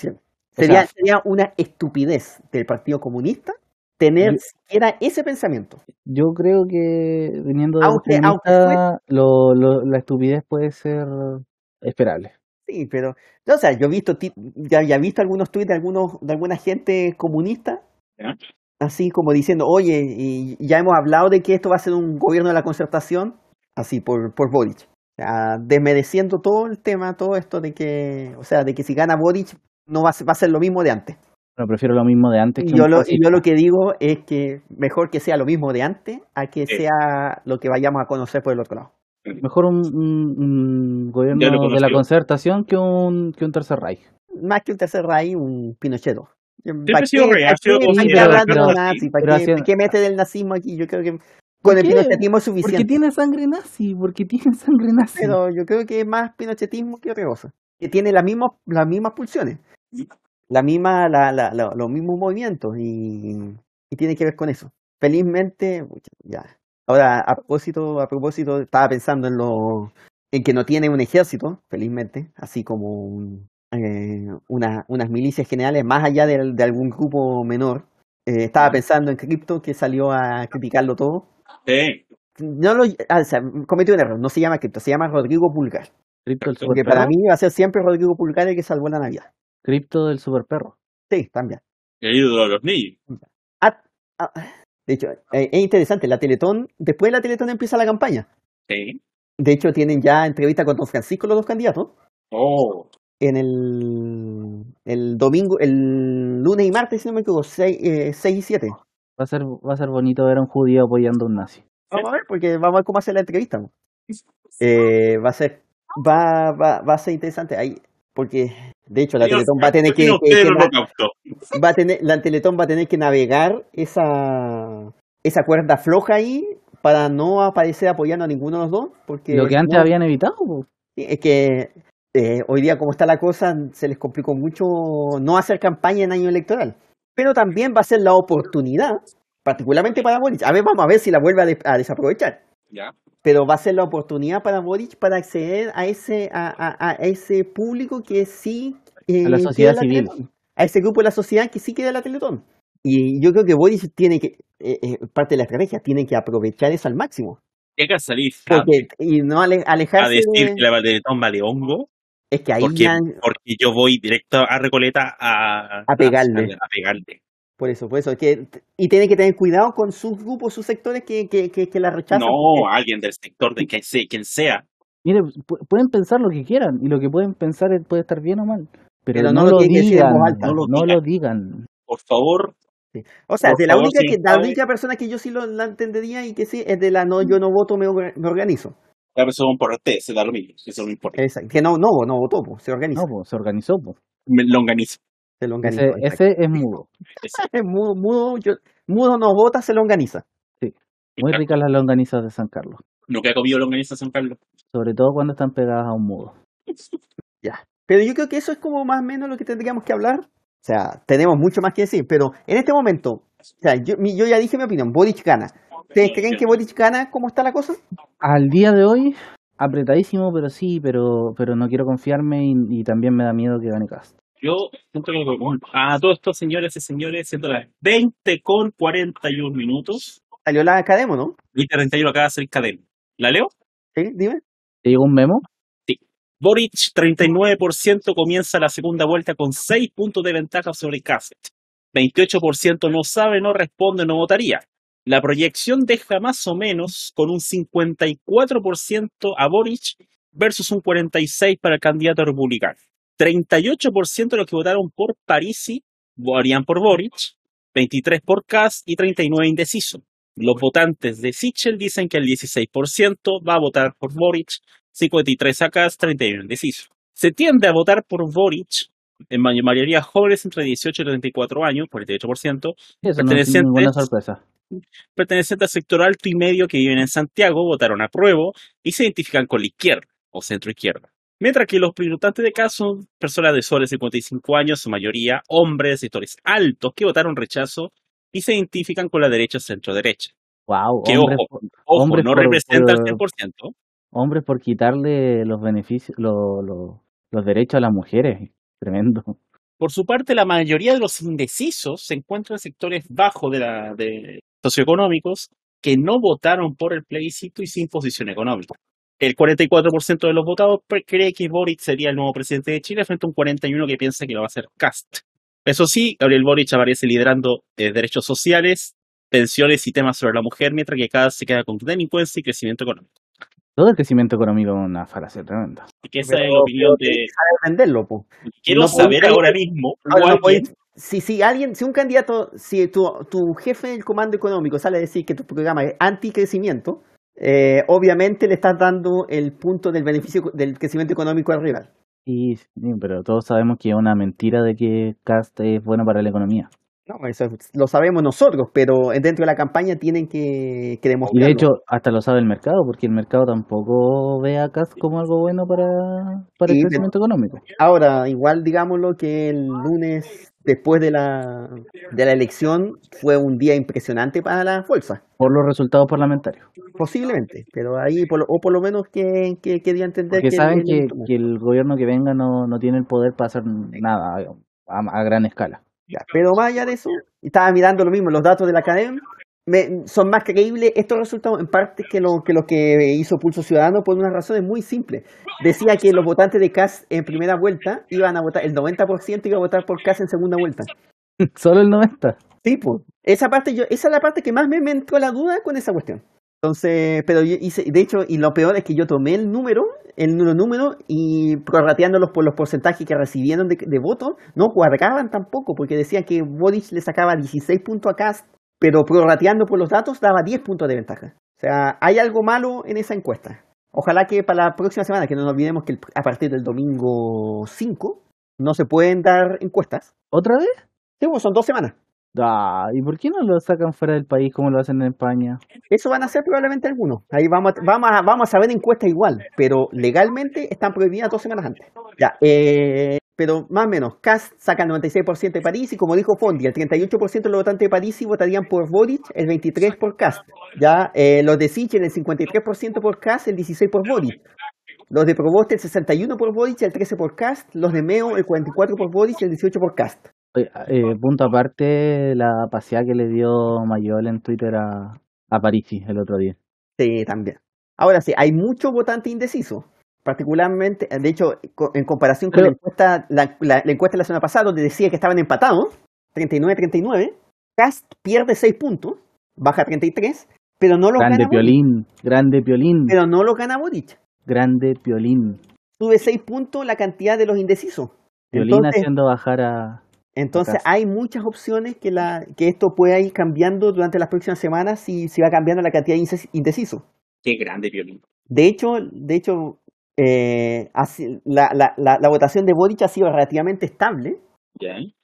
Sería, sea- sería una estupidez del Partido Comunista tener Yo- siquiera ese pensamiento. Yo creo que viniendo de Aunque- un aunque lo, lo- la estupidez puede ser esperable. Sí, pero, o sea, yo he visto, ti- ya, ya he visto algunos tweets de, algunos, de alguna gente comunista, así como diciendo, oye, y ya hemos hablado de que esto va a ser un gobierno de la concertación, así por, por Boric. O sea, desmereciendo todo el tema, todo esto de que, o sea, de que si gana Boric no va a ser, va a ser lo mismo de antes. Pero prefiero lo mismo de antes que Y yo, un lo, yo lo que digo es que mejor que sea lo mismo de antes a que Sí. sea lo que vayamos a conocer por el otro lado. Mejor un, un- un gobierno de la concertación que un, que un tercer Reich. Más que un tercer raíz, un. Siempre sido nazis? ¿Para qué, mete del nazismo aquí? Yo creo que ¿Por con el pinochetismo es Porque suficiente. tiene sangre nazi, porque tiene sangre nazi. Pero yo creo que es más pinochetismo que otra cosa. Que tiene las mismas, las mismas pulsiones. La misma, la, la- la- los mismos movimientos. Y, y tiene que ver con eso. Felizmente, ya. Ahora, a propósito, a propósito, estaba pensando en lo en que no tiene un ejército, felizmente, así como un- eh, una- unas milicias generales, más allá de, algún grupo menor. Eh, estaba pensando en Crypto, que salió a criticarlo todo. Sí. No lo, ah, o sea, cometió un error, no se llama Crypto, se llama Rodrigo Pulgar. Porque para mí va a ser siempre Rodrigo Pulgar el que salvó la Navidad. Cripto del super perro. Sí, también. El ídolo de los niños. Ah, ah, de hecho, eh, es interesante, la Teletón, después de la Teletón empieza la campaña. Sí. De hecho, tienen ya entrevista con Don Francisco los dos candidatos. Oh. En el, el domingo, el lunes y martes, si no me equivoco, 6, y 7. Va a ser, va a ser bonito ver a un judío apoyando a un nazi. Vamos a ver, porque vamos a ver cómo hace la entrevista. Eh, va a ser, va, va, va a ser interesante ahí, porque de hecho la Dios, Teletón va a tener que, va a tener, la Teletón va a tener que navegar esa, esa cuerda floja ahí para no aparecer apoyando a ninguno de los dos, porque Lo que antes no- habían evitado. po. Es que eh, hoy día, como está la cosa, se les complicó mucho no hacer campaña en año electoral. Pero también va a ser la oportunidad, particularmente para Boric. A ver, vamos a ver si la vuelve a, de- a desaprovechar. Ya. Pero va a ser la oportunidad para Boric para acceder a ese, a, a- a ese público que sí. Eh, A la sociedad quiere civil. Teletón. A ese grupo de la sociedad que sí quiere la Teletón. Y yo creo que Boric tiene que, eh, eh, parte de la estrategia, tiene que aprovechar eso al máximo. Llega a salir Porque, y no ale- a alejarse decir de- que la Teletón vale hongo, Es que ahí porque, ya, porque yo voy directo a Recoleta a, A pegarle. A, pegarle. Por eso, por eso. Que, y tiene que tener cuidado con sus grupos, sus sectores que, que, que, que la rechazan. No, porque- alguien del sector de quien sea, quien sea. Mire, pu- pueden pensar lo que quieran y lo que pueden pensar puede estar bien o mal. Pero, Pero no, no lo lo digan, no, No lo lo digan. Por favor, o sea, de la favor, única si que la sabe- única persona que yo sí lo, la entendería y que sí es de la no, yo no voto, me, me organizo. la persona por usted, se da lo mismo, eso no importa. Exacto. Que no, no, no votó, pues, se organiza. No, pues, se organizó. pues. Me longanizo. se lo organiza. Ese, es mudo. Eso. <laughs> mudo, mudo, yo- mudo no vota, se lo organiza. Muy ricas las longanizas de San Carlos. Nunca he comido longaniza San Carlos. Sobre todo cuando están pegadas a un mudo. <laughs> Ya. Pero yo creo que eso es como más o menos lo que tendríamos que hablar. O sea, tenemos mucho más que decir, pero en este momento, o sea, yo, mi- yo ya dije mi opinión, Boric gana. ¿Ustedes creen que Boric gana? ¿Cómo está la cosa? Al día de hoy, apretadísimo, pero sí, pero, pero no quiero confiarme y, y también me da miedo que gane Cast. Yo siento que a todos estos señores y señores, siendo las 20 con 41 minutos, Salió la academia, ¿no? y 31 acaba de ser cadena. ¿La leo? ¿Sí? Dime. ¿Te llegó un memo? Boric, 39% comienza la segunda vuelta con 6 puntos de ventaja sobre Cassett. 28% no sabe, no responde, no votaría. La proyección deja más o menos con un 54% a Boric versus un 46% para el candidato republicano. 38% de los que votaron por Parisi votarían por Boric, 23% por Kass y 39% indeciso. Los votantes de Sichel dicen que el 16% va a votar por Boric, 53 a Kass, 31 indeciso. Se tiende a votar por Boric en ma- mayoría jóvenes entre 18 y 34 años, 48%, Eso no es sorpresa. pertenecientes al sector alto y medio que viven en Santiago votaron a prueba y se identifican con la izquierda o centro izquierda. Mientras que los votantes de caso son personas de sobre 55 años, su mayoría hombres, sectores altos que votaron rechazo y se identifican con la derecha o centro derecha. Wow, Que hombres, ojo, Ojo, Hombres no por- representa por- el 100%. hombres por quitarle los beneficios, lo- lo- los derechos a las mujeres. <laughs> Tremendo. Por su parte, la mayoría de los indecisos se encuentran en sectores bajos de la, de socioeconómicos que no votaron por el plebiscito y sin posición económica. El 44% de los votados pre- cree que Boric sería el nuevo presidente de Chile frente a un 41% que piensa que lo va a hacer Cast. Eso sí, Gabriel Boric aparece liderando eh, derechos sociales, pensiones y temas sobre la mujer, mientras que Cast se queda con delincuencia y crecimiento económico. Todo el crecimiento económico es una falacia tremenda. Así que esa es Pero- la opinión de... tiene que saber venderlo, po. Quiero no saber ahora mismo, Ahora, o no podéis- alguien- si, si alguien, si un candidato, si tu, tu jefe del comando económico sale a decir que tu programa es anticrecimiento, eh, obviamente le estás dando el punto del beneficio del crecimiento económico al rival. Y, sí, pero todos sabemos que es una mentira de que Cast es bueno para la economía. No, eso lo sabemos nosotros, pero dentro de la campaña tienen que, que Y demostrarlo. de hecho, hasta lo sabe el mercado, porque el mercado tampoco ve a Cast como algo bueno para, para Sí, el crecimiento económico. Ahora, igual digámoslo que el lunes después de la, de la elección fue un día impresionante para la fuerza. Por los resultados parlamentarios. Posiblemente, pero ahí, por lo- o por lo menos que, que, que a entender Porque que saben que, el- que el gobierno que venga no, no tiene el poder para hacer nada a, a gran escala. Ya, pero más allá de eso, estaba mirando lo mismo, los datos de la academia me- son más creíbles estos resultados en parte que lo, que lo que hizo Pulso Ciudadano por unas razones muy simples. Decía que los votantes de CAS en primera vuelta iban a votar, el 90% iba a votar por CAS en segunda vuelta. <laughs> Solo el 90. Sí, pues. Esa parte yo, esa es la parte que más me, entró la duda con esa cuestión. Entonces, pero yo hice, de hecho, y lo peor es que yo tomé el número, el número, número y prorrateándolos por los porcentajes que recibieron de, de votos, no cuadraban tampoco, porque decían que Boric le sacaba 16 puntos a Cast, pero prorrateando por los datos daba 10 puntos de ventaja. O sea, hay algo malo en esa encuesta. Ojalá que para la próxima semana, que no nos olvidemos que el- a partir del domingo 5 no se pueden dar encuestas. ¿Otra vez? Sí, pues son dos semanas. Ah, ¿Y por qué no lo sacan fuera del país como lo hacen en España? Eso van a ser probablemente algunos. Ahí vamos a, vamos a, vamos a saber encuestas igual, pero legalmente están prohibidas dos semanas antes. Ya, eh, pero más o menos, Cast saca el 96% de París y como dijo Fondi, el 38% de los votantes de París votarían por Boric, el 23% por Cast. Ya, eh, los de Sichel el 53% por Cast, el 16% por Boric. Los de Proboste el 61% por Boric, el 13% por Cast. Los de Meo el 44% por Boric, el 18% por Cast. Eh, punto aparte, la paseada que le dio Mayol en Twitter a, a Parisi el otro día. Sí, también. Ahora sí, hay muchos votantes indecisos. Particularmente, de hecho, en comparación con Pero- la encuesta, la, la- la encuesta de la semana pasada, donde decía que estaban empatados, 39-39, Cast pierde 6 puntos, baja 33, pero no Grande gana Boric. Piolín, grande Piolín, Pero no los gana Boric. grande Piolín. Sube 6 puntos la cantidad de los indecisos. Piolín Entonces, haciendo bajar a... entonces hay muchas opciones que, la, que esto pueda ir cambiando durante las próximas semanas si, si va cambiando la cantidad de indecisos. Qué grande violín. De hecho, de hecho eh, así- la, la, la, la votación de Boric ha sido relativamente estable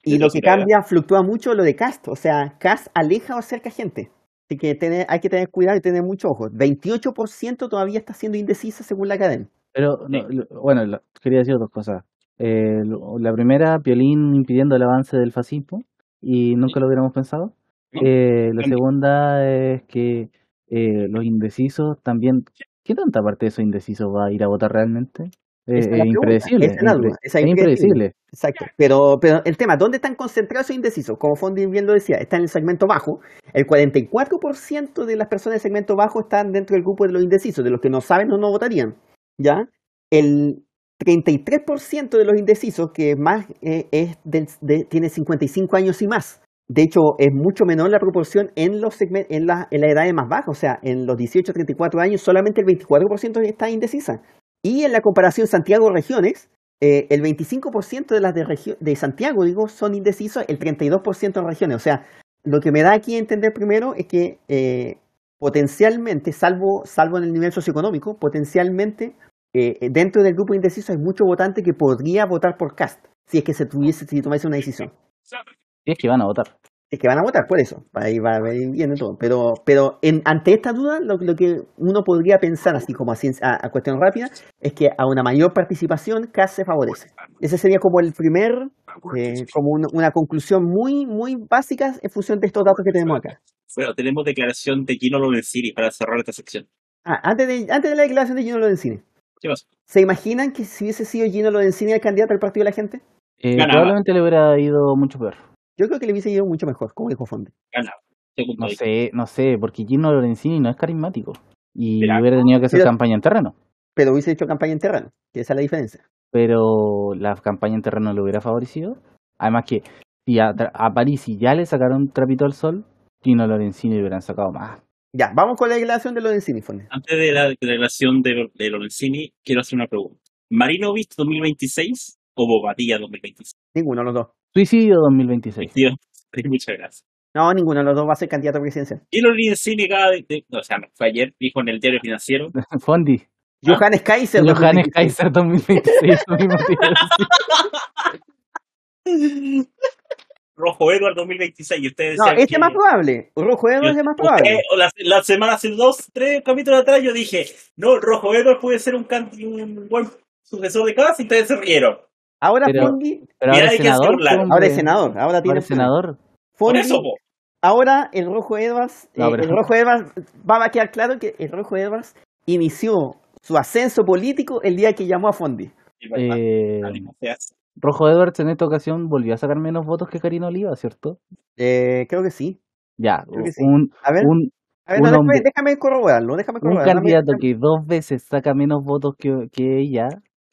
y lo que cambia, fluctúa mucho lo de Cast. O sea, Cast aleja o acerca gente. Así que tener, hay que tener cuidado y tener mucho ojo. 28% todavía está siendo indecisa según la cadena. Pero, no, bueno, quería decir dos cosas. Eh, la primera, Piolín impidiendo el avance del fascismo, y nunca lo hubiéramos pensado. No. Eh, la segunda es que eh, los indecisos también. ¿Qué tanta parte de esos indecisos va a ir a votar realmente? Eh, es es impredecible. es impre- es impredecible. Exacto. Pero, pero el tema, ¿dónde están concentrados esos indecisos? Como Fondi bien lo decía, está en el segmento bajo. El 44% de las personas del segmento bajo están dentro del grupo de los indecisos, de los que no saben o no votarían. ¿Ya? El 33% de los indecisos, que más eh, es del- de- tiene 55 años y más. De hecho, es mucho menor la proporción en los en, la, en las edades más bajas. O sea, en los 18 a 34 años, solamente el 24% está indecisa. Y en la comparación Santiago-regiones, eh, el 25% de las de, de Santiago, digo, son indecisos, el 32% en regiones. O sea, lo que me da aquí a entender primero es que eh, potencialmente, salvo, salvo en el nivel socioeconómico, potencialmente eh, dentro del grupo indeciso hay mucho votante que podría votar por cast si es que se tuviese, si tomase una decisión. Si es que van a votar. Es que van a votar por eso, ahí va a venir bien todo. Pero, pero en, ante esta duda, lo, lo que uno podría pensar, así como a, ciencia- a- a cuestión rápida, es que a una mayor participación CAS se favorece. Ese sería como el primer, eh, como una, una conclusión muy, muy básica en función de estos datos que tenemos acá. Bueno, tenemos declaración de Gino Lorenzini para cerrar esta sección. Ah, antes de, antes de la declaración de Gino Lorenzini, ¿Qué pasó? ¿se imaginan que si hubiese sido Gino Lorenzini el candidato al Partido de la Gente? Eh, probablemente le hubiera ido mucho peor. Yo creo que le hubiese ido mucho mejor, como dijo Fondi. No sé, no sé, porque Gino Lorenzini no es carismático. Y hubiera tenido que hacer campaña en terreno. Pero hubiese hecho campaña en terreno, que esa es la diferencia. Pero la campaña en terreno le hubiera favorecido. Además que si a, a París y ya le sacaron trapito al sol, Gino Lorenzini le hubieran sacado más. Ya, vamos con la declaración de Lorenzini, Fondi. Antes de la declaración de, de Lorenzini, quiero hacer una pregunta. ¿Marinovich 2026 o Bobadilla 2026? Ninguno de los dos. Suicidio 2026. Tío, <laughs> muchas gracias. No, ninguno de los dos va a ser candidato presidencial. Y Lorenzini cada de, de- o sea, fue ayer, dijo en el diario financiero, <laughs> Fondi. Ah. Johannes Kaiser. Johannes 2026. Kaiser 2026. lo mismo te iba a decir. <laughs> Rojo Edward 2026, y ustedes No, este que- es más probable. Rojo Edwards es más probable. Usted- la, la semana hace dos, tres capítulos atrás yo dije, no, Rojo Edward puede ser un, un buen sucesor de casa y ustedes se rieron. Ahora Pero- Fondi, Pero ahora es senador. un ahora es senador, ahora Ahora tiene es senador. Fondi, eso, ahora el Rojo Edwards, No, eh, el Rojo Edwards, va a quedar claro que el Rojo Edwards inició su ascenso político el día que llamó a Fondi. Eh. Rojo Edwards en esta ocasión volvió a sacar menos votos que Karina Oliva, ¿cierto? Eh, creo que sí. Ya, Creo que sí. un, A ver, un, a ver un no, déjame, hombre- déjame corroborarlo, déjame un corroborarlo. Dame- candidato que dos veces saca menos votos que, que ella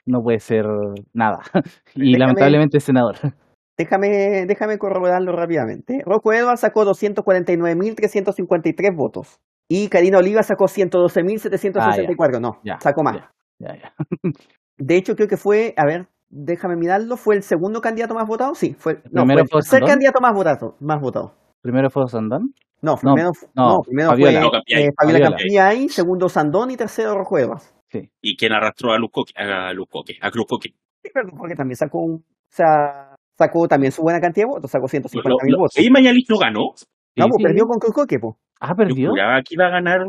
no puede ser nada. <laughs> Y Déjame- lamentablemente es senador. <laughs> Déjame, déjame corroborarlo rápidamente. Rocco Edwards sacó 249.353 votos. Y Karina Oliva sacó 112.764. no, Ah, Ya, sacó más. ya. Ya, ya. <laughs> De hecho, creo que fue, a ver, déjame mirarlo, ¿fue el segundo candidato más votado? Sí, fue, no, Primero fue el fue tercer Sandón. candidato más votado. Más votado. Primero fue Sandán. No, No, primero, no, no, primero Fabiola. No, fue eh, Fabiola Fabiola. Campiay, segundo Sandón y tercero Edwards. Sí. Y quien arrastró a Lucoque, a Lucoque, a Lucoque. Sí, pero porque también sacó un, o sea, sacó también su buena cantidad de votos, sacó 150.000 Lo- lo- votos. ¿Y Mañalich no ganó? No, Sí, pues sí. perdió con Cruzcoque, pues. Ah, Yo perdió. juraba que iba a ganar.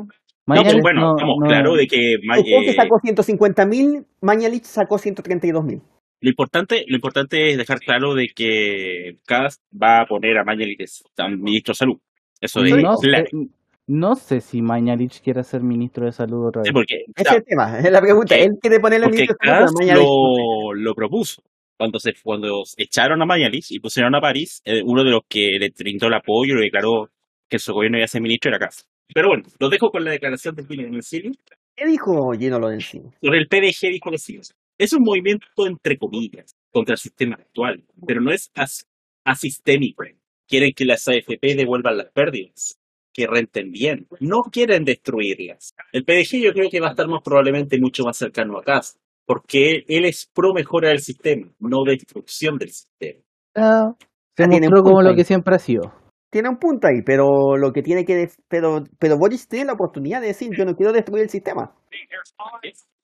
Mañana no, bueno, no- estamos no- claros de que Ma- Cruzcoque eh, sacó 150.000, Mañalich sacó 132.000. lo importante, lo importante es dejar claro de que Kass va a poner a Mañalich de ministro de salud. Eso es no, claro. sé, no sé si Mañalich quiere ser ministro de salud otra vez. Sí, porque, o Ese es el tema, es la pregunta. porque- Él quiere ponerle porque ministro de salud, pero Mañalich- lo, lo propuso. Cuando se cuando echaron a Mañalich y pusieron a París, eh, uno de los que le brindó el apoyo y declaró que su gobierno iba a ser ministro era Kass. Pero bueno, lo dejo con la declaración de Gino Lorenzini. ¿Qué dijo Gino Lorenzini? Sobre el PDG dijo lo siguiente. Es un movimiento entre comillas contra el sistema actual, pero no es as- asistémico. Quieren que las AFP devuelvan las pérdidas, que renten bien. No quieren destruirlas. El PDG yo creo que va a estar más probablemente mucho más cercano a casa, porque él es pro mejora del sistema, no destrucción del sistema. Ah, se Ah, tiene mostró un como punto lo ahí. que siempre ha sido. Tiene un punto ahí, pero lo que tiene que... Pero, pero Boris tiene la oportunidad de decir, yo no quiero destruir el sistema.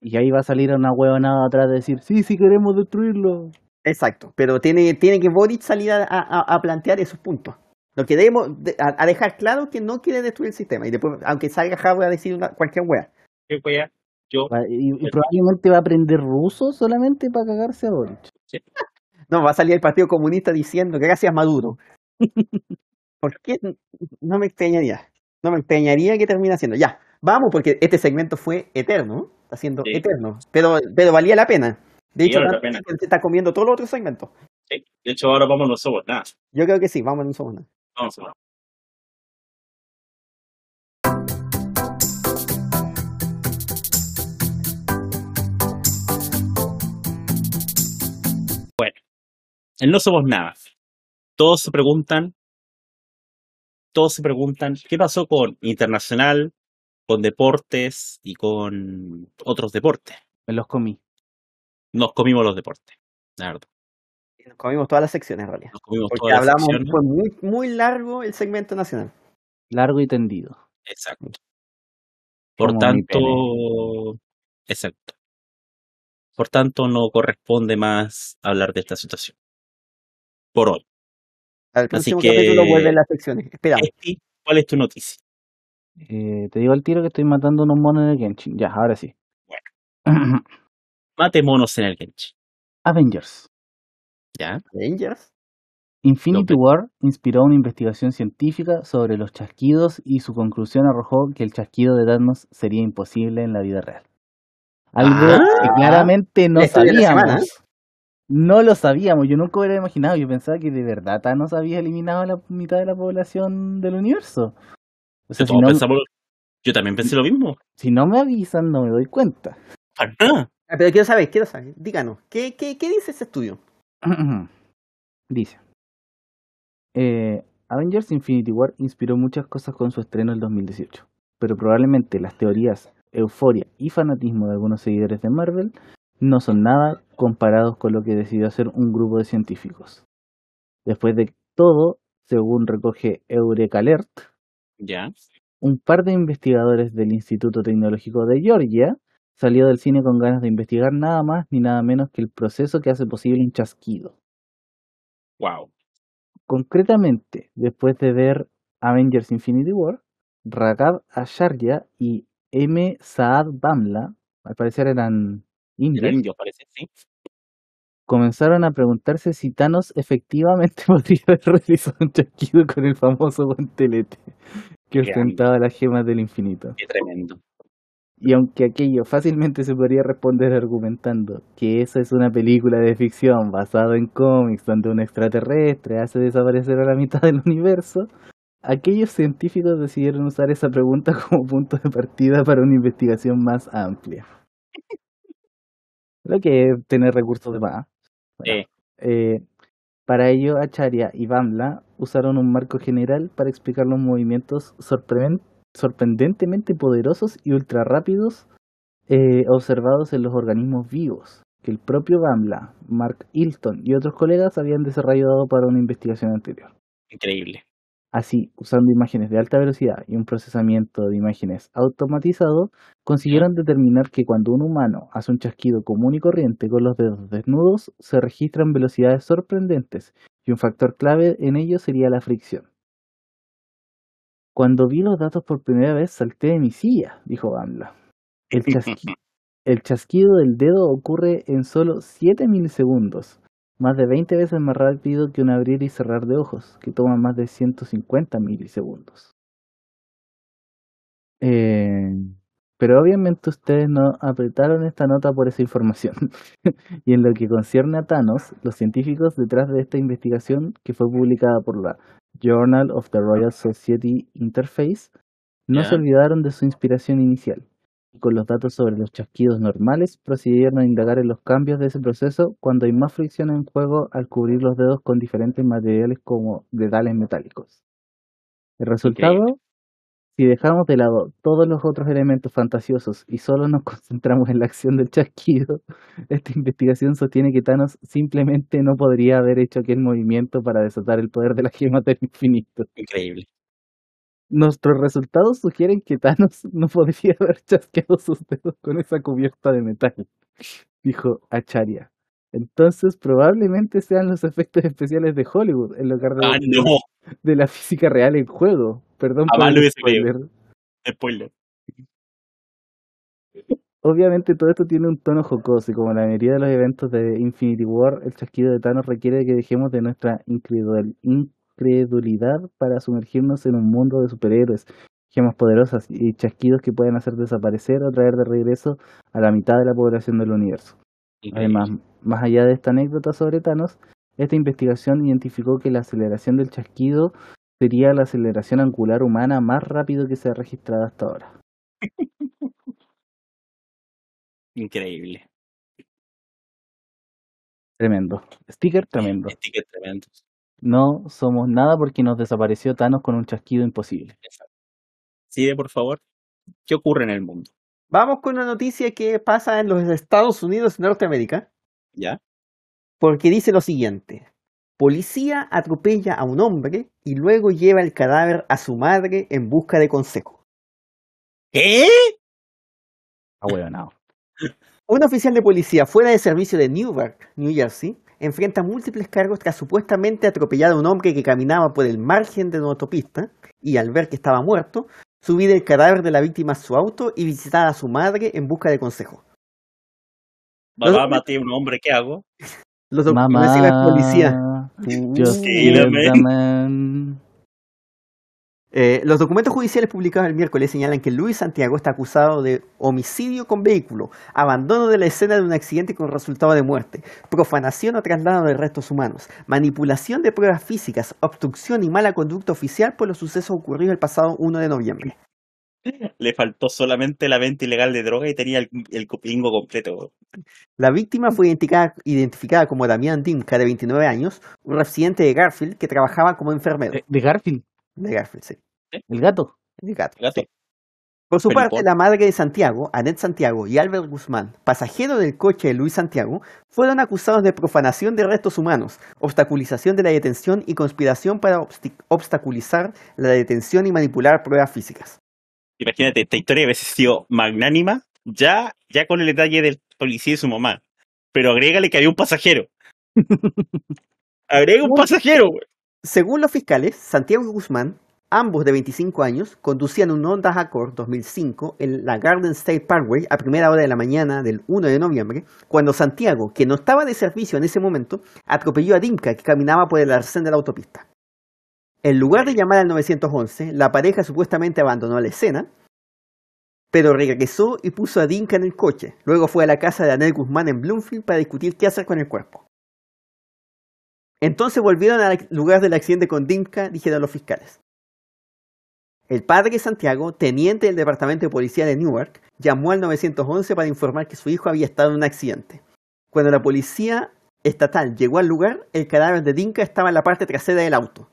Y ahí va a salir una huevonada atrás de decir, sí, sí queremos destruirlo. Exacto, pero tiene, tiene que Boris salir a, a- a plantear esos puntos. Lo que debemos de- a, a dejar claro que no quiere destruir el sistema. Y después, aunque salga Harvard a decir una- cualquier wea. ¿Qué wea? Yo, Y, y probablemente va a aprender ruso solamente para cagarse a Boric. <laughs> No, va a salir el Partido Comunista diciendo gracias Maduro. <laughs> ¿Por qué? No me extrañaría. No me extrañaría que termine haciendo. Ya, vamos, porque este segmento fue eterno. Está siendo Sí. eterno. Pero, pero valía la pena. De Sí, hecho, vale la que se está comiendo todos los otros segmentos. sí. De hecho, ahora vamos, no somos nada. Yo creo que sí, vamos en un segundo. Vamos a ver. Bueno, en No Somos Nada. Todos se preguntan, todos se preguntan, ¿qué pasó con Internacional, con deportes y con otros deportes? Me los comí. Nos comimos los deportes, la verdad. Nos comimos todas las secciones en realidad. Nos comimos Porque todas las hablamos, secciones. fue muy, muy largo el segmento nacional. Largo y tendido. Exacto. Por Como tanto, exacto. Por tanto, no corresponde más hablar de esta situación. Por hoy. Al Así próximo que- capítulo vuelven las secciones. Esperamos. ¿cuál es tu noticia? Eh, te digo al tiro que estoy matando unos monos en el Genshin. Ya, ahora sí. <clears throat> Mate monos en el Genshin. Avengers. ¿Ya? Rangers. Infinity. War inspiró una investigación científica sobre los chasquidos y su conclusión arrojó que el chasquido de Thanos sería imposible en la vida real. Algo Ah. que claramente no sabíamos. No lo sabíamos, yo nunca hubiera imaginado, yo pensaba que de verdad Thanos había eliminado a la mitad de la población del universo. O sea, si Todos no, pensamos- yo también pensé lo mismo. si no me avisan no me doy cuenta. Ah, Pero quiero saber, quiero saber. Díganos, ¿qué, qué, qué dice ese estudio? <clears throat> Dice, eh, Avengers Infinity War inspiró muchas cosas con su estreno en 2018, pero probablemente las teorías, euforia y fanatismo de algunos seguidores de Marvel no son nada comparados con lo que decidió hacer un grupo de científicos. Después de todo, según recoge Eureka Alert, Ya. un par de investigadores del Instituto Tecnológico de Georgia salió del cine con ganas de investigar nada más ni nada menos que el proceso que hace posible un chasquido. Wow. Concretamente, después de ver Avengers Infinity War, Raghav Acharya y M. Saad Bamla, al parecer eran indios, Era indio, parece, sí. comenzaron a preguntarse si Thanos efectivamente <laughs> podría haber realizado un chasquido con el famoso guantelete que ostentaba las gemas del infinito. Qué tremendo. Y aunque aquello fácilmente se podría responder argumentando que esa es una película de ficción basada en cómics donde un extraterrestre hace desaparecer a la mitad del universo, aquellos científicos decidieron usar esa pregunta <laughs> como punto de partida para una investigación más amplia. Lo que es tener recursos de más. Bueno, Eh, eh, para ello, Acharya y Bamla usaron un marco general para explicar los movimientos sorprenden- sorprendentemente poderosos y ultra rápidos eh, observados en los organismos vivos, que el propio Bamla, Mark Hilton y otros colegas habían desarrollado para una investigación anterior. increíble. Así, usando imágenes de alta velocidad y un procesamiento de imágenes automatizado, consiguieron determinar que cuando un humano hace un chasquido común y corriente con los dedos desnudos, se registran velocidades sorprendentes, y un factor clave en ello sería la fricción. Cuando vi los datos por primera vez salté de mi silla, dijo Bamla. El, chasqui- <laughs> el chasquido del dedo ocurre en solo 7 milisegundos, más de 20 veces más rápido que un abrir y cerrar de ojos, que toma más de 150 milisegundos. Eh, pero obviamente ustedes no apretaron esta nota por esa información. <laughs> y en lo que concierne a Thanos, los científicos detrás de esta investigación, que fue publicada por la Journal of the Royal Society Interface, no se olvidaron de su inspiración inicial. Y con los datos sobre los chasquidos normales, procedieron a indagar en los cambios de ese proceso cuando hay más fricción en juego al cubrir los dedos con diferentes materiales como dedales metálicos. El resultado, si dejamos de lado todos los otros elementos fantasiosos y solo nos <laughs> concentramos en la acción del chasquido, <laughs> esta investigación sostiene que Thanos simplemente no podría haber hecho aquel movimiento para desatar el poder de la gema del infinito. Increíble. Nuestros resultados sugieren que Thanos <laughs> no podría haber chasqueado sus dedos con esa cubierta de metal, dijo Acharya. Entonces probablemente sean los efectos especiales de Hollywood en lugar de, Ah, no. De la física real en juego. Perdón por Jamás lo el spoiler. Spoiler. Obviamente todo esto tiene un tono jocoso y como la mayoría de los eventos de Infinity War, el chasquido de Thanos requiere que dejemos de nuestra incredul- incredulidad para sumergirnos en un mundo de superhéroes, gemas poderosas y chasquidos que pueden hacer desaparecer o traer de regreso a la mitad de la población del universo. Además, más allá de esta anécdota sobre Thanos, esta investigación identificó que la aceleración del chasquido sería la aceleración angular humana más rápido que se ha registrado hasta ahora. <laughs> Increíble. Tremendo. Sticker tremendo. Sticker tremendo. No somos nada porque nos desapareció Thanos con un chasquido imposible. Sigue, por favor. ¿Qué ocurre en el mundo? Vamos con una noticia que pasa en los Estados Unidos de Norteamérica, ¿Ya? Porque dice lo siguiente. Policía atropella a un hombre y luego lleva el cadáver a su madre en busca de consejo. ¿Qué? Ahueonado. Un oficial de policía fuera de servicio de Newark, New Jersey, enfrenta múltiples cargos tras supuestamente atropellar a un hombre que caminaba por el margen de una autopista y al ver que estaba muerto, subir el cadáver de la víctima a su auto y visitar a su madre en busca de consejo. Mamá, maté a un hombre, ¿qué hago? Los Mamá. policía. Just. Eh, los documentos judiciales publicados el miércoles señalan que Luis Santiago está acusado de homicidio con vehículo, abandono de la escena de un accidente con resultado de muerte, profanación o traslado de restos humanos, manipulación de pruebas físicas, obstrucción y mala conducta oficial por los sucesos ocurridos el pasado 1 de noviembre. Le faltó solamente la venta ilegal de droga y tenía el, el bingo completo. La víctima fue identificada, identificada como Damián Dimka, de 29 años, un residente de Garfield que trabajaba como enfermero. De, Garfield, De Garfield, sí. el gato. De gato, Gato. sí. Por su Felipón. parte, la madre de Santiago, Anet Santiago y Albert Guzmán, pasajero del coche de Luis Santiago, fueron acusados de profanación de restos humanos, obstaculización de la detención y conspiración para obstaculizar la detención y manipular pruebas físicas. Imagínate, esta historia hubiese sido magnánima, ya, ya con el detalle del policía y su mamá. Pero agrégale que había un pasajero. Agrega un pasajero, güey. Según los fiscales, Santiago Guzmán, ambos de 25 años, conducían un Honda Accord 2005 en la Garden State Parkway a primera hora de la mañana del 1 de noviembre, cuando Santiago, que no estaba de servicio en ese momento, atropelló a Dimka, que caminaba por el arcén de la autopista. En lugar de llamar al 911, la pareja supuestamente abandonó la escena, pero regresó y puso a Dimka en el coche. Luego fue a la casa de Anel Guzmán en Bloomfield para discutir qué hacer con el cuerpo. Entonces volvieron al lugar del accidente con Dimka, dijeron los fiscales. El padre Santiago, teniente del Departamento de Policía de Newark, llamó al 911 para informar que su hijo había estado en un accidente. Cuando la policía estatal llegó al lugar, el cadáver de Dinka estaba en la parte trasera del auto.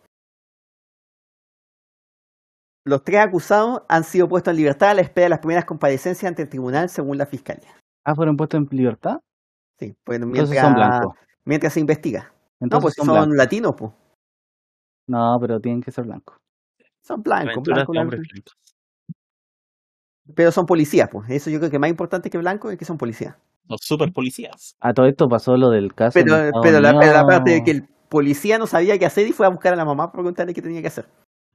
Los tres acusados han sido puestos en libertad a la espera de las primeras comparecencias ante el tribunal, según la fiscalía. Ah, fueron puestos en libertad. Sí, pues Entonces mientras, son blancos. mientras se investiga. No, pues son, son, latinos, pues. No, pero tienen que ser blancos. Son blancos, blancos, blancos. Pero son policías, pues. Eso yo creo que más importante que blancos es que son policías. Los super policías. A todo esto pasó lo del caso. Pero, pero, la, pero la parte de que el policía no sabía qué hacer y fue a buscar a la mamá para preguntarle qué tenía que hacer.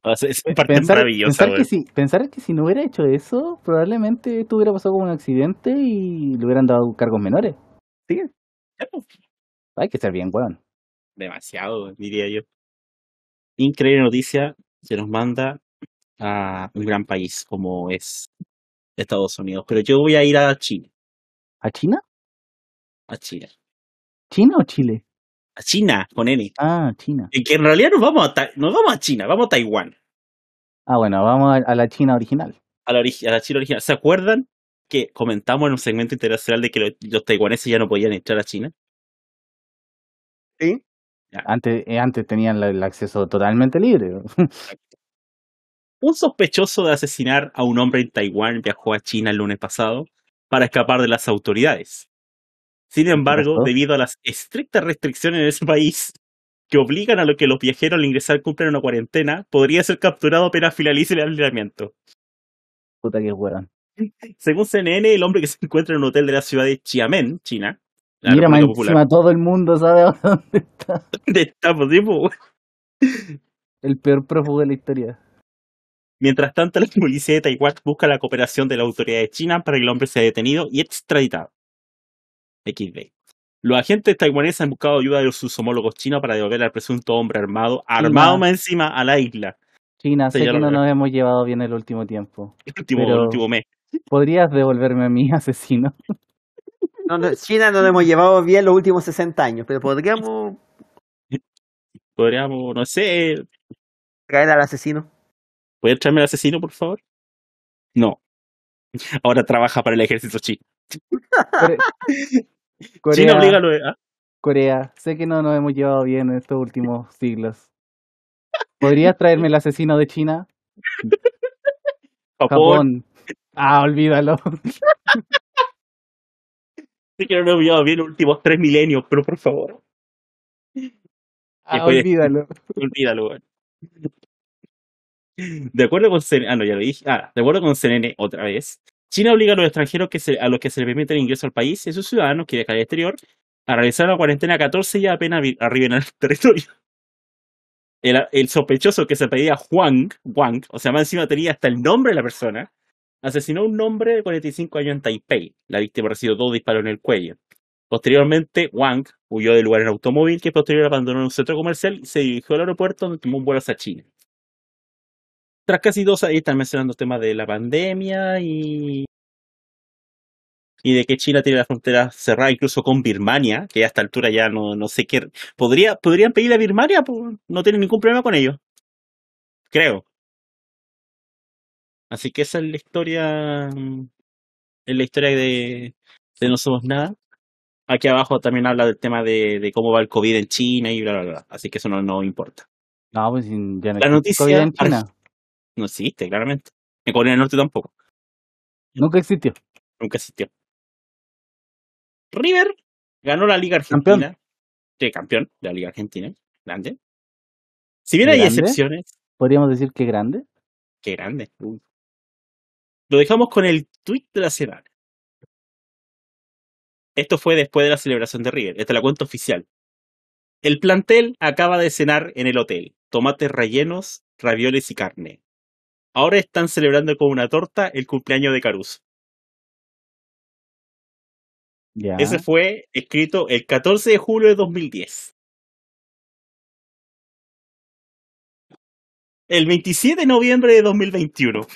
O sea, Es Pe- parte Pensar, maravillosa, pensar que si, pensar que si no hubiera hecho eso, probablemente esto hubiera pasado como un accidente y le hubieran dado cargos menores. ¿Sí? Hay que ser bien, weón. Demasiado, diría yo. Increíble noticia que nos manda a un gran país como es Estados Unidos. Pero yo voy a ir a China. ¿A China? A China. ¿China o Chile? A China, con N. Ah, China. Y que en realidad nos vamos a, Ta- nos vamos a China, vamos a Taiwán. Ah, bueno, vamos a, a la China original. A la, origi- a la China original. ¿Se acuerdan que comentamos en un segmento internacional de que los, los taiwaneses ya no podían entrar a China? ¿Sí? Antes, eh, antes tenían el acceso totalmente libre. <laughs> Un sospechoso de asesinar a un hombre en Taiwán viajó a China el lunes pasado para escapar de las autoridades. Sin embargo, debido a las estrictas restricciones en ese país que obligan a lo que los viajeros al ingresar cumplan una cuarentena, podría ser capturado apenas finalice el aislamiento. Puta que weón. Según CNN, el hombre que se encuentra en un hotel de la ciudad de Xiamen, China, la Mira, más encima todo el mundo sabe <laughs> dónde está. ¿Dónde estamos, tipo? El peor prófugo de la historia. Mientras tanto, la policía de Taiwán busca la cooperación de la autoridad de China para que el hombre sea detenido y extraditado. XD. Los agentes taiwaneses han buscado ayuda de sus homólogos chinos para devolver al presunto hombre armado, armado más encima, a la isla. China, sé que no nos hemos llevado bien el último tiempo. El último, Pero- el último mes. ¿Podrías devolverme a mi <laughs> asesino? No, no, China no lo hemos llevado bien los últimos 60 años, pero podríamos Podríamos, no sé, traer al asesino. ¿puedes traerme al asesino, por favor? No. Ahora trabaja para el ejército chino. Core- China Corea, obliga a ¿ah? Corea, sé que no nos hemos llevado bien en estos últimos <laughs> siglos. ¿Podrías traerme el asesino de China? Japón. Japón. Ah, olvídalo. <laughs> Sí que no lo he llevado bien los últimos tres milenios, pero por favor, Ah, Después de- olvídalo. <laughs> olvídalo, weón. De acuerdo con CNN, ah, no, ya lo dije. Ah, de acuerdo con CNN otra vez, China obliga a los extranjeros que se, a los que se les permite el ingreso al país y a sus ciudadanos que viajan al exterior a realizar una cuarentena 14 días apenas arriben al <laughs> territorio. El, sospechoso que se pedía Juan, Wang, o sea, más encima tenía hasta el nombre de la persona, asesinó a un hombre de 45 años en Taipei. La víctima recibió dos disparos en el cuello. Posteriormente, Wang huyó del lugar en automóvil que posteriormente abandonó un centro comercial y se dirigió al aeropuerto donde tomó un vuelo hacia China. Tras casi dos años están mencionando temas de la pandemia y, y de que China tiene la frontera cerrada incluso con Birmania, que a esta altura ya no, no sé qué. ¿Podría, ¿Podrían pedirle a Birmania? Pues, no tienen ningún problema con ello. Creo. Así que esa es la historia. mm, Es la historia de, de No Somos Nada. Aquí abajo también habla del tema de, de cómo va el COVID en China y bla, bla, bla. Así que eso no, no importa. No, pues ya no La noticia COVID en China. No existe, claramente. En Corea del Norte tampoco. Nunca existió. Nunca existió. River ganó la Liga Campeón. Argentina. Sí, campeón de la Liga Argentina. Grande. Si bien hay excepciones, Podríamos decir que grande. qué grande. Lo dejamos con el tweet de la semana. Esto fue después de la celebración de River. Esta es la cuenta oficial. El plantel acaba de cenar en el hotel. Tomates rellenos, ravioles y carne. Ahora están celebrando con una torta el cumpleaños de Caruso. Ya. Ese fue escrito el 14 de julio de 2010. El 27 de noviembre de 2021.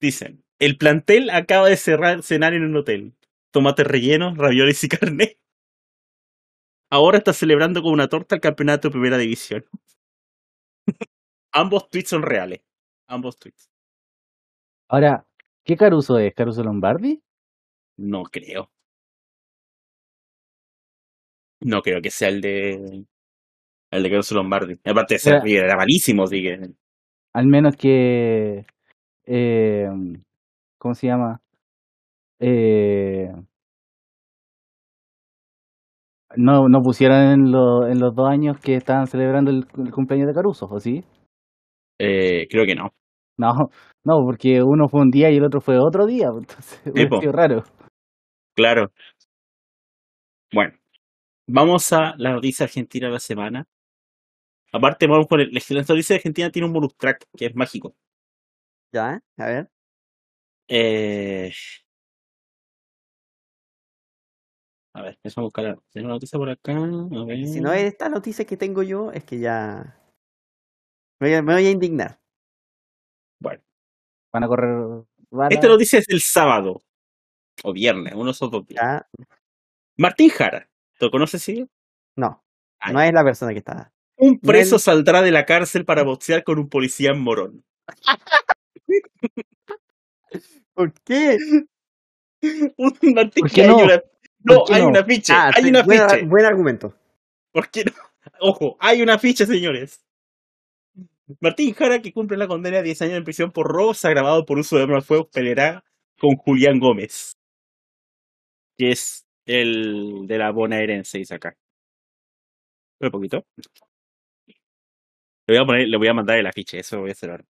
Dicen, el plantel acaba de cerrar, cenar en un hotel. Tomates rellenos, ravioles y carne. Ahora está celebrando con una torta el campeonato de primera división. Ambos tweets son reales. Ambos tweets. Ahora, ¿qué Caruso es? ¿Caruso Lombardi? No creo. No creo que sea el de. El de Caruso Lombardi. Aparte de ser Era- malísimo, así que. Al menos que. eh, ¿Cómo se llama? Eh, no, no pusieron en, lo- en los dos años que estaban celebrando el, el cumpleaños de Caruso, ¿o sí? Eh, creo que no. No, no, porque uno fue un día y el otro fue otro día, <laughs> entonces po. sido raro. Claro. Bueno, vamos a la noticia argentina de la semana. Aparte, vamos con el, la noticia Argentina tiene un bonus track que es mágico. Ya, a ver. Eh... A ver, déjame buscar la, tengo una noticia por acá. A ver. Si no es esta noticia que tengo yo, es que ya. Me voy a, me voy a indignar. Bueno, Van a correr balas. esta noticia es del sábado o viernes, uno esos dos días. Martín Jara, ¿lo conoces, sí? No, Ay. no es la persona que está. Un preso saldrá de la cárcel para boxear con un policía en Morón. <laughs> ¿Por qué? Un Martín ¿Por qué Jara, hay no? una- No, ¿Por qué hay no? un afiche, Ah, hay sí, un buen, afiche. buen argumento. ¿Por qué no? <laughs> Ojo, hay una ficha, señores. Martín Jara, que cumple la condena de 10 años en prisión por robos agravado por uso de arma de fuego, peleará con Julián Gómez, que es el de la bonaerense, dice acá. Un poquito. Le voy a poner, le voy a mandar el afiche, eso voy a hacer ahora.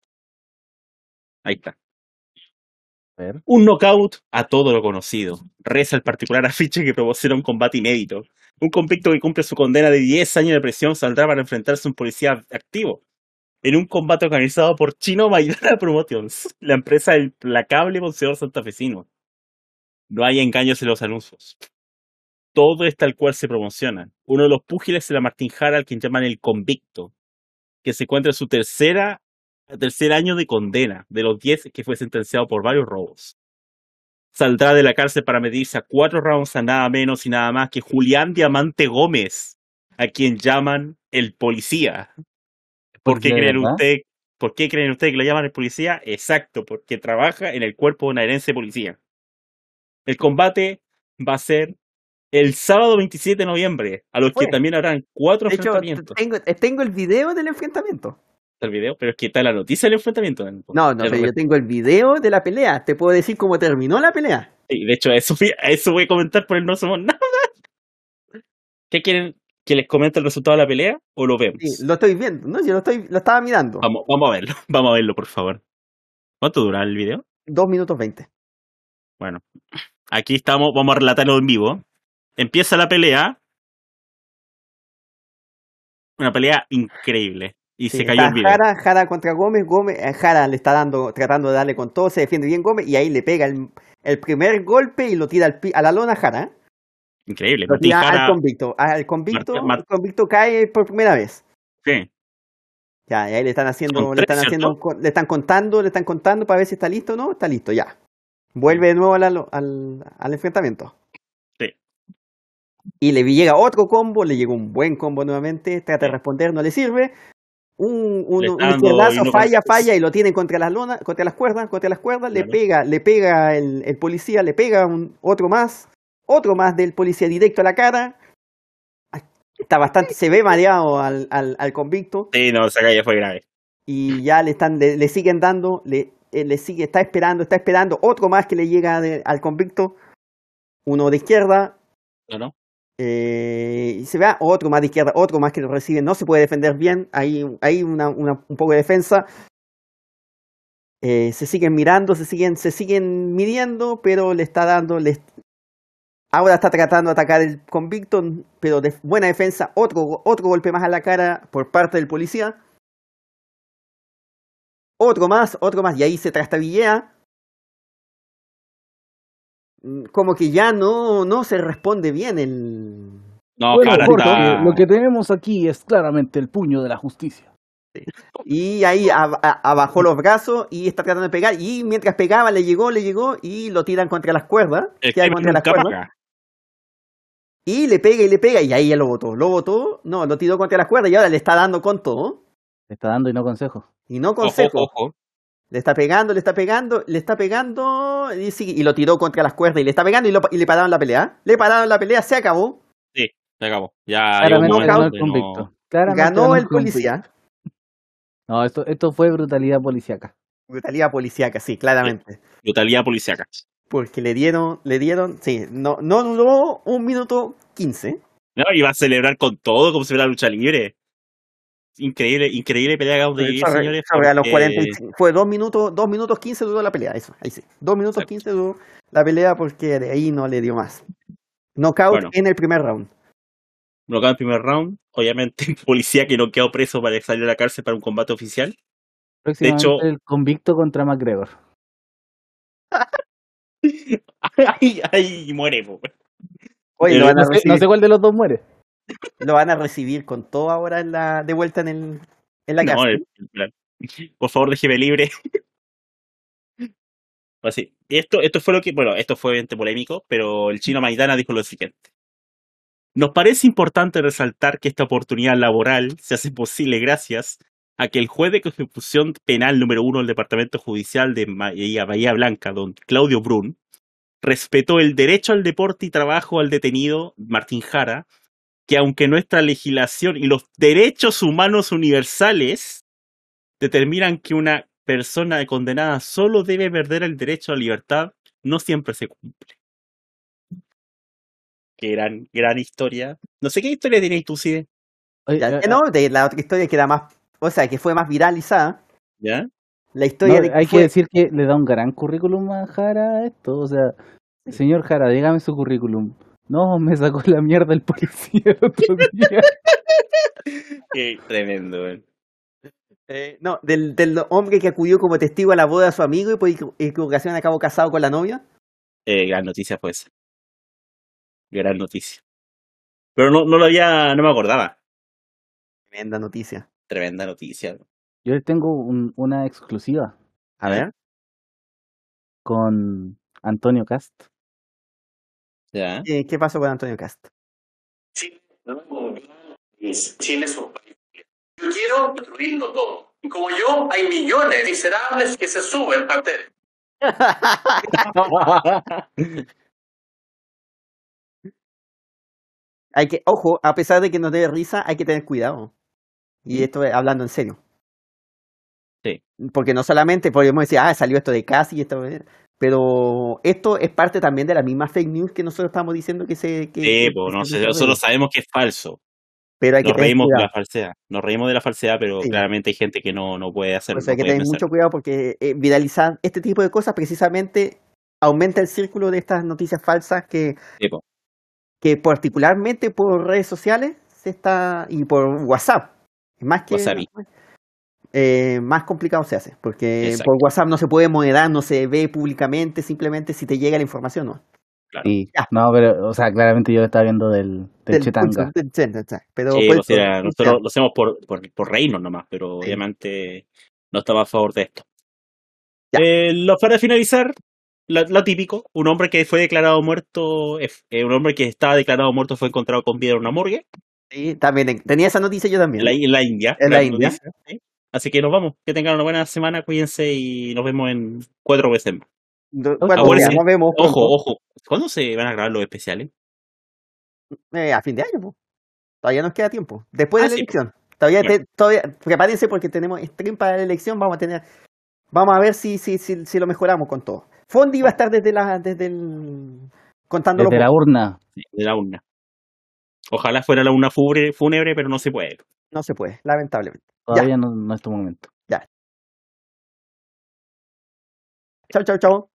Ahí está. A ver. Un knockout a todo lo conocido. Reza el particular afiche que promociona un combate inédito. Un convicto que cumple su condena de 10 años de prisión saldrá para enfrentarse a un policía activo. En un combate organizado por Chino Maidana <laughs> Promotions, la empresa del implacable boxeador santafesino. No hay engaños en los anuncios. Todo es tal cual se promociona. Uno de los púgiles es la Martín Jara, al quien llaman el convicto, que se encuentra en su tercera, tercer año de condena, de los 10 que fue sentenciado por varios robos. Saldrá de la cárcel para medirse a cuatro rounds a nada menos y nada más que Julián Diamante Gómez, a quien llaman el policía. ¿Por qué de creen usted, por qué creen ustedes que lo llaman el policía? Exacto, porque trabaja en el cuerpo bonaerense de policía. El combate va a ser el sábado 27 de noviembre, a los que también habrán cuatro De hecho, enfrentamientos. tengo, tengo el video del enfrentamiento. el video, pero es que está la noticia del enfrentamiento. No, no, pero yo tengo el video de la pelea. Te puedo decir cómo terminó la pelea. Sí, de hecho, eso, eso voy a comentar por el no somos nada. ¿Qué quieren? ¿Que les comente el resultado de la pelea o lo vemos? Sí, lo estoy viendo, ¿no? Yo lo, estoy, lo estaba mirando. Vamos, vamos a verlo, <laughs> vamos a verlo, por favor. ¿Cuánto dura el video? Dos minutos veinte. Bueno, aquí estamos, vamos a relatarlo en vivo. Empieza la pelea. Una pelea increíble. Y Sí, se cayó el video. Jara, Jara contra Gómez, Gómez, eh, Jara le está dando, tratando de darle con todo, se defiende bien Gómez y ahí le pega el, el primer golpe y lo tira al a la lona Jara. Increíble. Martín Jara, al convicto. Al convicto, el convicto cae por primera vez. sí, Ya, y ahí le están haciendo, Son le están haciendo, le están contando, le están contando para ver si está listo o no, está listo, ya. Vuelve de nuevo al, al, al enfrentamiento. Sí. Y le llega otro combo, le llegó un buen combo nuevamente, trata de responder, no le sirve. Un, un, un izquierdazo, no falla, falla y lo tienen contra las lonas, contra las cuerdas, contra las cuerdas, le pega, le pega el, el policía, le pega un, otro más, otro más del policía directo a la cara. Está bastante, se ve mareado al, al, al convicto sí, no, esa calle fue grave. y ya le están le, le siguen dando, le, eh, le sigue, está esperando, está esperando otro más que le llega de- al convicto, uno de izquierda, ¿No, no? eh, y se ve otro más de izquierda, otro más que lo recibe, no se puede defender bien, hay, hay una, una- un poco de defensa. Eh, se siguen mirando, se siguen, se siguen midiendo, pero le está dando, le, ahora está tratando de atacar el convicto, pero de buena defensa, otro, otro golpe más a la cara por parte del policía. Otro más, otro más, y ahí se trastabillea. Mm, Como que ya no, no se responde bien el, No, Bueno, Jara Jorge, está... lo que tenemos aquí es claramente el puño de la justicia. Y ahí abajó los brazos y está tratando de pegar. Y mientras pegaba, le llegó, le llegó y lo tiran contra las cuerdas. Queda crimen contra las cuerdas. Y le pega y le pega. Y ahí ya lo botó. Lo botó, no, lo tiró contra las cuerdas y ahora le está dando con todo. Le está dando y no consejo. Y no Ojo, consejo. ojo. Le está pegando, le está pegando, le está pegando. Y, sigue- y lo tiró contra las cuerdas y le está pegando y, lo- y le pararon la pelea. Le pararon la pelea, se acabó. Se acabó. Ya Claramente ganó el no- convicto. Claramente Ganó el policía. No, esto, esto fue brutalidad policíaca. Brutalidad policíaca, sí, claramente. Brutalidad policíaca. Porque le dieron, le dieron, sí, no, no duró un minuto quince. No, iba a celebrar con todo como si fuera lucha libre. Increíble, increíble pelea de Sobre- señores. sobre a los porque- 45. Fue dos minutos, dos minutos 15 duró la pelea, eso, ahí sí. Dos minutos. 15 duró la pelea porque de ahí no le dio más. Knockout Bueno. en el primer round. Bloqueado en primer round. Obviamente, el policía que no quedó preso para salir a la cárcel para un combate oficial. Próximamente hecho- el convicto contra McGregor. <laughs> ay, ay, muere, po. Oye, lo van, a No sé, recibir, no sé cuál de los dos muere. lo van a recibir con todo ahora en la, de vuelta en, el, en la No, cárcel. el- el- por favor, déjeme libre. <laughs> Así. Esto, esto fue lo que, bueno, esto fue obviamente polémico, pero el chino Maidana dijo lo siguiente. Nos parece importante resaltar que esta oportunidad laboral se hace posible gracias a que el juez de ejecución penal número uno del Departamento Judicial de Bahía, Bahía Blanca, don Claudio Brun, respetó el derecho al deporte y trabajo al detenido Martín Jara, que aunque nuestra legislación y los derechos humanos universales determinan que una persona condenada solo debe perder el derecho a la libertad, no siempre se cumple. Qué gran, gran historia. No sé qué historia tenéis tú, Cide. No, de la otra historia que era más, o sea, que fue más viralizada, ¿Ya? La historia No, de hay fue- que decir que le da un gran currículum a Jara a esto. O sea, señor Jara, dígame su currículum. No, me sacó la mierda el policía el otro <laughs> día. Qué tremendo, eh, no, del, del hombre que acudió como testigo a la boda de su amigo y por equivo- equivocación acabó casado con la novia. Eh, gran noticia fue esa. Gran noticia. Pero no, no lo había, no me acordaba. Tremenda noticia. Tremenda noticia. Yo les tengo un- una exclusiva A ver. con Antonio Cast. Ya. Eh, ¿Qué pasó con Antonio Cast? Chile, Chile es un país. Yo quiero destruirlo todo. Y como yo, hay millones de miserables que se suben a tele. <laughs> hay que, ojo, a pesar de que nos dé risa, hay que tener cuidado. Y esto es hablando en serio. Sí. Porque no solamente podemos decir, ah, salió esto de casi y esto. Pero esto es parte también de la misma fake news que nosotros estamos diciendo que se. Que, Sí, pues, no se nosotros sabemos que es falso. Pero hay que Nos reímos de la falsedad. Nos reímos de la falsedad, pero Sí. claramente hay gente que no, no puede hacerlo. Por eso hay que tener mucho cuidado porque eh, viralizar este tipo de cosas precisamente aumenta el círculo de estas noticias falsas que, Sí, po. que particularmente por redes sociales se está y por WhatsApp más que WhatsApp. eh, más complicado se hace porque Exacto. por WhatsApp no se puede moderar no se ve públicamente simplemente si te llega la información no Claro. No, pero, o sea, claramente yo estaba viendo del, del Del Chetanga. del pero Sí, por o sea, eso, nosotros lo hacemos por, por, por nomás, pero Sí. obviamente no estamos a favor de esto. Ya. Eh, lo, para finalizar, lo, lo típico, un hombre que fue declarado muerto, eh, un hombre que estaba declarado muerto fue encontrado con vida en una morgue, sí, también tenía esa noticia yo también en la, en la India. En la India. noticia, ¿sí? Así que nos vamos, que tengan una buena semana, cuídense y nos vemos en cuatro veces más. Nos vemos Ojo, pronto. ojo, ¿cuándo se van a grabar los especiales? Eh, a fin de año, po. todavía nos queda tiempo. Después Ah, de la sí, elección. Todavía, te- todavía, prepárense porque tenemos stream para la elección. Vamos a tener, vamos a ver si, si, si, si lo mejoramos con todo. Fondi va a estar desde la, desde el, contando Desde la urna. De la urna. Ojalá fuera la urna fúnebre, fúnebre, pero no se puede. No se puede, lamentablemente. Todavía no, no es tu momento. Chao, chao, chao.